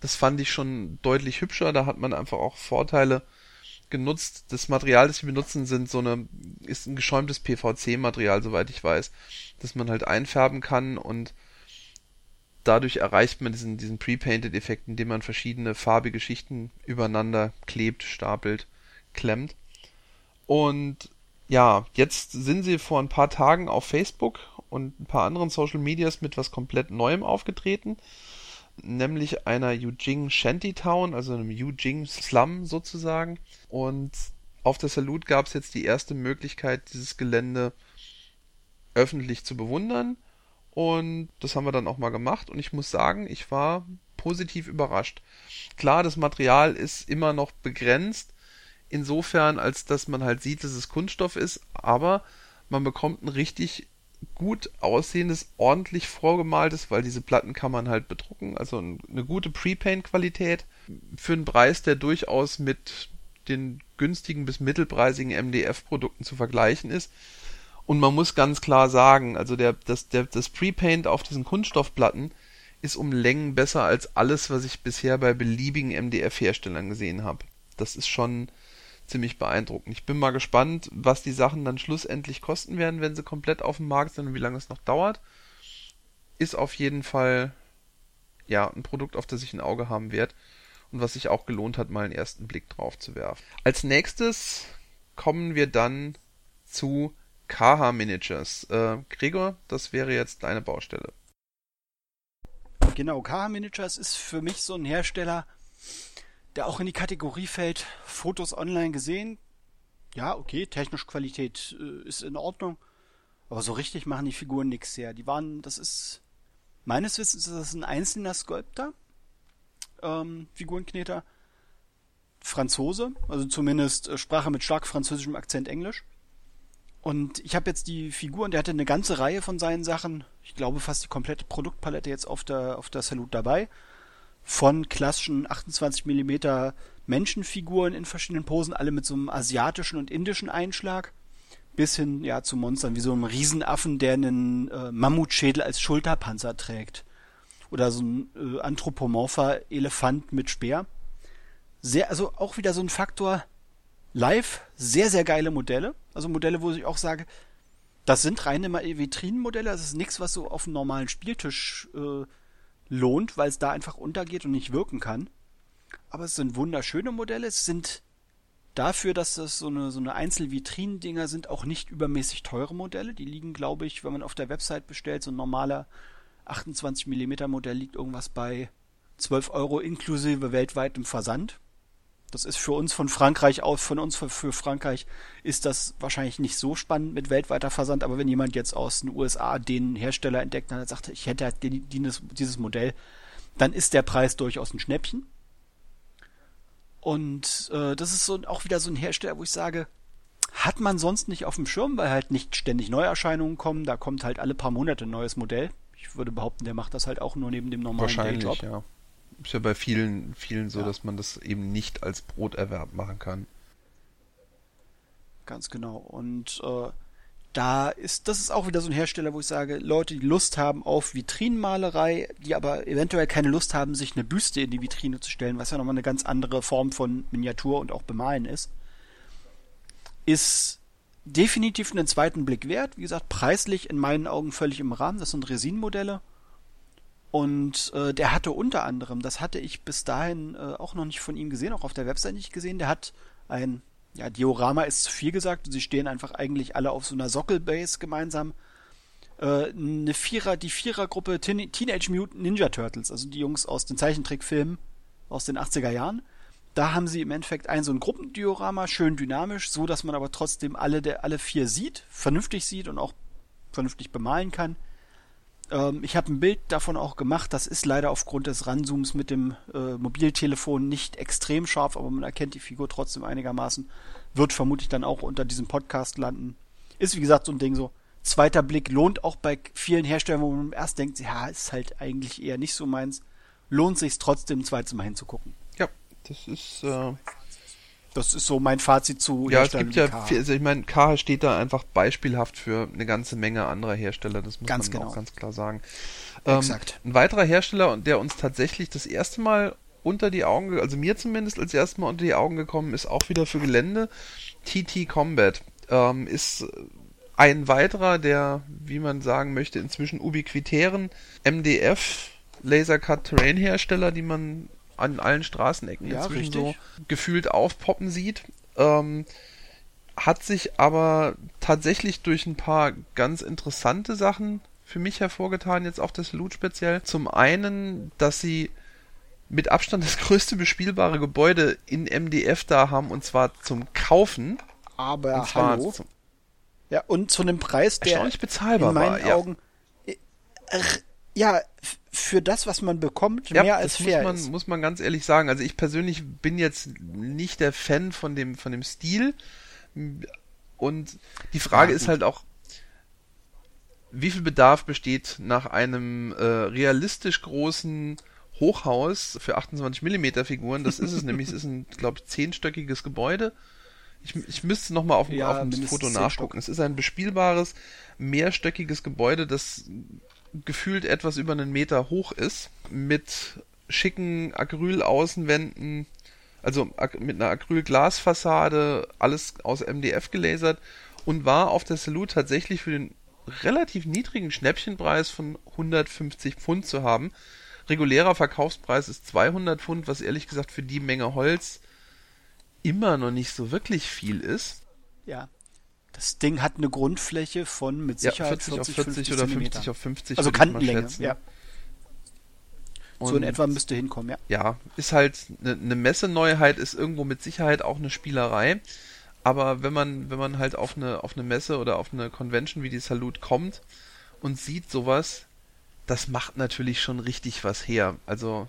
Das fand ich schon deutlich hübscher. Da hat man einfach auch Vorteile genutzt. Das Material, das wir benutzen, sind so eine, ist ein geschäumtes PVC-Material, soweit ich weiß, das man halt einfärben kann und dadurch erreicht man diesen, diesen Pre-Painted-Effekt, indem man verschiedene farbige Schichten übereinander klebt, stapelt, klemmt. Und ja, jetzt sind sie vor ein paar Tagen auf Facebook und ein paar anderen Social Medias mit was komplett Neuem aufgetreten nämlich einer Eugene Shantytown, also einem Eugene Slum sozusagen. Und auf der Salute gab es jetzt die erste Möglichkeit, dieses Gelände öffentlich zu bewundern. Und das haben wir dann auch mal gemacht. Und ich muss sagen, ich war positiv überrascht. Klar, das Material ist immer noch begrenzt, insofern, als dass man halt sieht, dass es Kunststoff ist, aber man bekommt ein richtig gut aussehendes, ordentlich vorgemaltes, weil diese Platten kann man halt bedrucken. Also eine gute Prepaint-Qualität für einen Preis, der durchaus mit den günstigen bis mittelpreisigen MDF-Produkten zu vergleichen ist. Und man muss ganz klar sagen, also der, das, der, das Prepaint auf diesen Kunststoffplatten ist um Längen besser als alles, was ich bisher bei beliebigen MDF-Herstellern gesehen habe. Das ist schon ziemlich beeindruckend. Ich bin mal gespannt, was die Sachen dann schlussendlich kosten werden, wenn sie komplett auf dem Markt sind und wie lange es noch dauert. Ist auf jeden Fall ja ein Produkt, auf das ich ein Auge haben werde und was sich auch gelohnt hat, mal einen ersten Blick drauf zu werfen. Als nächstes kommen wir dann zu KH Miniatures. Äh, Gregor, das wäre jetzt deine Baustelle. Genau, KH Miniatures ist für mich so ein Hersteller, der auch in die Kategorie fällt, Fotos online gesehen. Ja, okay, technische Qualität äh, ist in Ordnung. Aber so richtig machen die Figuren nichts her. Die waren, das ist, meines Wissens ist das ein einzelner Sculptor, ähm, Figurenkneter. Franzose, also zumindest äh, sprach er mit stark französischem Akzent Englisch. Und ich habe jetzt die Figuren, der hatte eine ganze Reihe von seinen Sachen, ich glaube fast die komplette Produktpalette jetzt auf der, auf der Salute dabei. Von klassischen 28 mm Menschenfiguren in verschiedenen Posen, alle mit so einem asiatischen und indischen Einschlag, bis hin ja zu Monstern wie so einem Riesenaffen, der einen äh, Mammutschädel als Schulterpanzer trägt. Oder so ein äh, anthropomorpher Elefant mit Speer. Sehr, also auch wieder so ein Faktor, live sehr, sehr geile Modelle. Also Modelle, wo ich auch sage, das sind reine Vitrinenmodelle. Das ist nichts, was so auf einem normalen Spieltisch äh, lohnt, weil es da einfach untergeht und nicht wirken kann. Aber es sind wunderschöne Modelle. Es sind dafür, dass das so eine, so eine Einzelvitrinendinger sind, auch nicht übermäßig teure Modelle. Die liegen, glaube ich, wenn man auf der Website bestellt, so ein normaler 28 mm Modell liegt irgendwas bei 12 Euro inklusive weltweitem Versand. Das ist für uns von Frankreich aus, von uns für Frankreich ist das wahrscheinlich nicht so spannend mit weltweiter Versand, aber wenn jemand jetzt aus den USA den Hersteller entdeckt und sagt, ich hätte halt dieses, dieses Modell, dann ist der Preis durchaus ein Schnäppchen. Und äh, das ist so auch wieder so ein Hersteller, wo ich sage, hat man sonst nicht auf dem Schirm, weil halt nicht ständig Neuerscheinungen kommen. Da kommt halt alle paar Monate ein neues Modell. Ich würde behaupten, der macht das halt auch nur neben dem normalen Wahrscheinlich, Dayjob. ja ist ja bei vielen, vielen so, Ja. dass man das eben nicht als Broterwerb machen kann. Ganz genau. Und äh, da ist, das ist auch wieder so ein Hersteller, wo ich sage, Leute, die Lust haben auf Vitrinenmalerei, die aber eventuell keine Lust haben, sich eine Büste in die Vitrine zu stellen, was ja nochmal eine ganz andere Form von Miniatur und auch Bemalen ist, ist definitiv einen zweiten Blick wert. Wie gesagt, preislich in meinen Augen völlig im Rahmen. Das sind Resinmodelle. Und äh, der hatte unter anderem, das hatte ich bis dahin äh, auch noch nicht von ihm gesehen, auch auf der Website nicht gesehen, der hat ein, ja, Diorama ist zu viel gesagt, sie stehen einfach eigentlich alle auf so einer Sockelbase gemeinsam. Äh, eine Vierer, die Vierergruppe Teen Teenage Mutant Ninja Turtles, also die Jungs aus den Zeichentrickfilmen aus den 80er Jahren. Da haben sie im Endeffekt ein so ein Gruppendiorama, schön dynamisch, so dass man aber trotzdem alle der alle vier sieht, vernünftig sieht und auch vernünftig bemalen kann. Ähm, ich habe ein Bild davon auch gemacht. Das ist leider aufgrund des Ranzooms mit dem äh, Mobiltelefon nicht extrem scharf, aber man erkennt die Figur trotzdem einigermaßen. Wird vermutlich dann auch unter diesem Podcast landen. Ist wie gesagt so ein Ding so. Zweiter Blick lohnt auch bei vielen Herstellern, wo man erst denkt, ja, ist halt eigentlich eher nicht so meins. Lohnt sich trotzdem zweites Mal hinzugucken. Ja, das ist, äh, Das ist so mein Fazit zu ja, es Herstellern gibt wie ja, K. also ich meine, K steht da einfach beispielhaft für eine ganze Menge anderer Hersteller, das muss Ganz man genau. auch ganz klar sagen. Ähm, ein weiterer Hersteller, der uns tatsächlich das erste Mal unter die Augen, ge- also mir zumindest als erstes Mal unter die Augen gekommen ist, auch wieder für Gelände, TT Combat, ähm, ist ein weiterer der, wie man sagen möchte, inzwischen ubiquitären MDF Lasercut Terrain Hersteller, die man an allen Straßenecken Ja, inzwischen richtig. so gefühlt aufpoppen sieht. Ähm, hat sich aber tatsächlich durch ein paar ganz interessante Sachen für mich hervorgetan, jetzt auch das Loot speziell. Zum einen, dass sie mit Abstand das <laughs> größte bespielbare Gebäude in MDF da haben und zwar zum Kaufen. Aber und zwar hallo. zum, Ja, und zu einem Preis, der erstaunlich bezahlbar in meinen war. Ja. Augen äh, ja f- für das, was man bekommt, Ja, mehr als fair muss man, ist. muss man ganz ehrlich sagen. Also ich persönlich bin jetzt nicht der Fan von dem, von dem Stil. Und die Frage Ja, ist halt auch, wie viel Bedarf besteht nach einem äh, realistisch großen Hochhaus für 28 mm Figuren? Das ist es nämlich. Es ist ein, glaube ich, zehnstöckiges Gebäude. Ich, ich müsste nochmal auf, dem- Ja, auf dem Foto nachgucken. Es ist ein bespielbares, mehrstöckiges Gebäude, das gefühlt etwas über einen Meter hoch ist, mit schicken Acrylaußenwänden, also mit einer Acrylglasfassade, alles aus MDF gelasert und war auf der Salute tatsächlich für den relativ niedrigen Schnäppchenpreis von 150 Pfund zu haben. Regulärer Verkaufspreis ist 200 Pfund, was ehrlich gesagt für die Menge Holz immer noch nicht so wirklich viel ist. Ja. Das Ding hat eine Grundfläche von mit Ja, Sicherheit 40 auf 40, 40 50 oder Zentimeter. 50 auf 50. Also Kantenlänge, ja. So in Und- etwa müsste hinkommen, ja. ja, ist halt eine ne Messeneuheit, ist irgendwo mit Sicherheit auch eine Spielerei. Aber wenn man, wenn man halt auf eine, auf eine Messe oder auf eine Convention wie die Salute kommt und sieht sowas, das macht natürlich schon richtig was her. Also,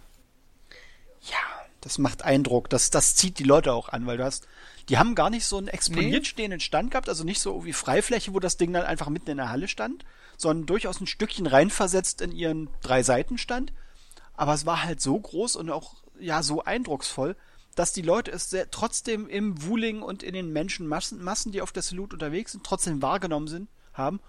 Ja, Das macht Eindruck. Das, das zieht die Leute auch an, weil du hast, die haben gar nicht so einen exponiert nee. stehenden Stand gehabt, also nicht so wie Freifläche, wo das Ding dann einfach mitten in der Halle stand, sondern durchaus ein Stückchen reinversetzt in ihren drei Seiten stand. Aber es war halt so groß und auch, ja, so eindrucksvoll, dass die Leute es sehr, trotzdem im Wuling und in den Menschenmassen, Massen, die auf der Salute unterwegs sind, trotzdem wahrgenommen sind, haben.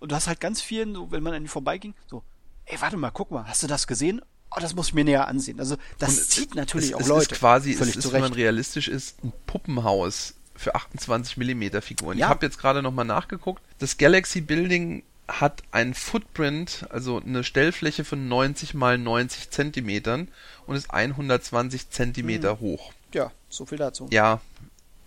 Und du hast halt ganz vielen, so, wenn man an die vorbeiging, so, ey, warte mal, guck mal, hast du das gesehen? Oh, das muss ich mir näher ansehen. Also, das und zieht natürlich es, auch es Leute. Ist quasi, völlig es ist, wenn man realistisch ist, ein Puppenhaus für 28 Millimeter Figuren. Ja. Ich habe jetzt gerade nochmal nachgeguckt. Das Galaxy Building hat einen Footprint, also eine Stellfläche von 90 mal 90 Zentimetern und ist 120 Zentimeter hm. hoch. Ja, so viel dazu. Ja,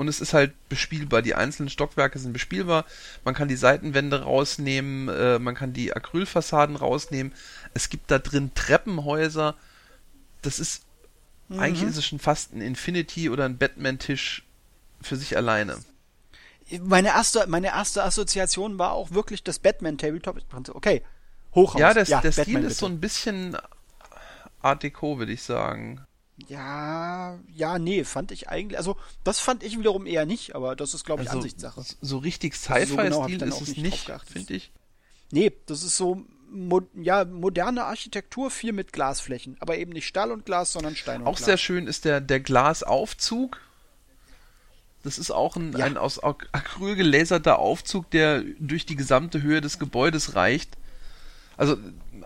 und es ist halt bespielbar. Die einzelnen Stockwerke sind bespielbar. Man kann die Seitenwände rausnehmen, äh, man kann die Acrylfassaden rausnehmen. Es gibt da drin Treppenhäuser. Das ist mhm. eigentlich ist es schon fast ein Infinity oder ein Batman-Tisch für sich alleine. Meine erste, meine erste Assoziation war auch wirklich das Batman Tabletop. Okay, Hochhaus. Ja, das, ja, der Batman Stil ist bitte. so ein bisschen Art Deco, würde ich sagen. Ja, ja, nee, fand ich eigentlich, also das fand ich wiederum eher nicht, aber das ist, glaube ich, also, Ansichtssache. So richtig Sci-Fi-Stil also so genau ist es nicht, finde ich. Nee, das ist so, mo ja, moderne Architektur, viel mit Glasflächen, aber eben nicht Stahl und Glas, sondern Stein und auch Glas. Auch sehr schön ist der, der Glasaufzug. Das ist auch ein, ja. ein aus Acryl gelaserter Aufzug, der durch die gesamte Höhe des Gebäudes reicht. Also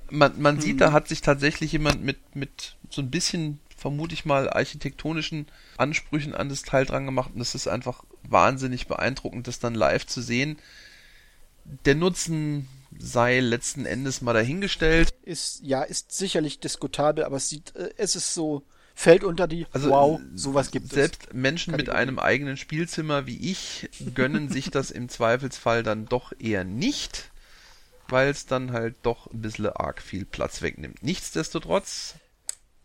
man, man sieht, da mhm. hat sich tatsächlich jemand mit, mit so ein bisschen vermute ich mal, architektonischen Ansprüchen an das Teil dran gemacht und es ist einfach wahnsinnig beeindruckend, das dann live zu sehen. Der Nutzen sei letzten Endes mal dahingestellt. Ist, ja, ist sicherlich diskutabel, aber es sieht, äh, es ist so, fällt unter die, also, wow, sowas gibt selbst es. Selbst Menschen Kategorie. mit einem eigenen Spielzimmer wie ich gönnen sich das im Zweifelsfall dann doch eher nicht, weil es dann halt doch ein bisschen arg viel Platz wegnimmt. Nichtsdestotrotz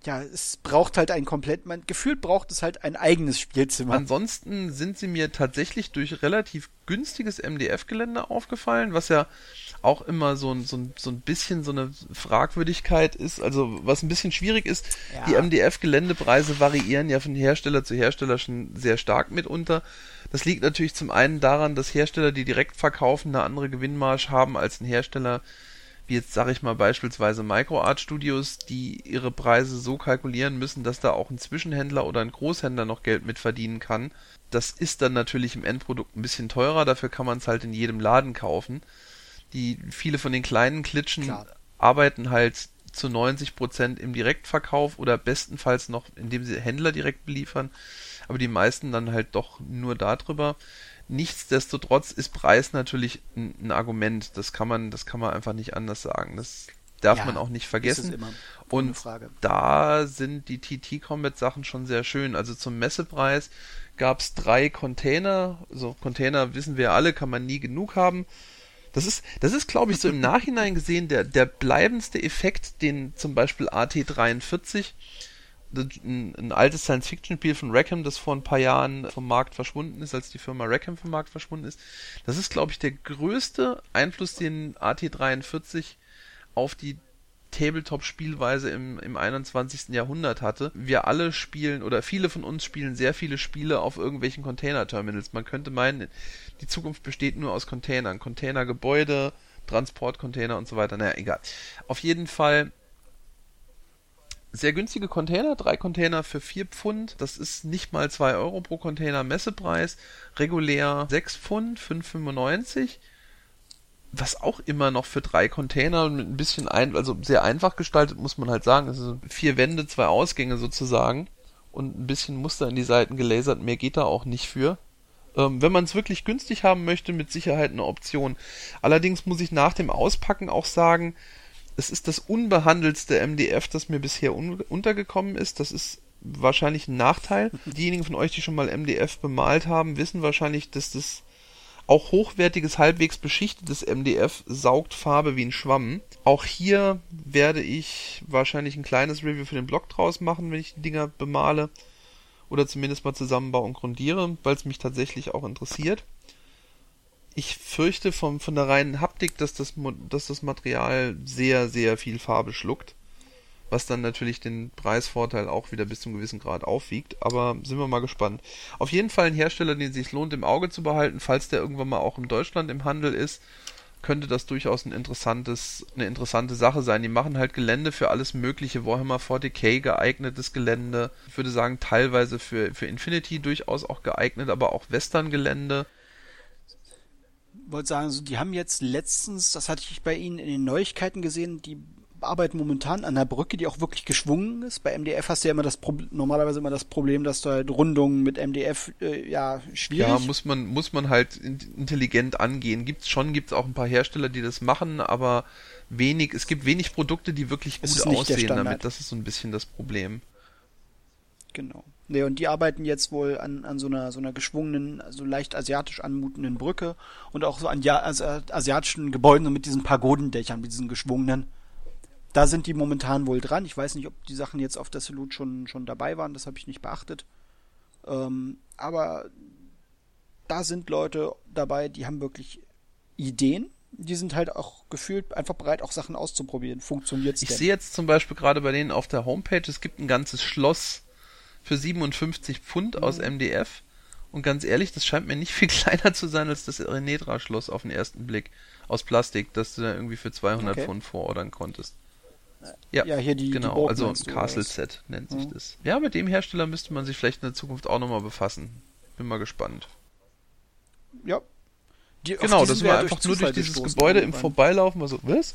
ja, es braucht halt ein komplett, man gefühlt braucht es halt ein eigenes Spielzimmer. Ansonsten sind sie mir tatsächlich durch relativ günstiges MDF-Gelände aufgefallen, was ja auch immer so ein, so, ein, so ein bisschen so eine Fragwürdigkeit ist. Also was ein bisschen schwierig ist, ja. die MDF-Geländepreise variieren ja von Hersteller zu Hersteller schon sehr stark mitunter. Das liegt natürlich zum einen daran, dass Hersteller, die direkt verkaufen, eine andere Gewinnmarge haben als ein Hersteller, wie jetzt sage ich mal beispielsweise Microart Studios, die ihre Preise so kalkulieren müssen, dass da auch ein Zwischenhändler oder ein Großhändler noch Geld mit verdienen kann. Das ist dann natürlich im Endprodukt ein bisschen teurer, dafür kann man es halt in jedem Laden kaufen. Die viele von den kleinen Klitschen Klar. arbeiten halt zu 90% im Direktverkauf oder bestenfalls noch, indem sie Händler direkt beliefern, aber die meisten dann halt doch nur darüber. Nichtsdestotrotz ist Preis natürlich ein, ein, Argument. Das kann man, das kann man einfach nicht anders sagen. Das darf ja, man auch nicht vergessen. Und da sind die TT Combat Sachen schon sehr schön. Also zum Messepreis gab es drei Container. So Container wissen wir alle, kann man nie genug haben. Das ist, das ist, glaube ich, so im <laughs> Nachhinein gesehen der, der bleibendste Effekt, den zum Beispiel AT43 ein, altes Science-Fiction-Spiel von Rackham, das vor ein paar Jahren vom Markt verschwunden ist, als die Firma Rackham vom Markt verschwunden ist. Das ist, glaube ich, der größte Einfluss, den AT43 auf die Tabletop-Spielweise im, im 21. Jahrhundert hatte. Wir alle spielen oder viele von uns spielen sehr viele Spiele auf irgendwelchen Container-Terminals. Man könnte meinen, die Zukunft besteht nur aus Containern. Containergebäude, Transportcontainer und so weiter. Naja, egal. Auf jeden Fall sehr günstige Container, drei Container für vier Pfund. Das ist nicht mal zwei Euro pro Container Messepreis. Regulär sechs Pfund, 5,95. Was auch immer noch für drei Container mit ein bisschen ein, also sehr einfach gestaltet, muss man halt sagen. Es sind vier Wände, zwei Ausgänge sozusagen. Und ein bisschen Muster in die Seiten gelasert. Mehr geht da auch nicht für. Ähm, wenn man es wirklich günstig haben möchte, mit Sicherheit eine Option. Allerdings muss ich nach dem Auspacken auch sagen, es ist das unbehandelste MDF, das mir bisher un untergekommen ist. Das ist wahrscheinlich ein Nachteil. <laughs> Diejenigen von euch, die schon mal MDF bemalt haben, wissen wahrscheinlich, dass das auch hochwertiges, halbwegs beschichtetes MDF saugt Farbe wie ein Schwamm. Auch hier werde ich wahrscheinlich ein kleines Review für den Blog draus machen, wenn ich die Dinger bemale. Oder zumindest mal zusammenbaue und grundiere, weil es mich tatsächlich auch interessiert ich fürchte vom, von der reinen Haptik, dass das, dass das Material sehr, sehr viel Farbe schluckt. was dann natürlich den Preisvorteil auch wieder bis zum gewissen Grad aufwiegt. Aber sind wir mal gespannt. Auf jeden Fall ein Hersteller, den es sich lohnt, im Auge zu behalten, falls der irgendwann mal auch in Deutschland im Handel ist, könnte das durchaus ein interessantes, eine interessante Sache sein. Die machen halt Gelände für alles mögliche, Warhammer 40k geeignetes Gelände. Ich würde sagen, teilweise für, für Infinity durchaus auch geeignet, aber auch Western-Gelände wollte sagen, die haben jetzt letztens, das hatte ich bei Ihnen in den Neuigkeiten gesehen, die arbeiten momentan an einer Brücke, die auch wirklich geschwungen ist. Bei MDF hast du ja immer das Pro normalerweise immer das Problem, dass du halt Rundungen mit MDF äh, ja schwierig. Ja, muss man muss man halt intelligent angehen. Gibt's schon, gibt's auch ein paar Hersteller, die das machen, aber wenig. Es gibt wenig Produkte, die wirklich gut aussehen damit. Das ist so ein bisschen das Problem. Genau. Nee, und die arbeiten jetzt wohl an, an so einer so einer geschwungenen, so leicht asiatisch anmutenden Brücke und auch so an ja, also asiatischen Gebäuden so mit diesen Pagodendächern, mit diesen geschwungenen da sind die momentan wohl dran. Ich weiß nicht, ob die Sachen jetzt auf der Salute schon, schon dabei waren, das habe ich nicht beachtet. Ähm, aber da sind Leute dabei, die haben wirklich Ideen. Die sind halt auch gefühlt einfach bereit, auch Sachen auszuprobieren. Funktioniert Ich sehe jetzt zum Beispiel gerade bei denen auf der Homepage, es gibt ein ganzes Schloss für 57 Pfund mhm. aus MDF. Und ganz ehrlich, das scheint mir nicht viel <laughs> kleiner zu sein als das Renetra-Schloss auf den ersten Blick aus Plastik, das du da irgendwie für 200 okay. Pfund vorordern konntest. Ja, ja hier die genau, die also ein Castle Set nennt sich mhm. das. Ja, mit dem Hersteller müsste man sich vielleicht in der Zukunft auch nochmal befassen. Bin mal gespannt. Ja. Die, genau, das war einfach nur durch dieses Gebäude im Vorbeilaufen, also, was?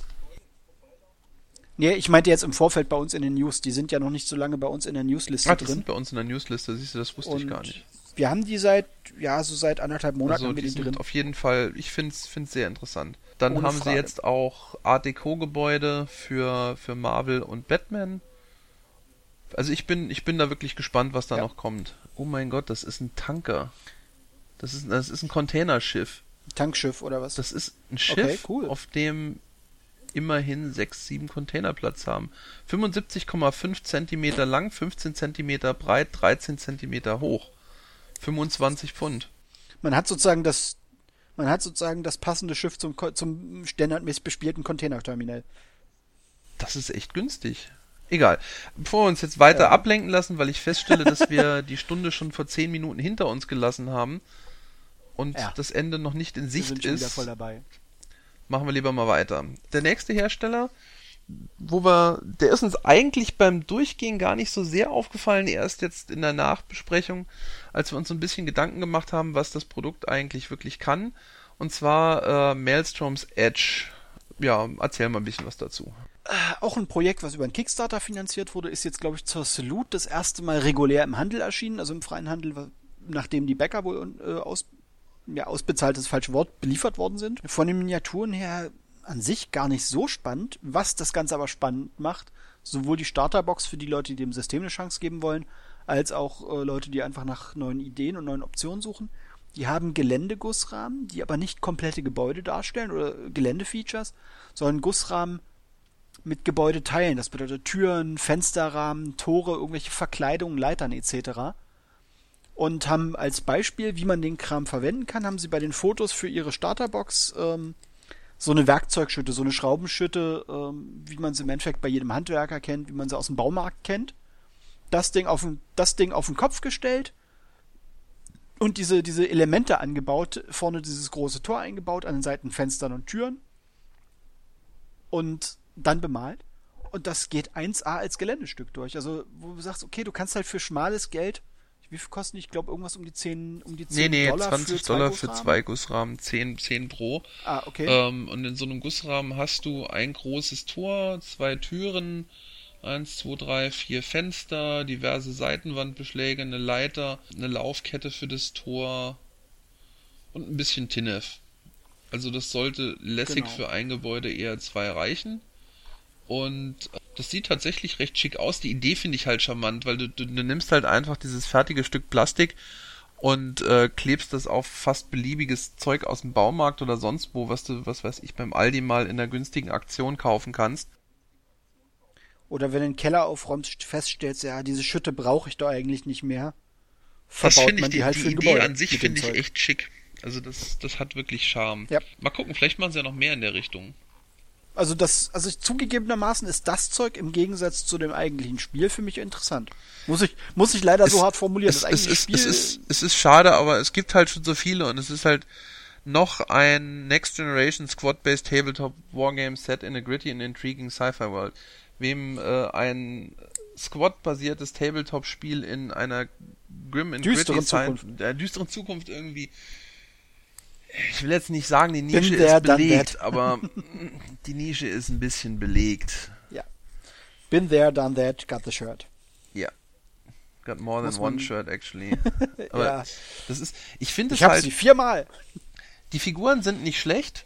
Nee, ich meinte jetzt im Vorfeld bei uns in den News. Die sind ja noch nicht so lange bei uns in der Newsliste Ach, drin. sind bei uns in der Newsliste, siehst du, das wusste Und ich gar nicht. Wir haben die seit, ja, so seit anderthalb Monaten also, die, die drin. Auf jeden Fall, ich finde es sehr interessant. Dann Ohne haben Frage. sie jetzt auch Art Deco-Gebäude für, für Marvel und Batman. Also ich bin, ich bin da wirklich gespannt, was da ja. noch kommt. Oh mein Gott, das ist ein Tanker. Das ist, das ist ein Containerschiff. Tankschiff oder was? Das ist ein Schiff, okay, cool. auf dem immerhin 6, 7 Container Platz haben. 75,5 Zentimeter lang, 15 Zentimeter breit, 13 Zentimeter hoch. 25 Pfund. Man hat sozusagen das, man hat sozusagen das passende Schiff zum, zum standardmäßig bespielten Containerterminal. Das ist echt günstig. Egal. Bevor wir uns jetzt weiter ja. ablenken lassen, weil ich feststelle, dass wir <laughs> die Stunde schon vor zehn Minuten hinter uns gelassen haben und ja. das Ende noch nicht in Sicht wir sind ist, voll dabei. Machen wir lieber mal weiter. Der nächste Hersteller, wo wir, der ist uns eigentlich beim Durchgehen gar nicht so sehr aufgefallen, erst jetzt in der Nachbesprechung, als wir uns so ein bisschen Gedanken gemacht haben, was das Produkt eigentlich wirklich kann. Und zwar äh, Maelstroms Edge. Ja, erzähl mal ein bisschen was dazu. Äh, auch ein Projekt, was über einen Kickstarter finanziert wurde, ist jetzt, glaube ich, zur Salute das erste Mal regulär im Handel erschienen, also im freien Handel, nachdem die Bäcker wohl äh, aus, ja, ausbezahlt das falsche Wort, beliefert worden sind. Von den Miniaturen her an sich gar nicht so spannend. Was das Ganze aber spannend macht, sowohl die Starterbox für die Leute, die dem System eine Chance geben wollen, als auch äh, Leute, die einfach nach neuen Ideen und neuen Optionen suchen. Die haben Geländegussrahmen, die aber nicht komplette Gebäude darstellen oder Geländefeatures, sondern Gussrahmen mit Gebäudeteilen. Das bedeutet Türen, Fensterrahmen, Tore, irgendwelche Verkleidungen, Leitern etc. Und haben als Beispiel, wie man den Kram verwenden kann, haben sie bei den Fotos für ihre Starterbox ähm, so eine Werkzeugschütte, so eine Schraubenschütte, ähm, wie man sie im Endeffekt bei jedem Handwerker kennt, wie man sie aus dem Baumarkt kennt das Ding auf den, das Ding auf den Kopf gestellt und diese, diese Elemente angebaut, vorne dieses große Tor eingebaut, an den Seiten Fenstern und Türen und dann bemalt. Und das geht 1A als Geländestück durch. Also, wo du sagst, okay, du kannst halt für schmales Geld, wie viel kosten? Ich glaube, irgendwas um die 10, um die 10 nee, nee, Dollar 20 für Dollar für zwei Gussrahmen, 10, 10 pro. Ah, okay. Ähm, und in so einem Gussrahmen hast du ein großes Tor, zwei Türen, Eins, zwei, drei, vier Fenster, diverse Seitenwandbeschläge, eine Leiter, eine Laufkette für das Tor und ein bisschen Tinef. Also das sollte lässig genau. für ein Gebäude eher zwei reichen. Und das sieht tatsächlich recht schick aus. Die Idee finde ich halt charmant, weil du, du, du, nimmst halt einfach dieses fertige Stück Plastik und äh, klebst das auf fast beliebiges Zeug aus dem Baumarkt oder sonst wo, was du, was weiß ich, beim Aldi mal in einer günstigen Aktion kaufen kannst. Oder wenn du den Keller aufräumst, feststellst, ja, diese Schütte brauche ich doch eigentlich nicht mehr. Verbaut das finde ich, die, halt die Idee an sich finde ich echt schick. Also das, das hat wirklich Charme. Ja. Mal gucken, vielleicht machen sie ja noch mehr in der Richtung. Also das, also zugegebenermaßen ist das Zeug im Gegensatz zu dem eigentlichen Spiel für mich interessant. Muss ich, muss ich leider es, so hart formulieren. Es, es, es, es, ist, es ist schade, aber es gibt halt schon so viele und es ist halt noch ein Next Generation Squad-Based Tabletop Wargame set in a gritty and intriguing Sci-Fi World. Wem äh, ein Squad-basiertes Tabletop-Spiel in einer grim and düsteren gritty Zukunft. Äh, düsteren Zukunft irgendwie ich will jetzt nicht sagen, die Nische ist belegt, aber <laughs> die Nische ist ein bisschen belegt. Ja. Been there, done that, got the shirt. Ja. Got more than Muss one man- shirt actually. <laughs> Aber Ja. das ist, ich finde es halt, sie viermal. die Figuren sind nicht schlecht.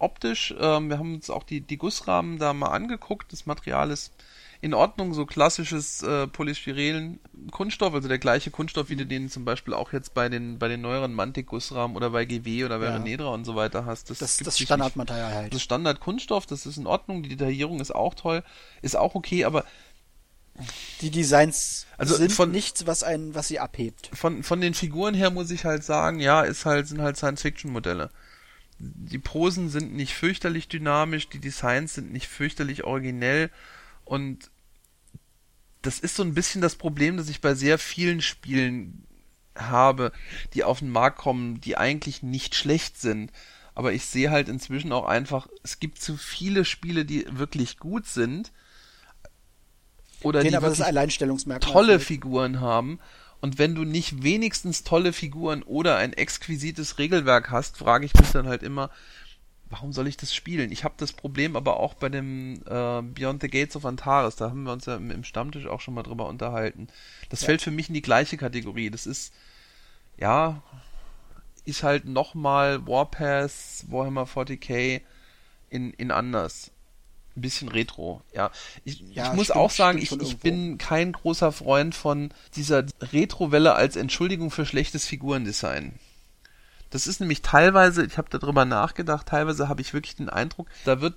Optisch, ähm, wir haben uns auch die, die Gussrahmen da mal angeguckt. Das Material ist in Ordnung, so klassisches äh, Polystyren Kunststoff, also der gleiche Kunststoff, wie du den zum Beispiel auch jetzt bei den, bei den neueren Mantic-Gussrahmen oder bei GW oder bei Ja. Renedra und so weiter hast. Das, Das ist das Standardmaterial halt. Das ist Standard-Kunststoff, das ist in Ordnung, die Detaillierung ist auch toll, ist auch okay, aber Die Designs Also sind von- nichts, was einen, was sie abhebt. von, von den Figuren her muss ich halt sagen, ja, ist halt, sind halt Science-Fiction-Modelle. Die Posen sind nicht fürchterlich dynamisch, die Designs sind nicht fürchterlich originell und das ist so ein bisschen das Problem, das ich bei sehr vielen Spielen habe, die auf den Markt kommen, die eigentlich nicht schlecht sind. Aber ich sehe halt inzwischen auch einfach, es gibt zu viele Spiele, die wirklich gut sind. Oder Den die aber das Alleinstellungsmerkmal. tolle fehlt. Figuren haben. Und wenn du nicht wenigstens tolle Figuren oder ein exquisites Regelwerk hast, frage ich mich dann halt immer, warum soll ich das spielen? Ich habe das Problem aber auch bei dem äh, Beyond the Gates of Antares, da haben wir uns ja im, im Stammtisch auch schon mal drüber unterhalten. Das fällt für mich in die gleiche Kategorie. Das ist, ja, ist halt nochmal Warpath, Warhammer 40k in, in anders. Ein bisschen retro, ja. Ich, Ja, ich muss stimmt, auch sagen, ich, ich bin kein großer Freund von dieser Retro-Welle als Entschuldigung für schlechtes Figurendesign. Das ist nämlich teilweise, ich habe darüber nachgedacht, teilweise habe ich wirklich den Eindruck, da wird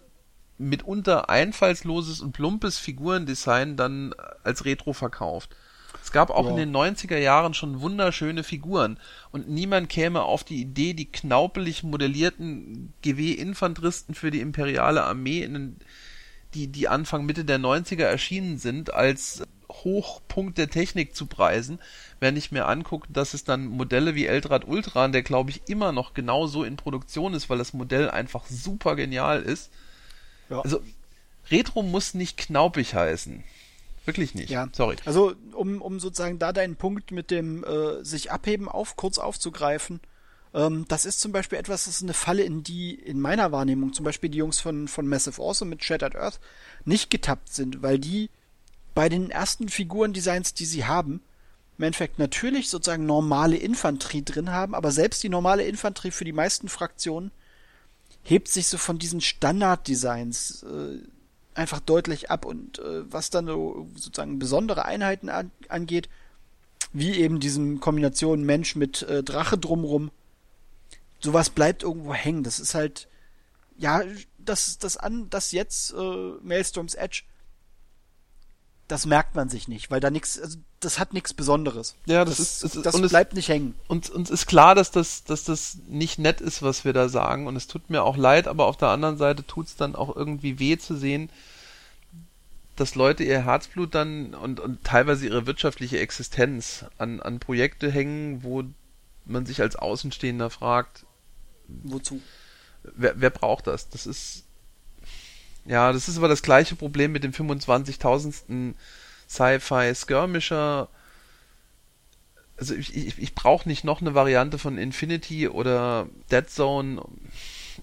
mitunter einfallsloses und plumpes Figurendesign dann als Retro verkauft. Es gab auch Ja. in den 90er Jahren schon wunderschöne Figuren und niemand käme auf die Idee, die knaupelig modellierten GW-Infanteristen für die imperiale Armee in den die, die Anfang Mitte der 90er erschienen sind, als Hochpunkt der Technik zu preisen, wenn ich mir angucke, dass es dann Modelle wie Eldrad Ultran, der glaube ich immer noch genauso in Produktion ist, weil das Modell einfach super genial ist. Ja. Also Retro muss nicht knaupig heißen. Wirklich nicht. Ja. Sorry. Also, um, um sozusagen da deinen Punkt mit dem äh, sich abheben auf, kurz aufzugreifen, ähm, das ist zum Beispiel etwas, das ist eine Falle, in die in meiner Wahrnehmung zum Beispiel die Jungs von, von Massive Awesome mit Shattered Earth nicht getappt sind, weil die bei den ersten Figurendesigns, die sie haben, im Endeffekt natürlich sozusagen normale Infanterie drin haben, aber selbst die normale Infanterie für die meisten Fraktionen hebt sich so von diesen Standarddesigns äh, einfach deutlich ab und äh, was dann so sozusagen besondere Einheiten an, angeht, wie eben diesen Kombination Mensch mit äh, Drache drumrum, sowas bleibt irgendwo hängen. Das ist halt, ja, das, das an, das jetzt äh, Maelstrom's Edge, das merkt man sich nicht, weil da nichts, also das hat nichts Besonderes. Ja, das ist- es ist- das und es- bleibt nicht hängen. uns, uns ist klar, dass das, dass das nicht nett ist, was wir da sagen. Und es tut mir auch leid, aber auf der anderen Seite tut es dann auch irgendwie weh zu sehen, dass Leute ihr Herzblut dann und, und teilweise ihre wirtschaftliche Existenz an, an Projekte hängen, wo man sich als Außenstehender fragt, Wozu? wer, wer braucht das? Das ist ja, das ist aber das gleiche Problem mit dem 25.000. Sci-Fi Skirmisher. Also ich, ich, ich brauche nicht noch eine Variante von Infinity oder Dead Zone.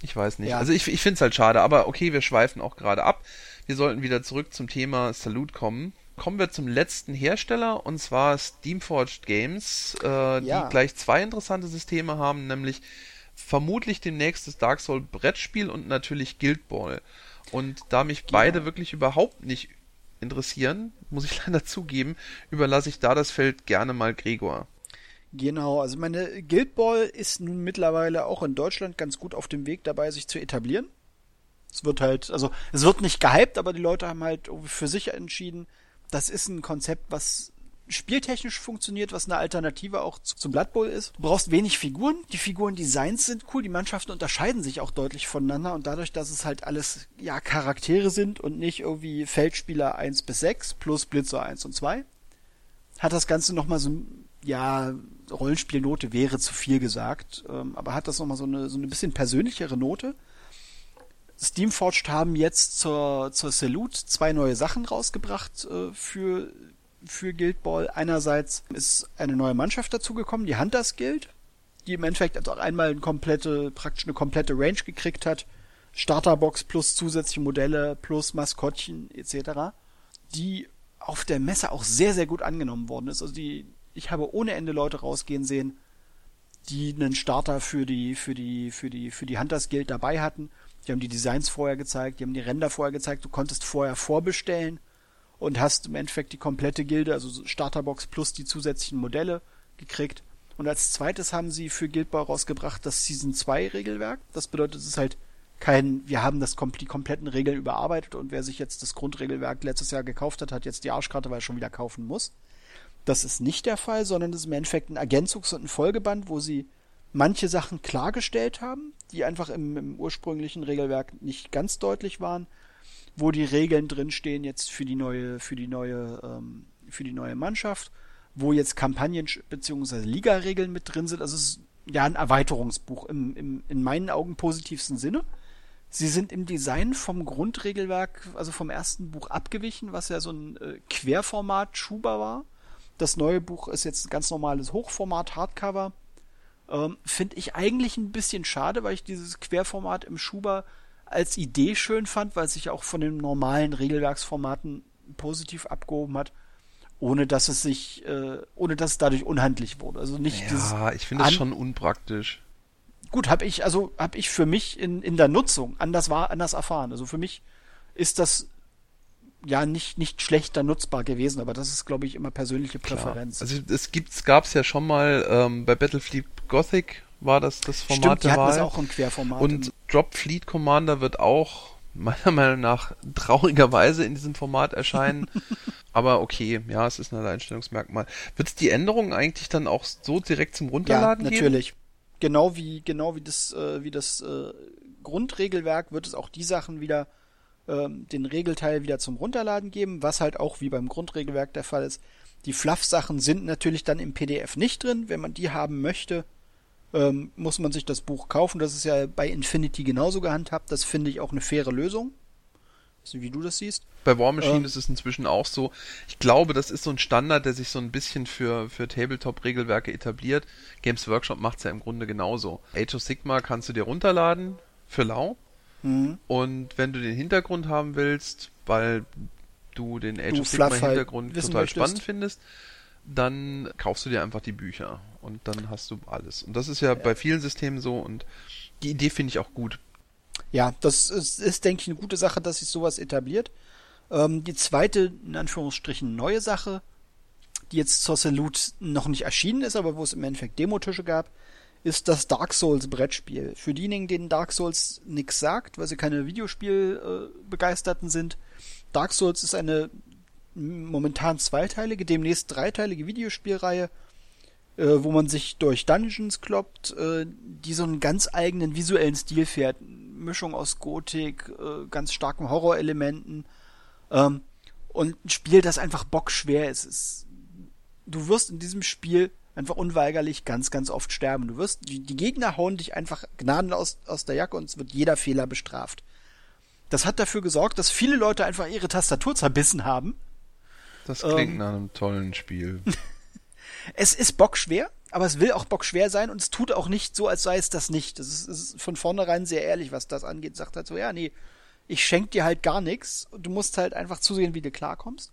Ich weiß nicht. Ja. Also ich, ich finde es halt schade, aber okay, wir schweifen auch gerade ab. Wir sollten wieder zurück zum Thema Salute kommen. Kommen wir zum letzten Hersteller und zwar Steamforged Games, äh, Ja. die gleich zwei interessante Systeme haben, nämlich vermutlich demnächst das Dark Soul Brettspiel und natürlich Guild Ball. Und da mich beide wirklich überhaupt nicht interessieren, muss ich <laughs> leider zugeben, überlasse ich da das Feld gerne mal Gregor. Genau, also meine Guild Ball ist nun mittlerweile auch in Deutschland ganz gut auf dem Weg dabei, sich zu etablieren. Es wird halt, also es wird nicht gehypt, aber die Leute haben halt für sich entschieden, das ist ein Konzept, was spieltechnisch funktioniert, was eine Alternative auch zu, zum Blood Bowl ist. Du brauchst wenig Figuren. Die Figuren-Designs sind cool. Die Mannschaften unterscheiden sich auch deutlich voneinander. Und dadurch, dass es halt alles, ja, Charaktere sind und nicht irgendwie Feldspieler 1 bis 6 plus Blitzer 1 und 2, hat das Ganze nochmal so, ja, Rollenspielnote wäre zu viel gesagt, ähm, aber hat das nochmal so eine, so eine bisschen persönlichere Note. Steamforged haben jetzt zur, zur Salute zwei neue Sachen rausgebracht äh, für, für Guild Ball. Einerseits ist eine neue Mannschaft dazugekommen, die Hunters Guild, die im Endeffekt also auch einmal eine komplette, praktisch eine komplette Range gekriegt hat. Starterbox plus zusätzliche Modelle plus Maskottchen etc. Die auf der Messe auch sehr, sehr gut angenommen worden ist. Also die, ich habe ohne Ende Leute rausgehen sehen, die einen Starter für die, für die, für die, für die Hunters Guild dabei hatten die haben die Designs vorher gezeigt, die haben die Ränder vorher gezeigt, du konntest vorher vorbestellen und hast im Endeffekt die komplette Gilde, also Starterbox plus die zusätzlichen Modelle gekriegt. Und als zweites haben sie für Guildball rausgebracht das Season 2 Regelwerk. Das bedeutet, es ist halt kein, wir haben das die kompletten Regeln überarbeitet und wer sich jetzt das Grundregelwerk letztes Jahr gekauft hat, hat jetzt die Arschkarte, weil er schon wieder kaufen muss. Das ist nicht der Fall, sondern es ist im Endeffekt ein Ergänzungs- und ein Folgeband, wo sie manche Sachen klargestellt haben, die einfach im, im, ursprünglichen Regelwerk nicht ganz deutlich waren, wo die Regeln drinstehen jetzt für die neue, für die neue, ähm, für die neue Mannschaft, wo jetzt Kampagnen bzw. Liga-Regeln mit drin sind. Also es ist ja ein Erweiterungsbuch im, im, in meinen Augen positivsten Sinne. Sie sind im Design vom Grundregelwerk, also vom ersten Buch abgewichen, was ja so ein äh, Querformat-Schuber war. Das neue Buch ist jetzt ein ganz normales Hochformat-Hardcover ähm, Finde ich eigentlich ein bisschen schade, weil ich dieses Querformat im Schuber als Idee schön fand, weil es sich auch von den normalen Regelwerksformaten positiv abgehoben hat, ohne dass es sich, äh, ohne dass es dadurch unhandlich wurde. Also nicht Ja, ich finde das schon unpraktisch. Gut, habe ich also habe ich für mich in in der Nutzung anders war anders erfahren. Also für mich ist das ja nicht nicht schlechter nutzbar gewesen, aber das ist glaube ich immer persönliche Präferenz. Klar. Also es gibt gab es ja schon mal ähm, bei Battlefleet Gothic war das das Format Stimmt, die der Wahl. auch ein Querformat. Und Drop Fleet Commander wird auch meiner Meinung nach traurigerweise in diesem Format erscheinen. <laughs> Aber okay, ja, es ist ein Alleinstellungsmerkmal. Wird es die Änderungen eigentlich dann auch so direkt zum Runterladen ja, natürlich. Geben? Genau wie genau wie das äh, wie das äh, Grundregelwerk wird es auch die Sachen wieder ähm, den Regelteil wieder zum Runterladen geben, was halt auch wie beim Grundregelwerk der Fall ist. Die Fluff-Sachen sind natürlich dann im PDF nicht drin. Wenn man die haben möchte, ähm, muss man sich das Buch kaufen. Das ist ja bei Infinity genauso gehandhabt. Das finde ich auch eine faire Lösung. Also wie du das siehst. Bei War Machine ähm, ist es inzwischen auch so. Ich glaube, das ist so ein Standard, der sich so ein bisschen für, für Tabletop-Regelwerke etabliert. Games Workshop macht es ja im Grunde genauso. Age of Sigma kannst du dir runterladen für lau. Mhm. Und wenn du den Hintergrund haben willst, weil du den Age du of Sigma halt Hintergrund total möchtest. spannend findest, dann kaufst du dir einfach die Bücher und dann hast du alles. Und das ist ja, ja. bei vielen Systemen so und die Idee finde ich auch gut. Ja, das ist, ist, denke ich, eine gute Sache, dass sich sowas etabliert. Ähm, die zweite, in Anführungsstrichen, neue Sache, die jetzt zur Salute noch nicht erschienen ist, aber wo es im Endeffekt Demotische gab, ist das Dark Souls Brettspiel. Für diejenigen, denen Dark Souls nichts sagt, weil sie keine Videospielbegeisterten äh, sind, Dark Souls ist eine momentan zweiteilige, demnächst dreiteilige Videospielreihe, äh, wo man sich durch Dungeons kloppt, äh, die so einen ganz eigenen visuellen Stil fährt. Mischung aus Gotik, äh, ganz starken Horrorelementen. Ähm, und ein Spiel, das einfach bockschwer ist. ist. Du wirst in diesem Spiel einfach unweigerlich ganz, ganz oft sterben. Du wirst, die, die Gegner hauen dich einfach gnadenlos aus der Jacke und es wird jeder Fehler bestraft. Das hat dafür gesorgt, dass viele Leute einfach ihre Tastatur zerbissen haben. Das klingt ähm, nach einem tollen Spiel. <laughs> es ist bockschwer, aber es will auch bockschwer sein und es tut auch nicht so, als sei es das nicht. Es ist, ist, von vornherein sehr ehrlich, was das angeht. Sagt halt so, ja, nee, ich schenk dir halt gar nichts. Du musst halt einfach zusehen, wie du klarkommst.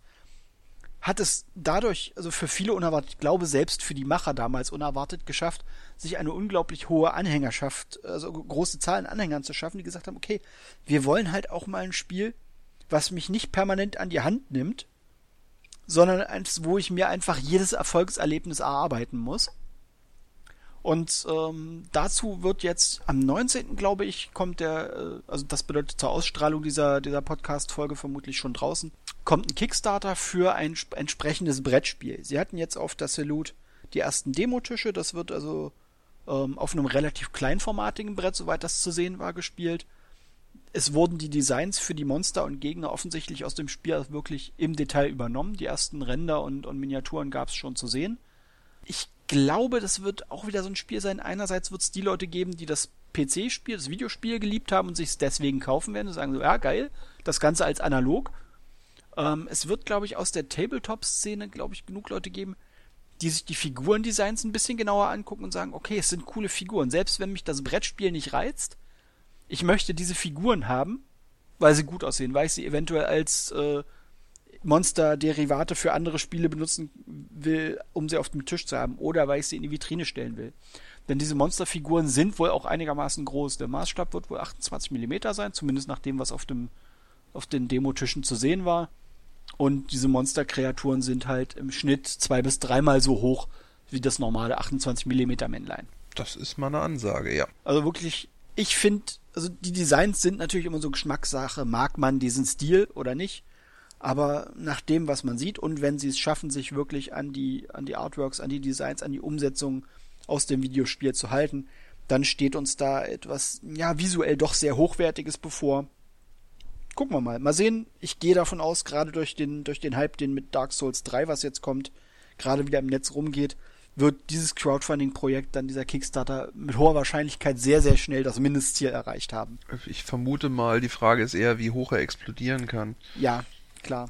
Hat es dadurch, also für viele unerwartet, ich glaube selbst für die Macher damals unerwartet geschafft, sich eine unglaublich hohe Anhängerschaft, also große Zahlen Anhängern zu schaffen, die gesagt haben, okay, wir wollen halt auch mal ein Spiel, was mich nicht permanent an die Hand nimmt, sondern eins, wo ich mir einfach jedes Erfolgserlebnis erarbeiten muss. Und ähm, dazu wird jetzt am 19. glaube ich, kommt der, äh, also das bedeutet zur Ausstrahlung dieser, dieser Podcast-Folge vermutlich schon draußen, kommt ein Kickstarter für ein entsprechendes Brettspiel. Sie hatten jetzt auf der Salute die ersten Demotische, das wird also ähm, auf einem relativ kleinformatigen Brett, soweit das zu sehen war, gespielt. Es wurden die Designs für die Monster und Gegner offensichtlich aus dem Spiel wirklich im Detail übernommen. Die ersten Ränder und, und Miniaturen gab es schon zu sehen. Ich glaube, das wird auch wieder so ein Spiel sein. Einerseits wird es die Leute geben, die das PC-Spiel, das Videospiel geliebt haben und sich es deswegen kaufen werden und sagen so, ja, geil, das Ganze als analog. Ähm, es wird, glaube ich, aus der Tabletop-Szene, glaube ich, genug Leute geben, die sich die Figurendesigns ein bisschen genauer angucken und sagen, okay, es sind coole Figuren. Selbst wenn mich das Brettspiel nicht reizt, ich möchte diese Figuren haben, weil sie gut aussehen, weil ich sie eventuell als äh, Monster-Derivate für andere Spiele benutzen will, um sie auf dem Tisch zu haben, oder weil ich sie in die Vitrine stellen will. Denn diese Monsterfiguren sind wohl auch einigermaßen groß. Der Maßstab wird wohl 28 mm sein, zumindest nach dem, was auf dem auf den Demotischen zu sehen war. Und diese Monsterkreaturen sind halt im Schnitt zwei bis dreimal so hoch wie das normale 28 mm Männlein. Das ist mal eine Ansage, ja. Also wirklich, ich finde, also die Designs sind natürlich immer so Geschmackssache. Mag man diesen Stil oder nicht? Aber nach dem, was man sieht und wenn sie es schaffen, sich wirklich an die, an die Artworks, an die Designs, an die Umsetzung aus dem Videospiel zu halten, dann steht uns da etwas, ja, visuell doch sehr Hochwertiges bevor gucken wir mal. Mal sehen. Ich gehe davon aus, gerade durch den, durch den Hype, den mit Dark Souls 3, was jetzt kommt, gerade wieder im Netz rumgeht, wird dieses Crowdfunding-Projekt dann dieser Kickstarter mit hoher Wahrscheinlichkeit sehr, sehr schnell das Mindestziel erreicht haben. Ich vermute mal, die Frage ist eher, wie hoch er explodieren kann. Ja, klar.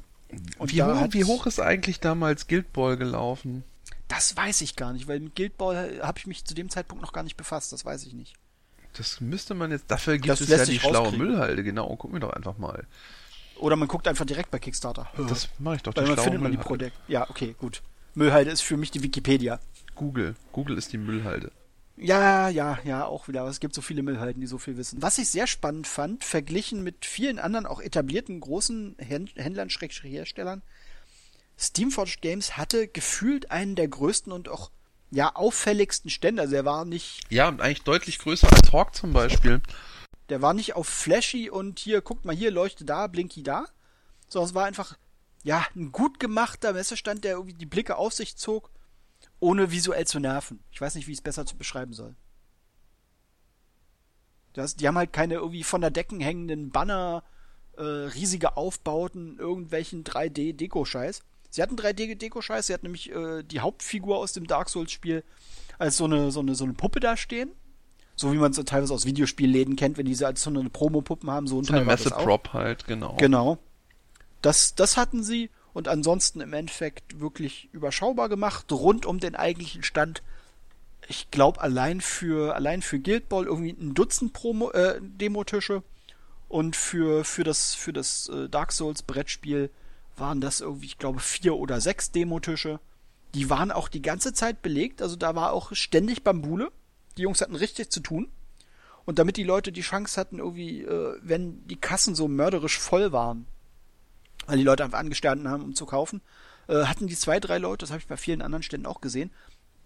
Und wie, hoch, wie hoch ist eigentlich damals Guild Ball gelaufen? Das weiß ich gar nicht, weil mit Guild Ball habe ich mich zu dem Zeitpunkt noch gar nicht befasst, das weiß ich nicht. Das müsste man jetzt. Dafür gibt das es ja die schlaue Müllhalde, genau. Gucken wir doch einfach mal. Oder man guckt einfach direkt bei Kickstarter. Das mache ich doch. Weil man findet man die Projekte. Ja, okay, gut. Müllhalde ist für mich die Wikipedia. Google. Google ist die Müllhalde. Ja, ja, ja, auch wieder. Es gibt so viele Müllhalden, die so viel wissen. Was ich sehr spannend fand, verglichen mit vielen anderen auch etablierten großen Händlern, Herstellern, Steamforged Games hatte gefühlt einen der größten und auch ja, auffälligsten Stände. Also er war nicht. Ja, eigentlich deutlich größer als Hawk zum Beispiel. Der war nicht auf flashy und hier, guckt mal hier, leuchte da, blinky da. Sondern es war einfach, ja, ein gut gemachter Messestand, der irgendwie die Blicke auf sich zog, ohne visuell zu nerven. Ich weiß nicht, wie ich es besser zu beschreiben soll. Das, die haben halt keine irgendwie von der Decken hängenden Banner, äh, riesige Aufbauten, irgendwelchen 3D-Deko-Scheiß. Sie hatten 3D-Deko-Scheiß, sie hatten nämlich äh, die Hauptfigur aus dem Dark Souls-Spiel als so eine, so, eine, so eine Puppe da stehen. So wie man es teilweise aus Videospielläden kennt, wenn diese als so eine Promo-Puppen haben. So, so eine Messe-Prop halt, genau. Genau. Das, das hatten sie und ansonsten im Endeffekt wirklich überschaubar gemacht, rund um den eigentlichen Stand. Ich glaube, allein für, allein für Guild Ball irgendwie ein Dutzend Promo, äh, Demotische und für, für das, für das äh, Dark Souls Brettspiel waren das irgendwie, ich glaube, vier oder sechs Demotische. Die waren auch die ganze Zeit belegt, also da war auch ständig Bambule. Die Jungs hatten richtig zu tun. Und damit die Leute die Chance hatten, irgendwie, äh, wenn die Kassen so mörderisch voll waren, weil die Leute einfach angestanden haben, um zu kaufen, äh, hatten die zwei, drei Leute, das habe ich bei vielen anderen Ständen auch gesehen,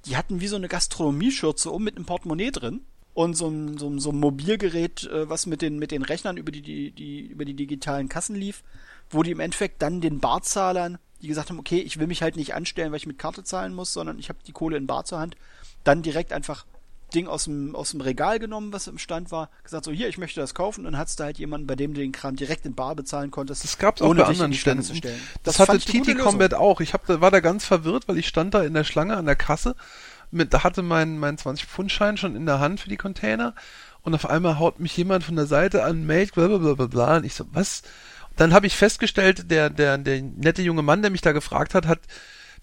die hatten wie so eine Gastronomieschürze um mit einem Portemonnaie drin und so ein, so ein, so ein Mobilgerät, äh, was mit den, mit den Rechnern über die, die, die, über die digitalen Kassen lief, wo die im Endeffekt dann den Barzahlern, die gesagt haben, okay, ich will mich halt nicht anstellen, weil ich mit Karte zahlen muss, sondern ich habe die Kohle in Bar zur Hand, dann direkt einfach Ding aus dem, aus dem Regal genommen, was im Stand war, gesagt so, hier, ich möchte das kaufen, und hat's da halt jemanden, bei dem du den Kram direkt in Bar bezahlen konntest. Das gab's auch bei anderen Ständen. Zu stellen. Das, das hatte TT Combat auch. Ich hab, war da ganz verwirrt, weil ich stand da in der Schlange an der Kasse, mit, da hatte mein, mein 20-Pfund-Schein schon in der Hand für die Container, und auf einmal haut mich jemand von der Seite an, Mate, bla bla bla bla bla, und ich so, was? Dann habe ich festgestellt, der, der, der nette junge Mann, der mich da gefragt hat, hat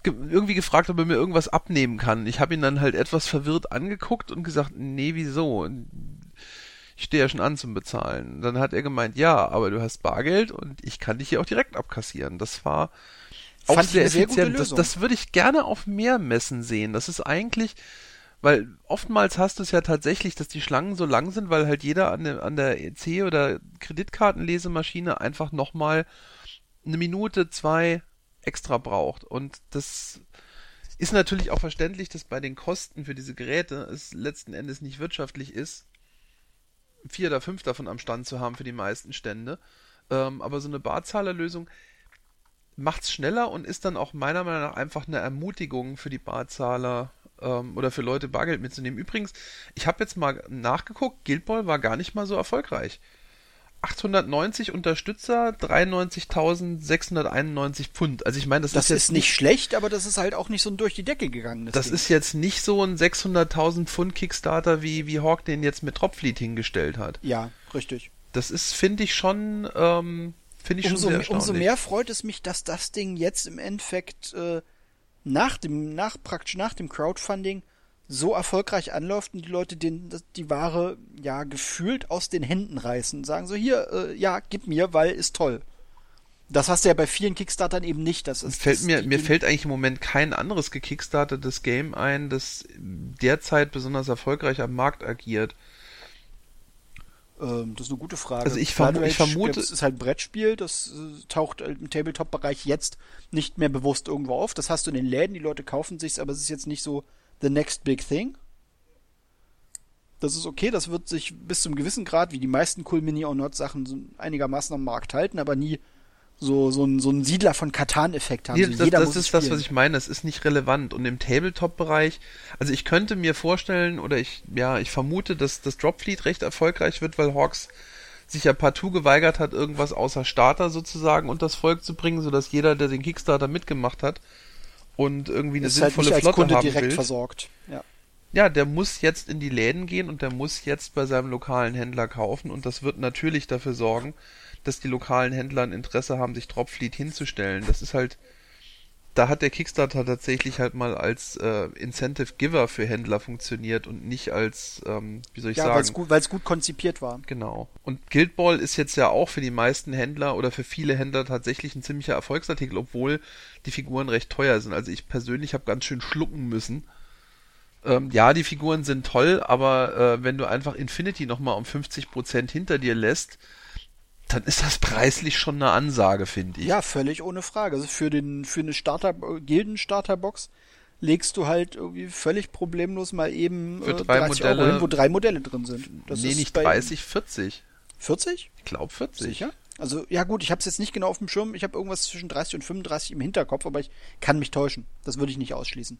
ge irgendwie gefragt, ob er mir irgendwas abnehmen kann. Ich habe ihn dann halt etwas verwirrt angeguckt und gesagt, nee, wieso? Ich stehe ja schon an zum Bezahlen. Dann hat er gemeint, ja, aber du hast Bargeld und ich kann dich hier auch direkt abkassieren. Das war auch sehr, sehr effizient. Das, das würde ich gerne auf mehr Messen sehen. Das ist eigentlich, weil oftmals hast du es ja tatsächlich, dass die Schlangen so lang sind, weil halt jeder an der, an der EC oder Kreditkartenlesemaschine einfach nochmal eine Minute, zwei extra braucht. Und das ist natürlich auch verständlich, dass bei den Kosten für diese Geräte es letzten Endes nicht wirtschaftlich ist, vier oder fünf davon am Stand zu haben für die meisten Stände. Ähm, aber so eine Barzahlerlösung, macht's schneller und ist dann auch meiner Meinung nach einfach eine Ermutigung für die Barzahler ähm, oder für Leute Bargeld mitzunehmen. Übrigens, ich habe jetzt mal nachgeguckt, Guild Ball war gar nicht mal so erfolgreich. 890 Unterstützer, 93.691 Pfund. Also ich meine, das, Das ist jetzt ist nicht schlecht, aber das ist halt auch nicht so durch die Decke gegangen. das Ding. ist jetzt nicht so ein 600.000 Pfund Kickstarter, wie, wie Hawk den jetzt mit Dropfleet hingestellt hat. Ja, richtig. Das ist, finde ich schon, ähm, finde ich Umso, schon sehr erstaunlich. umso mehr freut es mich, dass das Ding jetzt im Endeffekt äh, nach dem, nach praktisch nach dem Crowdfunding so erfolgreich anläuft und die Leute den, die Ware ja gefühlt aus den Händen reißen und sagen so hier, äh, ja, gib mir, weil ist toll. Das hast du ja bei vielen Kickstartern eben nicht. Das ist fällt das, mir, mir fällt eigentlich im Moment kein anderes gekickstartetes Game ein, das derzeit besonders erfolgreich am Markt agiert. Ähm, das ist eine gute Frage. Also ich vermu- ich vermute- Das ist halt ein Brettspiel, das äh, taucht im Tabletop-Bereich jetzt nicht mehr bewusst irgendwo auf. Das hast du in den Läden, die Leute kaufen sich's, aber es ist jetzt nicht so the next big thing. Das ist okay, das wird sich bis zum gewissen Grad, wie die meisten Cool Mini or Not Sachen, einigermaßen am Markt halten, aber nie so, so ein, so ein Siedler von Katan-Effekt haben. Nee, das, das muss ist das, was ich meine. Es ist nicht relevant. Und im Tabletop-Bereich, also ich könnte mir vorstellen, oder ich, ja, ich vermute, dass das Dropfleet recht erfolgreich wird, weil Hawks sich ja partout geweigert hat, irgendwas außer Starter sozusagen und das Volk zu bringen, sodass jeder, der den Kickstarter mitgemacht hat und irgendwie eine ist halt sinnvolle als Flotte Kunde haben direkt will, versorgt. Ja. ja, der muss jetzt in die Läden gehen und der muss jetzt bei seinem lokalen Händler kaufen und das wird natürlich dafür sorgen, dass die lokalen Händler ein Interesse haben, sich Dropfleet hinzustellen. Das ist halt, da hat der Kickstarter tatsächlich halt mal als äh, Incentive Giver für Händler funktioniert und nicht als, ähm, wie soll ich Ja, weil es sagen, gut, weil's gut konzipiert war. Genau. Und Guild Ball ist jetzt ja auch für die meisten Händler oder für viele Händler tatsächlich ein ziemlicher Erfolgsartikel, obwohl die Figuren recht teuer sind. Also ich persönlich habe ganz schön schlucken müssen. Ähm, ja, die Figuren sind toll, aber äh, wenn du einfach Infinity nochmal um 50% hinter dir lässt, dann ist das preislich schon eine Ansage, finde ich. Ja, völlig ohne Frage. Also für den für eine Starter Gilden-Starterbox legst du halt irgendwie völlig problemlos mal eben Für äh, drei 30 Modelle- Euro hin, wo drei Modelle drin sind. Das nee, nicht bei 30, 40. 40? Ich glaube 40. Sicher? Also ja gut, ich habe es jetzt nicht genau auf dem Schirm. Ich habe irgendwas zwischen 30 und 35 im Hinterkopf, aber ich kann mich täuschen. Das würde ich nicht ausschließen.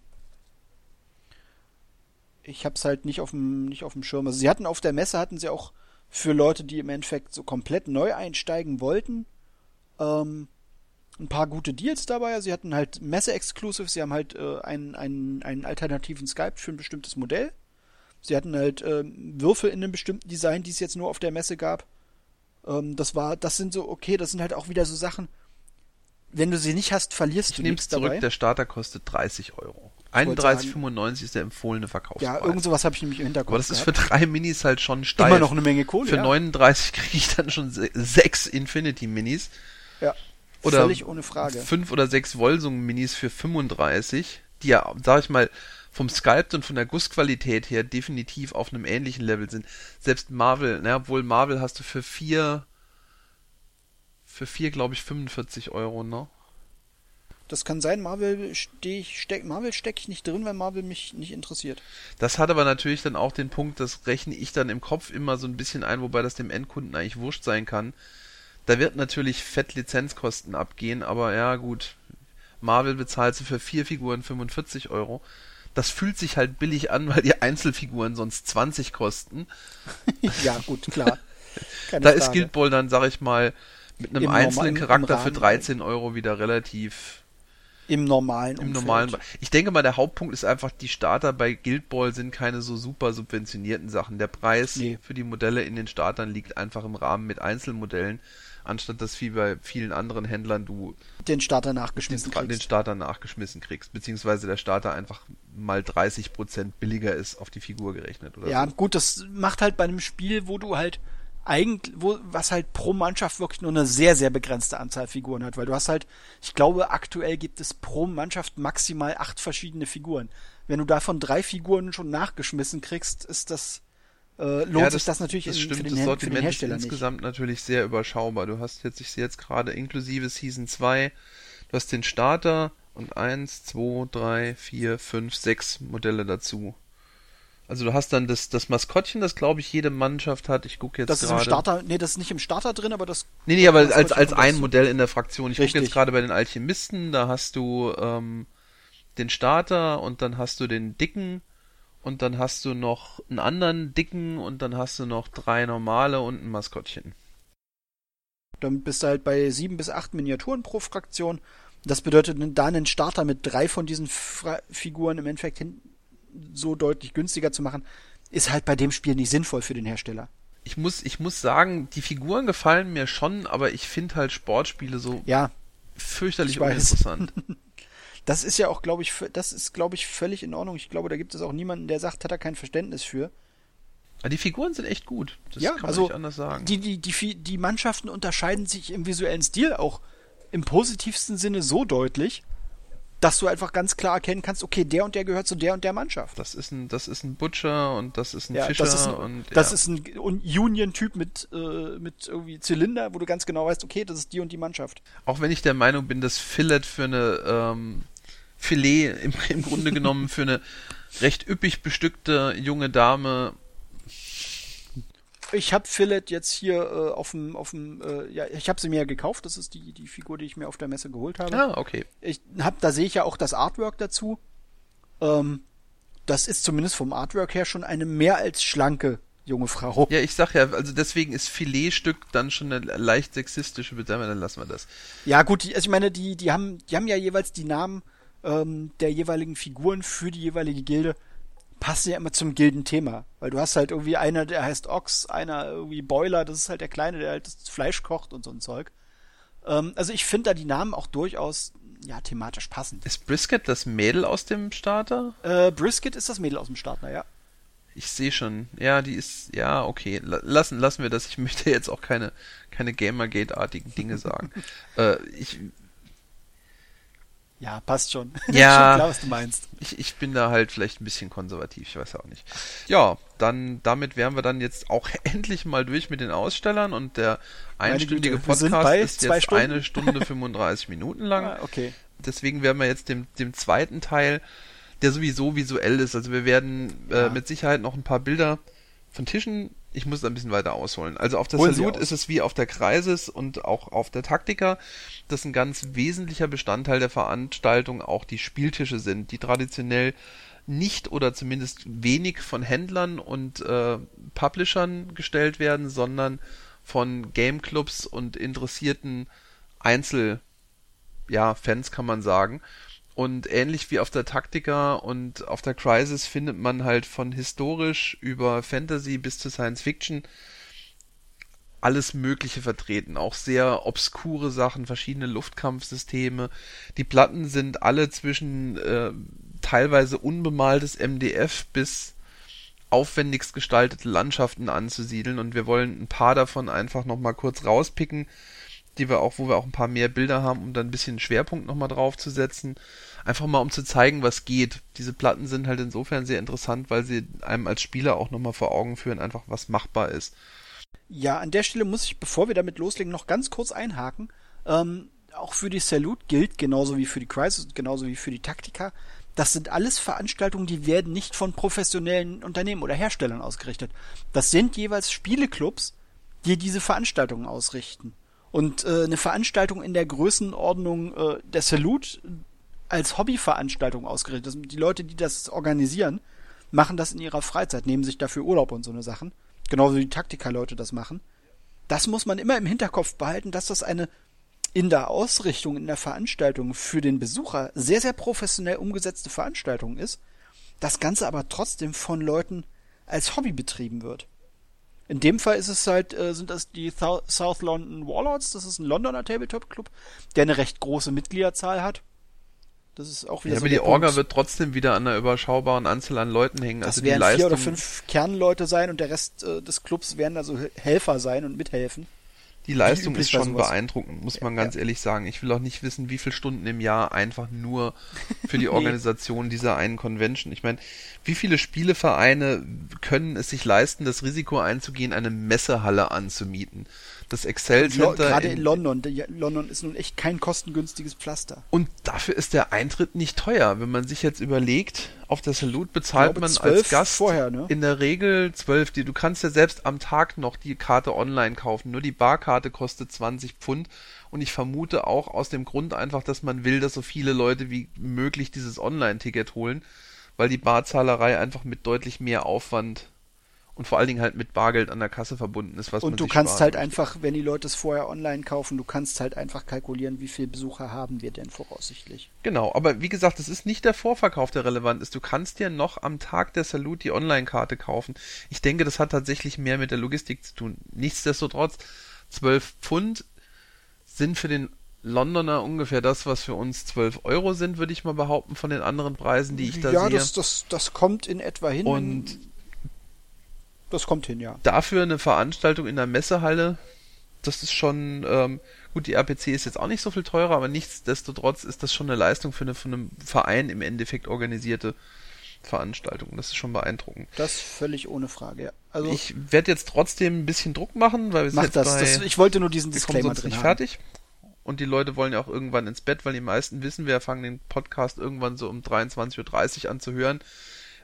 Ich habe es halt nicht auf dem nicht auf dem Schirm. Also sie hatten auf der Messe hatten sie auch für Leute, die im Endeffekt so komplett neu einsteigen wollten, ähm, ein paar gute Deals dabei. Sie hatten halt Messe-Exclusives, sie haben halt äh, einen, einen, einen alternativen Skype für ein bestimmtes Modell. Sie hatten halt ähm, Würfel in einem bestimmten Design, die es jetzt nur auf der Messe gab. Ähm, das war, das sind so, okay, das sind halt auch wieder so Sachen, wenn du sie nicht hast, verlierst Ich du nichts zurück, dabei. der Starter kostet 30 Euro. Wollte 31,95 ist der empfohlene Verkaufspreis. Ja, irgend sowas habe ich nämlich im Hinterkopf. Aber das ist für drei Minis halt schon steil. immer noch eine Menge Kohle. Für ja. 39 kriege ich dann schon se sechs Infinity Minis. ja. Oder Völlig ohne Frage. fünf oder sechs Volsung Minis für 35, die ja, sag ich mal, vom Sculpt und von der Gussqualität her definitiv auf einem ähnlichen Level sind. Selbst Marvel, na, obwohl Marvel hast du für vier, für vier, glaube ich, 45 Euro, ne? Das kann sein, Marvel steh ich, steck, Marvel stecke ich nicht drin, weil Marvel mich nicht interessiert. Das hat aber natürlich dann auch den Punkt, das rechne ich dann im Kopf immer so ein bisschen ein, wobei das dem Endkunden eigentlich wurscht sein kann. Da wird natürlich fett Lizenzkosten abgehen, aber ja gut, Marvel bezahlt sie für vier Figuren 45 Euro. Das fühlt sich halt billig an, weil die Einzelfiguren sonst 20 kosten. <laughs> ja, gut, klar. Keine da Frage. ist Guild Ball dann, sag ich mal, mit einem Im einzelnen im Charakter für Rahmen. 13 Euro wieder relativ Im normalen im Umfeld. normalen. Be- Ich denke mal, der Hauptpunkt ist einfach, die Starter bei Guild Ball sind keine so super subventionierten Sachen. Der Preis Nee. für die Modelle in den Startern liegt einfach im Rahmen mit Einzelmodellen, anstatt dass wie bei vielen anderen Händlern du Den Starter den, nachgeschmissen den kriegst. Starter nachgeschmissen kriegst, beziehungsweise der Starter einfach mal 30% billiger ist auf die Figur gerechnet oder Ja, so. gut, das macht halt bei einem Spiel, wo du halt eigentlich, wo, was halt pro Mannschaft wirklich nur eine sehr, sehr begrenzte Anzahl Figuren hat, weil du hast halt, ich glaube, aktuell gibt es pro Mannschaft maximal acht verschiedene Figuren. Wenn du davon drei Figuren schon nachgeschmissen kriegst, ist das, äh, lohnt Ja, sich das natürlich das in, stimmt, für, den, das Hän- für Sortiment den ist Hersteller nicht. insgesamt natürlich sehr überschaubar. Du hast jetzt, ich sehe jetzt gerade inklusive Season 2, du hast den Starter und 1, 2, 3, 4, 5, 6 Modelle dazu. Also du hast dann das, das Maskottchen, das glaube ich jede Mannschaft hat. Ich gucke jetzt Das ist gerade. im Starter, nee, das ist nicht im Starter drin, aber das Nee, nee, aber als, als ein. Modell in der Fraktion. Ich gucke jetzt gerade bei den Alchemisten, da hast du ähm, den Starter und dann hast du den dicken und dann hast du noch einen anderen dicken und dann hast du noch drei normale und ein Maskottchen. Dann bist du halt bei sieben bis acht Miniaturen pro Fraktion. Das bedeutet da einen Starter mit drei von diesen Fra Figuren im Endeffekt hin so deutlich günstiger zu machen, ist halt bei dem Spiel nicht sinnvoll für den Hersteller. Ich muss, ich muss sagen, die Figuren gefallen mir schon, aber ich finde halt Sportspiele so Ja, fürchterlich uninteressant. <laughs> das ist ja auch, glaube ich, das ist, glaube ich, völlig in Ordnung. Ich glaube, da gibt es auch niemanden, der sagt, hat er kein Verständnis für. die Figuren sind echt gut. Das Ja, kann man also nicht anders sagen. Die, die, die, die Mannschaften unterscheiden sich im visuellen Stil auch im positivsten Sinne so deutlich, dass du einfach ganz klar erkennen kannst, okay, der und der gehört zu der und der Mannschaft. das ist ein, das ist ein Butcher und das ist ein Ja, Fischer das ist ein, und das ja. ist ein Union-Typ mit, äh, mit irgendwie Zylinder, wo du ganz genau weißt, okay, das ist die und die Mannschaft. Auch wenn ich der Meinung bin, dass Fillet für eine ähm, Filet im, im Grunde genommen für eine recht üppig bestückte junge Dame. Ich habe Fillet jetzt hier äh, auf dem, auf dem, äh, ja, ich habe sie mir ja gekauft. Das ist die, die Figur, die ich mir auf der Messe geholt habe. Ah, okay. Ich hab, da sehe ich ja auch das Artwork dazu. Ähm, das ist zumindest vom Artwork her schon eine mehr als schlanke junge Frau. Ja, ich sag ja, also deswegen ist Filetstück dann schon eine leicht sexistische Bezeichnung, dann lassen wir das. Ja, gut, also ich meine, die, die haben, die haben ja jeweils die Namen ähm, der jeweiligen Figuren für die jeweilige Gilde. Passen ja immer zum Gildenthema. Weil du hast halt irgendwie einer, der heißt Ochs, einer irgendwie Boiler, das ist halt der Kleine, der halt das Fleisch kocht und so ein Zeug. Ähm, also ich finde da die Namen auch durchaus, ja, thematisch passend. Ist Brisket das Mädel aus dem Starter? Äh, Brisket ist das Mädel aus dem Starter, ja. Ich sehe schon. Ja, die ist, ja, okay. La- Lassen, lassen wir das. Ich möchte jetzt auch keine, keine Gamergate-artigen Dinge sagen. <laughs> äh, ich, Ja, passt schon. <laughs> Ja. schon klar, was du meinst. ich, ich bin da halt vielleicht ein bisschen konservativ, ich weiß auch nicht. Ja, dann damit wären wir dann jetzt auch <laughs> endlich mal durch mit den Ausstellern und der einstündige Podcast ist jetzt Stunden. eine Stunde 35 <laughs> Minuten lang. Ah, okay. Deswegen werden wir jetzt dem, dem zweiten Teil, der sowieso visuell ist, also wir werden äh, Ja. mit Sicherheit noch ein paar Bilder von Tischen, ich muss da ein bisschen weiter ausholen. Also auf der Holen Salut ist es wie auf der Kreises und auch auf der Taktika, dass ein ganz wesentlicher Bestandteil der Veranstaltung auch die Spieltische sind, die traditionell nicht oder zumindest wenig von Händlern und äh, Publishern gestellt werden, sondern von Gameclubs und interessierten Einzel ja, Fans kann man sagen. Und ähnlich wie auf der Taktika und auf der Crisis findet man halt von historisch über Fantasy bis zu Science Fiction alles Mögliche vertreten. Auch sehr obskure Sachen, verschiedene Luftkampfsysteme. Die Platten sind alle zwischen äh, teilweise unbemaltes MDF bis aufwendigst gestaltete Landschaften anzusiedeln und wir wollen ein paar davon einfach nochmal kurz rauspicken, die wir auch, wo wir auch ein paar mehr Bilder haben, um dann ein bisschen Schwerpunkt nochmal drauf zu setzen. Einfach mal um zu zeigen, was geht. Diese Platten sind halt insofern sehr interessant, weil sie einem als Spieler auch nochmal vor Augen führen, einfach was machbar ist. Ja, an der Stelle muss ich, bevor wir damit loslegen, noch ganz kurz einhaken. Ähm, auch für die Salute gilt, genauso wie für die Crisis, genauso wie für die Taktika. Das sind alles Veranstaltungen, die werden nicht von professionellen Unternehmen oder Herstellern ausgerichtet. Das sind jeweils Spieleclubs, die diese Veranstaltungen ausrichten. Und äh, eine Veranstaltung in der Größenordnung äh, der Salute als Hobbyveranstaltung ausgerichtet. Das, die Leute, die das organisieren, machen das in ihrer Freizeit, nehmen sich dafür Urlaub und so eine Sachen. Genauso wie die Taktika-Leute das machen. Das muss man immer im Hinterkopf behalten, dass das eine in der Ausrichtung, in der Veranstaltung für den Besucher sehr, sehr professionell umgesetzte Veranstaltung ist. Das Ganze aber trotzdem von Leuten als Hobby betrieben wird. In dem Fall ist es halt, äh, sind das die South London Warlords, das ist ein Londoner Tabletop-Club, der eine recht große Mitgliederzahl hat. Das ist auch wieder Ja, so aber die Orga Punkt. wird trotzdem wieder an einer überschaubaren Anzahl an Leuten hängen. Das also die werden vier oder fünf Kernleute sein und der Rest äh, des Clubs werden also Helfer sein und mithelfen. Die Leistung ist schon beeindruckend, muss man Ja, ganz ja. ehrlich sagen. Ich will auch nicht wissen, wie viele Stunden im Jahr einfach nur für die <laughs> Organisation dieser einen Convention. Ich meine, wie viele Spielevereine können es sich leisten, das Risiko einzugehen, eine Messehalle anzumieten? Das Excel Center. Gerade in London. Der- London ist nun echt kein kostengünstiges Pflaster. Und dafür ist der Eintritt nicht teuer. Wenn man sich jetzt überlegt, auf der Salute bezahlt glaube, man 12 als Gast vorher, ne? in der Regel 12. Die, du kannst ja selbst am Tag noch die Karte online kaufen. Nur die Barkarte kostet 20 Pfund. Und ich vermute auch aus dem Grund einfach, dass man will, dass so viele Leute wie möglich dieses Online-Ticket holen, weil die Barzahlerei einfach mit deutlich mehr Aufwand und vor allen Dingen halt mit Bargeld an der Kasse verbunden ist, was man Und du sich kannst halt möchte. einfach, wenn die Leute es vorher online kaufen, du kannst halt einfach kalkulieren, wie viele Besucher haben wir denn voraussichtlich. Genau, aber wie gesagt, es ist nicht der Vorverkauf, der relevant ist. Du kannst dir noch am Tag der Salute die Online-Karte kaufen. Ich denke, das hat tatsächlich mehr mit der Logistik zu tun. Nichtsdestotrotz, 12 Pfund sind für den Londoner ungefähr das, was für uns 12 Euro sind, würde ich mal behaupten, von den anderen Preisen, die ich da ja, sehe. das, das, das kommt in etwa hin. Und das kommt hin, ja. dafür eine Veranstaltung in der Messehalle, das ist schon, ähm, gut, die RPC ist jetzt auch nicht so viel teurer, aber nichtsdestotrotz ist das schon eine Leistung für eine von einem Verein im Endeffekt organisierte Veranstaltung. Das ist schon beeindruckend. Das völlig ohne Frage, ja. Also Ich werde jetzt trotzdem ein bisschen Druck machen, weil wir sind jetzt das. bei, das. Ich wollte nur diesen Disclaimer drin nicht haben. fertig. Und die Leute wollen ja auch irgendwann ins Bett, weil die meisten wissen, wir fangen den Podcast irgendwann so um 23.30 Uhr an zu hören,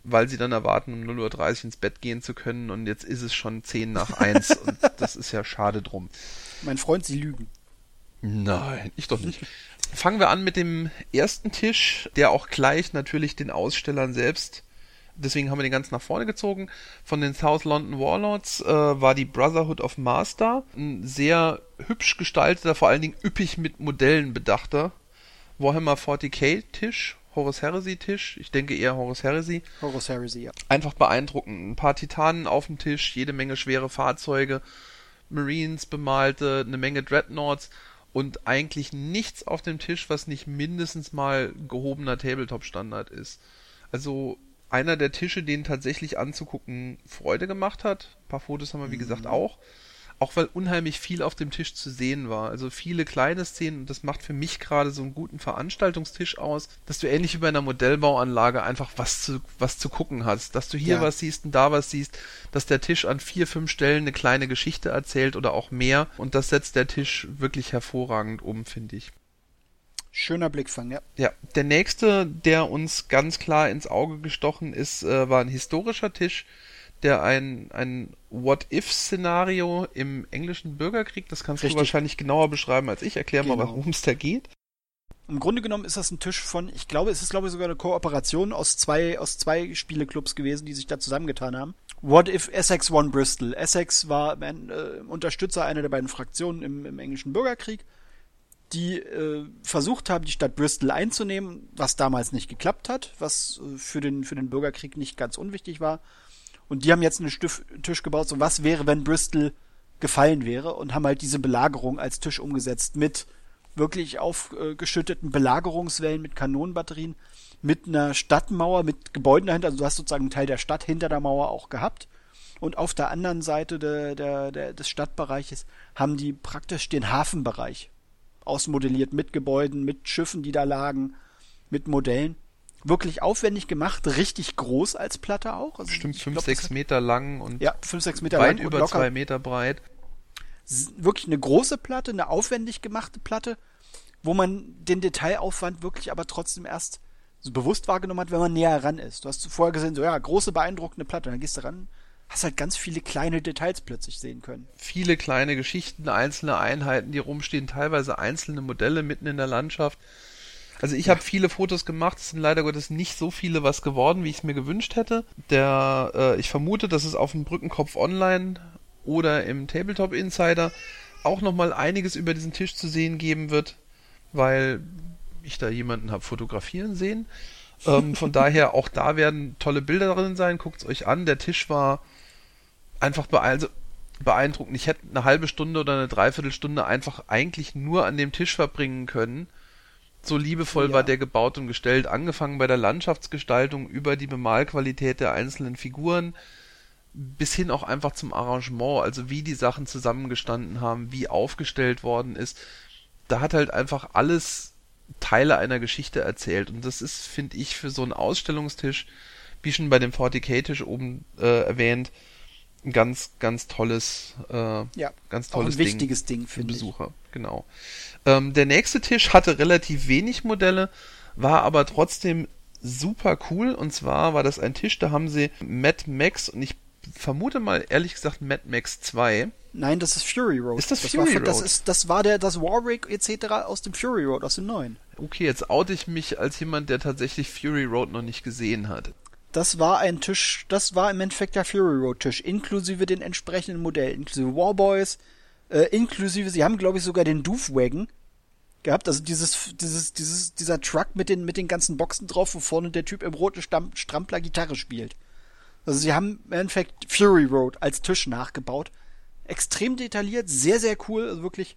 weil sie dann erwarten, um 0.30 Uhr ins Bett gehen zu können. Und jetzt ist es schon 10 nach 1 <laughs> und das ist ja schade drum. Mein Freund, Sie lügen. Nein, ich doch nicht. Fangen wir an mit dem ersten Tisch, der auch gleich natürlich den Ausstellern selbst, deswegen haben wir den ganz nach vorne gezogen. Von den South London Warlords äh, war die Brotherhood of Master, ein sehr hübsch gestalteter, vor allen Dingen üppig mit Modellen bedachter Warhammer 40k Tisch, Horus Heresy Tisch, ich denke eher Horus Heresy Horus Heresy, ja. einfach beeindruckend. Ein paar Titanen auf dem Tisch, jede Menge schwere Fahrzeuge, Marines bemalte, eine Menge Dreadnoughts und eigentlich nichts auf dem Tisch, was nicht mindestens mal gehobener Tabletop-Standard ist. Also einer der Tische, den tatsächlich anzugucken Freude gemacht hat. Ein paar Fotos haben wir, wie gesagt, auch. Auch weil unheimlich viel auf dem Tisch zu sehen war. Also viele kleine Szenen und das macht für mich gerade so einen guten Veranstaltungstisch aus, dass du ähnlich wie bei einer Modellbauanlage einfach was zu, was zu gucken hast. Dass du hier Ja. was siehst und da was siehst, dass der Tisch an vier, fünf Stellen eine kleine Geschichte erzählt oder auch mehr und das setzt der Tisch wirklich hervorragend um, finde ich. Schöner Blickfang, ja. Ja, der nächste, der uns ganz klar ins Auge gestochen ist, äh, war ein historischer Tisch, der ein, ein What-If-Szenario im englischen Bürgerkrieg, das kannst Richtig. du wahrscheinlich genauer beschreiben als ich. Erklär mal, Genau. worum es da geht. Im Grunde genommen ist das ein Tisch von, ich glaube, es ist glaube ich sogar eine Kooperation aus zwei, aus zwei Spieleclubs gewesen, die sich da zusammengetan haben. What if Essex won Bristol? Essex war äh, Unterstützer einer der beiden Fraktionen im, im englischen Bürgerkrieg, die äh, versucht haben, die Stadt Bristol einzunehmen, was damals nicht geklappt hat, was äh, für den, für den Bürgerkrieg nicht ganz unwichtig war. Und die haben jetzt einen Stift, Tisch gebaut, so was wäre, wenn Bristol gefallen wäre und haben halt diese Belagerung als Tisch umgesetzt mit wirklich aufgeschütteten Belagerungswellen mit Kanonenbatterien, mit einer Stadtmauer, mit Gebäuden dahinter. Also du hast sozusagen einen Teil der Stadt hinter der Mauer auch gehabt. Und auf der anderen Seite der, der, der, des Stadtbereiches haben die praktisch den Hafenbereich ausmodelliert mit Gebäuden, mit Schiffen, die da lagen, mit Modellen. Wirklich aufwendig gemacht, richtig groß als Platte auch. Also Bestimmt ich 5, glaub, 6 das hat- Meter lang und Ja, 5, 6 Meter weit lang über locker 2 Meter breit. wirklich eine große Platte, eine aufwendig gemachte Platte, wo man den Detailaufwand wirklich aber trotzdem erst so bewusst wahrgenommen hat, wenn man näher ran ist. Du hast vorher gesehen, so ja, große, beeindruckende Platte, dann gehst du ran, hast halt ganz viele kleine Details plötzlich sehen können. viele kleine Geschichten, einzelne Einheiten, die rumstehen, teilweise einzelne Modelle mitten in der Landschaft. Also ich habe viele Fotos gemacht, es sind leider Gottes nicht so viele was geworden, wie ich es mir gewünscht hätte. Der, äh, ich vermute, dass es auf dem Brückenkopf Online oder im Tabletop Insider auch nochmal einiges über diesen Tisch zu sehen geben wird, weil ich da jemanden habe fotografieren sehen. Ähm, von <laughs> daher, auch da werden tolle Bilder drin sein, guckt's euch an. Der Tisch war einfach beein- also beeindruckend. Ich hätte eine halbe Stunde oder eine Dreiviertelstunde einfach eigentlich nur an dem Tisch verbringen können. So liebevoll Ja. war der gebaut und gestellt, angefangen bei der Landschaftsgestaltung über die Bemalqualität der einzelnen Figuren bis hin auch einfach zum Arrangement, also wie die Sachen zusammengestanden haben, wie aufgestellt worden ist. Da hat halt einfach alles Teile einer Geschichte erzählt und das ist, finde ich, für so einen Ausstellungstisch, wie schon bei dem 40k-Tisch oben äh, erwähnt, ein ganz, ganz tolles, äh, Ja, ganz auch ein tolles wichtiges Ding, Ding für finde ich. Besucher. Genau. Ähm, der nächste Tisch hatte relativ wenig Modelle, war aber trotzdem super cool. Und zwar war das ein Tisch, da haben sie Mad Max und ich vermute mal ehrlich gesagt Mad Max 2. Nein, das ist Fury Road. Ist das war, Fury Das, Road? ist, das war der, das Warwick etc. aus dem Fury Road, aus dem neuen. Okay, jetzt oute ich mich als jemand, der tatsächlich Fury Road noch nicht gesehen hat. Das war ein Tisch, das war im Endeffekt der Fury Road Tisch, inklusive den entsprechenden Modellen, inklusive Warboys, äh, inklusive, sie haben glaube ich sogar den Doofwagon gehabt, also dieses, dieses, dieses, dieser Truck mit den, mit den ganzen Boxen drauf, wo vorne der Typ im roten Stamm, Strampler Gitarre spielt. Also sie haben im Endeffekt Fury Road als Tisch nachgebaut. Extrem detailliert, sehr, sehr cool, also wirklich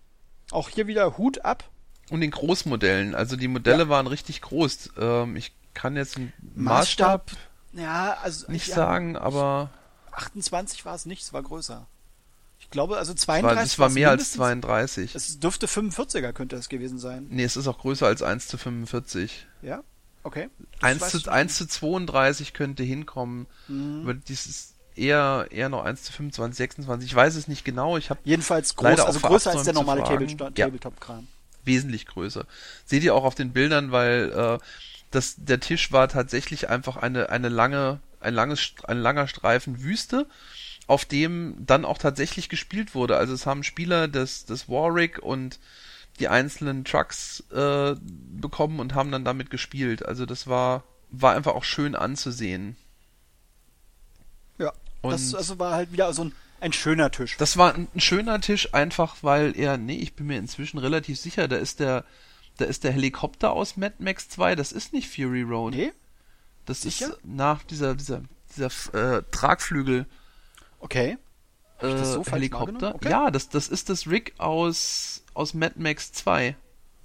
auch hier wieder Hut ab. Und den Großmodellen, also die Modelle Ja. waren richtig groß. Ähm, ich kann jetzt einen Maßstab, Maßstab, ja, also nicht ja, sagen, aber 28 war es nicht, es war größer. Ich glaube, also es war, 32 es war war's mehr als mindestens. 32. Es dürfte 45er könnte es gewesen sein. Nee, es ist auch größer als 1 zu 45. Ja? Okay. Das 1 weiß zu, ich 1 zu 32 könnte hinkommen. Mhm. Aber das ist eher, eher noch 1 zu 25, 26. Ich weiß es nicht genau. Ich habe Jedenfalls groß, also größer als der normale fragen. Tabletop- Ja. Tabletop-Kram. wesentlich größer. Seht ihr auch auf den Bildern, weil äh, das, der Tisch war tatsächlich einfach eine, eine lange, ein langes, ein langer Streifen Wüste, auf dem dann auch tatsächlich gespielt wurde. Also es haben Spieler des, des Warwick und die einzelnen Trucks äh, bekommen und haben dann damit gespielt. Also das war, war einfach auch schön anzusehen. Ja. das Und- also war halt wieder so ein, ein schöner Tisch. Das war ein, ein schöner Tisch, einfach weil er, nee, ich bin mir inzwischen relativ sicher, da ist der, da ist der Helikopter aus Mad Max 2, das ist nicht Fury Road. nee? das sicher? ist nach dieser, dieser, dieser äh, Tragflügel Okay. äh, das so Helikopter. Okay. Ja, das, das ist das Rig aus, aus Mad Max 2.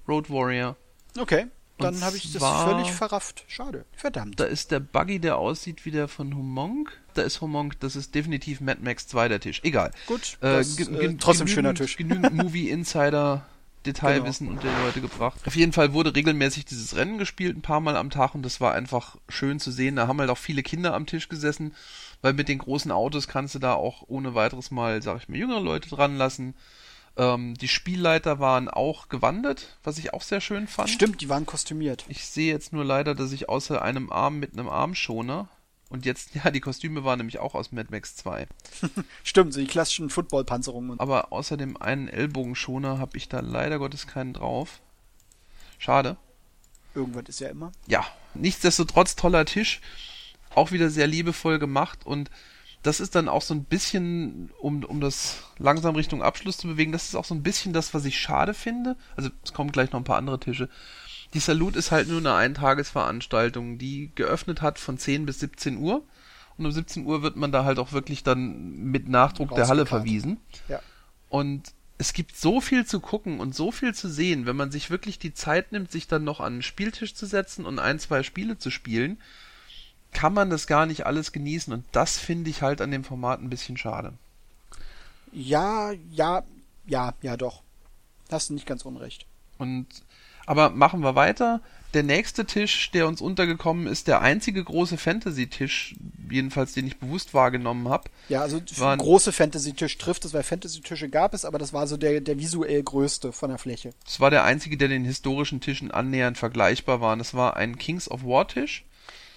Road Warrior. Okay. Dann habe ich das zwar- völlig verrafft. Schade. Verdammt. Da ist der Buggy, der aussieht wie der von Humonk. Da ist Humonk, das ist definitiv Mad Max 2 der Tisch. Egal. Gut, Äh, das, äh, trotzdem schöner Tisch. Genügend <laughs> Movie Insider Detailwissen Genau. unter die Leute gebracht. Auf jeden Fall wurde regelmäßig dieses Rennen gespielt, ein paar Mal am Tag und das war einfach schön zu sehen. Da haben halt auch viele Kinder am Tisch gesessen, weil mit den großen Autos kannst du da auch ohne weiteres mal, sag ich mal, jüngere Leute dran lassen. Ähm, die Spielleiter waren auch gewandert, was ich auch sehr schön fand. Stimmt, die waren kostümiert. Ich sehe jetzt nur leider, dass ich außer einem Arm mit einem Armschoner und jetzt, <laughs> ja, die Kostüme waren nämlich auch aus Mad Max 2. <laughs> Stimmt, so die klassischen Footballpanzerungen. Aber außer dem einen Ellbogenschoner habe ich da leider Gottes keinen drauf. Schade. Irgendwas ist ja immer. Ja, nichtsdestotrotz toller Tisch. Auch wieder sehr liebevoll gemacht und das ist dann auch so ein bisschen, um, um das langsam Richtung Abschluss zu bewegen, das ist auch so ein bisschen das, was ich schade finde. Also es kommen gleich noch ein paar andere Tische. Die Salut ist halt nur eine Eintagesveranstaltung, die geöffnet hat von 10 bis 17 Uhr. Und um 17 Uhr wird man da halt auch wirklich dann mit Nachdruck der Halle verwiesen. Ja. Und es gibt so viel zu gucken und so viel zu sehen, wenn man sich wirklich die Zeit nimmt, sich dann noch an den Spieltisch zu setzen und ein, zwei Spiele zu spielen, kann man das gar nicht alles genießen. Und das finde ich halt an dem Format ein bisschen schade. Ja, ja, ja, ja, doch. Hast du nicht ganz unrecht. Und aber machen wir weiter. Der nächste Tisch, der uns untergekommen ist, der einzige große Fantasy-Tisch, jedenfalls den ich bewusst wahrgenommen habe. Ja, also Waren- große Fantasy-Tisch trifft es, weil Fantasy-Tische gab es, aber das war so der, der visuell größte von der Fläche. Das war der einzige, der den historischen Tischen annähernd vergleichbar war. Das war ein Kings of War Tisch.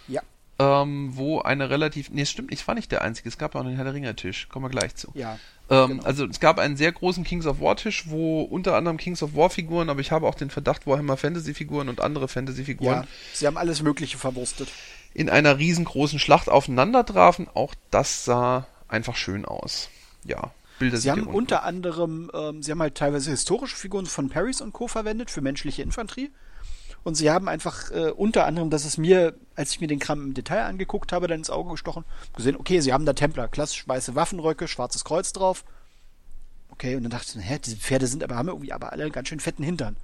Ja, ähm, wo eine relativ, nee, es stimmt nicht, es war nicht der einzige, es gab auch einen Herr der Ringe Tisch, kommen wir gleich zu. ja. Ähm, genau. Also es gab einen sehr großen Kings of War Tisch, wo unter anderem Kings of War Figuren, aber ich habe auch den Verdacht Warhammer Fantasy Figuren und andere Fantasy Figuren Ja, sie haben alles Mögliche verwurstet. in einer riesengroßen Schlacht aufeinander trafen. Auch das sah einfach schön aus. Ja, Bilder Sie haben unter anderem, ähm, sie haben halt teilweise historische Figuren von Paris und Co. verwendet für menschliche Infanterie. Und sie haben einfach äh, unter anderem, das ist mir, als ich mir den Kram im Detail angeguckt habe, dann ins Auge gestochen, gesehen, okay, sie haben da Templer, klassisch weiße Waffenröcke, schwarzes Kreuz drauf. Okay, und dann dachte ich, hä, diese Pferde sind aber, haben irgendwie aber alle einen ganz schön fetten Hintern.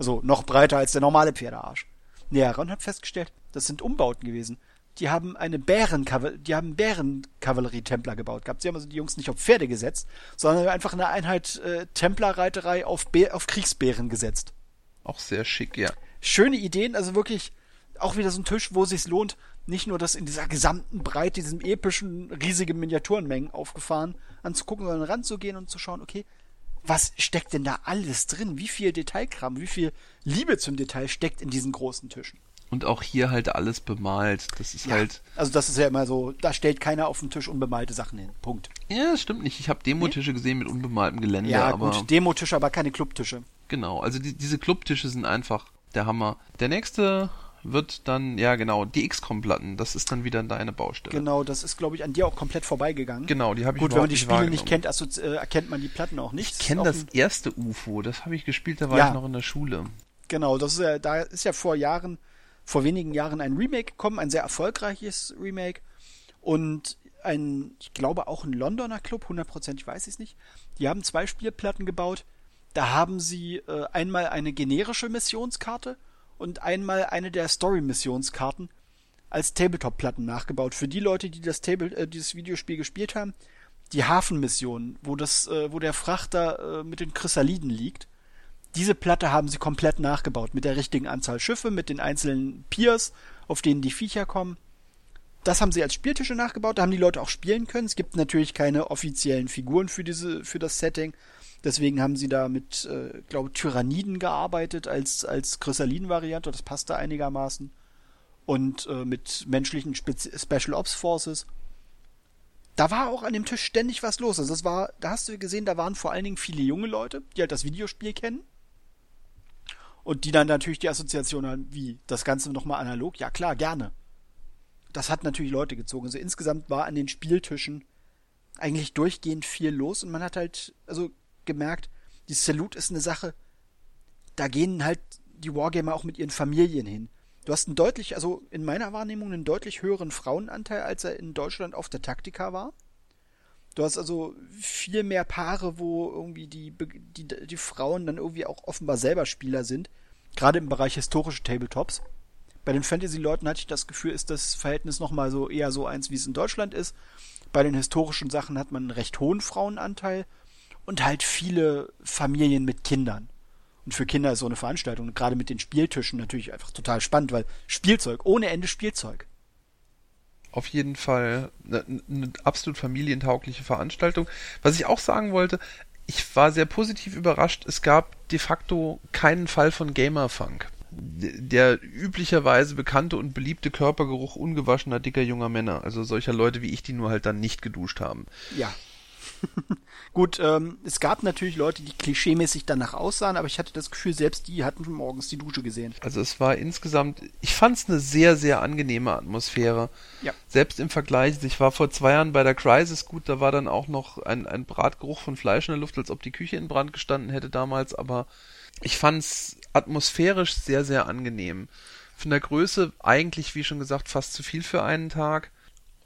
Also noch breiter als der normale Pferdearsch. Näher ran hat festgestellt, das sind Umbauten gewesen. Die haben eine Bärenkaval die haben Bärenkavallerie-Templer gebaut gehabt. Sie haben also die Jungs nicht auf Pferde gesetzt, sondern einfach eine Einheit äh, Templerreiterei auf, Bär auf Kriegsbären gesetzt. Auch sehr schick, ja. Schöne Ideen, also wirklich auch wieder so ein Tisch, wo es sich lohnt, nicht nur das in dieser gesamten Breite, diesen epischen, riesigen Miniaturenmengen aufgefahren anzugucken, sondern ranzugehen und zu schauen, okay, was steckt denn da alles drin? Wie viel Detailkram, wie viel Liebe zum Detail steckt in diesen großen Tischen? Und auch hier halt alles bemalt. Das ist ja, halt. Also das ist ja immer so, da stellt keiner auf den Tisch unbemalte Sachen hin. Punkt. Ja, das stimmt nicht. Ich habe Demotische nee? gesehen mit unbemaltem Gelände. Ja, aber gut, Demotische, aber keine Clubtische. Genau, also die, diese Clubtische sind einfach der Hammer. Der nächste wird dann, ja genau, die XCOM-Platten, das ist dann wieder deine Baustelle. Genau, das ist, glaube ich, an dir auch komplett vorbeigegangen. Genau, die habe ich Gut, wenn man die Spiele nicht kennt, also, äh, erkennt man die Platten auch nicht. Ich kenne das erste UFO, das habe ich gespielt, da war ja. ich noch in der Schule. Genau, das ist ja, da ist ja vor Jahren, vor wenigen Jahren ein Remake gekommen, ein sehr erfolgreiches Remake. Und ein, ich glaube auch ein Londoner Club, hundertprozentig weiß ich es nicht. Die haben zwei Spielplatten gebaut. Da haben sie äh, einmal eine generische Missionskarte und einmal eine der Story-Missionskarten als Tabletop-Platten nachgebaut. Für die Leute, die das Table, äh, dieses Videospiel gespielt haben, die Hafenmission, wo das, äh, wo der Frachter äh, mit den Chrysaliden liegt. Diese Platte haben sie komplett nachgebaut, mit der richtigen Anzahl Schiffe, mit den einzelnen Piers, auf denen die Viecher kommen. Das haben sie als Spieltische nachgebaut, da haben die Leute auch spielen können. Es gibt natürlich keine offiziellen Figuren für diese, für das Setting, Deswegen haben sie da mit, äh, glaube Tyranniden gearbeitet als, als Chrysaliden-Variante. Das passte einigermaßen. Und äh, mit menschlichen Spezi Special Ops Forces. Da war auch an dem Tisch ständig was los. Also das war, da hast du gesehen, da waren vor allen Dingen viele junge Leute, die halt das Videospiel kennen. Und die dann natürlich die Assoziation haben, wie, das Ganze nochmal analog? Ja klar, gerne. Das hat natürlich Leute gezogen. Also insgesamt war an den Spieltischen eigentlich durchgehend viel los und man hat halt, also gemerkt, die Salute ist eine Sache, da gehen halt die Wargamer auch mit ihren Familien hin. Du hast einen deutlich, also in meiner Wahrnehmung einen deutlich höheren Frauenanteil, als er in Deutschland auf der Taktika war. Du hast also viel mehr Paare, wo irgendwie die, die, die Frauen dann irgendwie auch offenbar selber Spieler sind. Gerade im Bereich historische Tabletops. Bei den Fantasy-Leuten hatte ich das Gefühl, ist das Verhältnis nochmal so eher so eins, wie es in Deutschland ist. Bei den historischen Sachen hat man einen recht hohen Frauenanteil und halt viele Familien mit Kindern. Und für Kinder ist so eine Veranstaltung, gerade mit den Spieltischen, natürlich einfach total spannend, weil Spielzeug, ohne Ende Spielzeug. Auf jeden Fall eine, eine absolut familientaugliche Veranstaltung. Was ich auch sagen wollte, ich war sehr positiv überrascht, es gab de facto keinen Fall von Gamerfunk. Der üblicherweise bekannte und beliebte Körpergeruch ungewaschener dicker junger Männer, also solcher Leute wie ich, die nur halt dann nicht geduscht haben. Ja. <laughs> Gut, ähm, es gab natürlich Leute, die klischeemäßig danach aussahen, aber ich hatte das Gefühl, selbst die hatten morgens die Dusche gesehen. Also es war insgesamt, ich fand es eine sehr, sehr angenehme Atmosphäre. Ja. Selbst im Vergleich, ich war vor zwei Jahren bei der Crisis, gut, da war dann auch noch ein, ein Bratgeruch von Fleisch in der Luft, als ob die Küche in Brand gestanden hätte damals, aber ich fand es atmosphärisch sehr, sehr angenehm. Von der Größe eigentlich, wie schon gesagt, fast zu viel für einen Tag.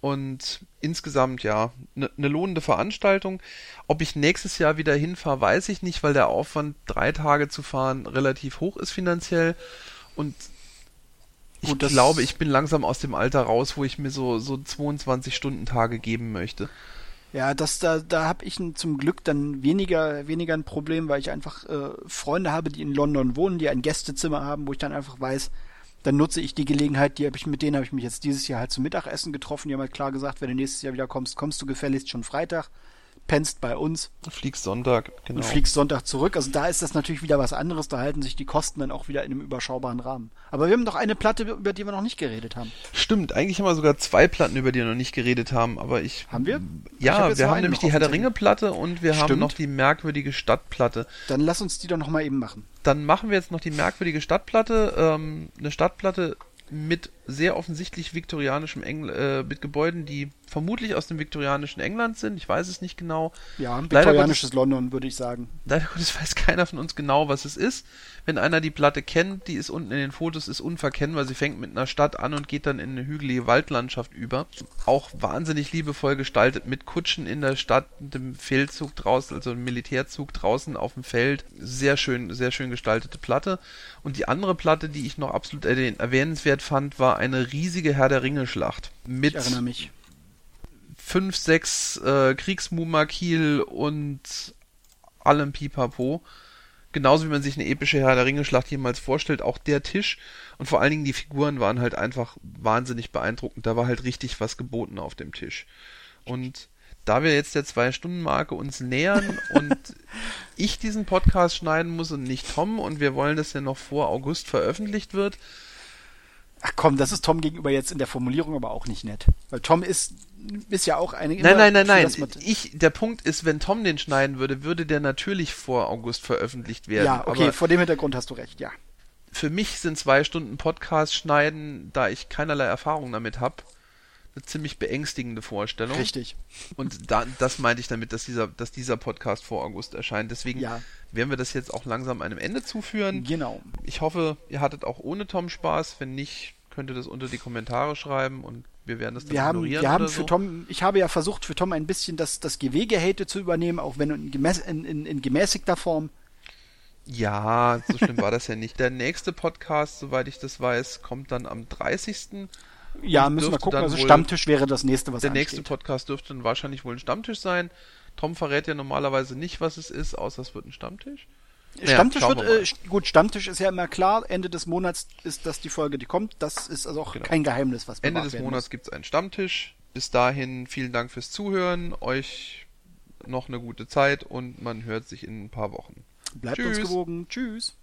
Und insgesamt ja, eine ne lohnende Veranstaltung. Ob ich nächstes Jahr wieder hinfahre, weiß ich nicht, weil der Aufwand, drei Tage zu fahren, relativ hoch ist finanziell. Und ich Gut, glaube, ich bin langsam aus dem Alter raus, wo ich mir so, so 22-Stunden-Tage geben möchte. Ja, das da, da habe ich zum Glück dann weniger, weniger ein Problem, weil ich einfach äh, Freunde habe, die in London wohnen, die ein Gästezimmer haben, wo ich dann einfach weiß, dann nutze ich die Gelegenheit, die habe ich mit denen habe ich mich jetzt dieses Jahr halt zum Mittagessen getroffen. Die haben halt klar gesagt, wenn du nächstes Jahr wieder kommst, kommst du gefälligst schon Freitag pennst bei uns. Fliegst Sonntag, genau. Und fliegst Sonntag zurück. Also da ist das natürlich wieder was anderes. Da halten sich die Kosten dann auch wieder in einem überschaubaren Rahmen. Aber wir haben doch eine Platte, über die wir noch nicht geredet haben. Stimmt, eigentlich haben wir sogar zwei Platten, über die wir noch nicht geredet haben. Aber ich. Haben wir? Ja, hab wir haben nämlich die Herr der Ringe Platte und wir Stimmt. haben noch die merkwürdige Stadtplatte. Dann lass uns die doch noch mal eben machen. Dann machen wir jetzt noch die merkwürdige Stadtplatte. Ähm, eine Stadtplatte mit sehr offensichtlich viktorianischem Engl äh, mit Gebäuden, die vermutlich aus dem viktorianischen England sind. Ich weiß es nicht genau. Ja, viktorianisches Gottes, London, würde ich sagen. Leider Gottes <laughs> weiß keiner von uns genau, was es ist. Wenn einer die Platte kennt, die ist unten in den Fotos, ist unverkennbar. Sie fängt mit einer Stadt an und geht dann in eine hügelige Waldlandschaft über. Auch wahnsinnig liebevoll gestaltet mit Kutschen in der Stadt, dem Feldzug draußen, also einem Militärzug draußen auf dem Feld. Sehr schön, sehr schön gestaltete Platte. Und die andere Platte, die ich noch absolut erwähnenswert fand, war eine riesige Herr der Ringe Schlacht. Mit ich erinnere mich. Fünf, sechs äh, Kriegsmumakil und allem Pipapo genauso wie man sich eine epische Herr der Ringe-Schlacht jemals vorstellt, auch der Tisch und vor allen Dingen die Figuren waren halt einfach wahnsinnig beeindruckend. Da war halt richtig was geboten auf dem Tisch. Und da wir jetzt der Zwei-Stunden-Marke uns nähern <laughs> und ich diesen Podcast schneiden muss und nicht Tom und wir wollen, dass er noch vor August veröffentlicht wird, Ach komm, das ist Tom gegenüber jetzt in der Formulierung aber auch nicht nett. Weil Tom ist, ist ja auch eine. Nein, nein, nein, nein. Ich, der Punkt ist, wenn Tom den schneiden würde, würde der natürlich vor August veröffentlicht werden. Ja, okay, aber vor dem Hintergrund hast du recht, ja. Für mich sind zwei Stunden Podcast schneiden, da ich keinerlei Erfahrung damit habe, eine ziemlich beängstigende Vorstellung. Richtig. Und da, das meinte ich damit, dass dieser, dass dieser Podcast vor August erscheint. Deswegen ja. werden wir das jetzt auch langsam einem Ende zuführen. Genau. Ich hoffe, ihr hattet auch ohne Tom Spaß. Wenn nicht, könnt ihr das unter die Kommentare schreiben und wir werden das dann wir haben, Wir haben für so. Tom, ich habe ja versucht, für Tom ein bisschen das, das Gewegehate zu übernehmen, auch wenn in, gemäß, in, in, in gemäßigter Form. Ja, so schlimm war das ja nicht. Der nächste Podcast, soweit ich das weiß, kommt dann am 30. Ja, müssen wir gucken. Also Stammtisch wäre das nächste, was Der ansteht. nächste Podcast dürfte dann wahrscheinlich wohl ein Stammtisch sein. Tom verrät ja normalerweise nicht, was es ist, außer es wird ein Stammtisch. Stammtisch naja, wird, äh, gut, Stammtisch ist ja immer klar, Ende des Monats ist das die Folge, die kommt. Das ist also auch genau. kein Geheimnis, was Ende des Monats gibt es einen Stammtisch. Bis dahin vielen Dank fürs Zuhören, euch noch eine gute Zeit und man hört sich in ein paar Wochen. Bleibt Tschüss. uns gewogen. Tschüss.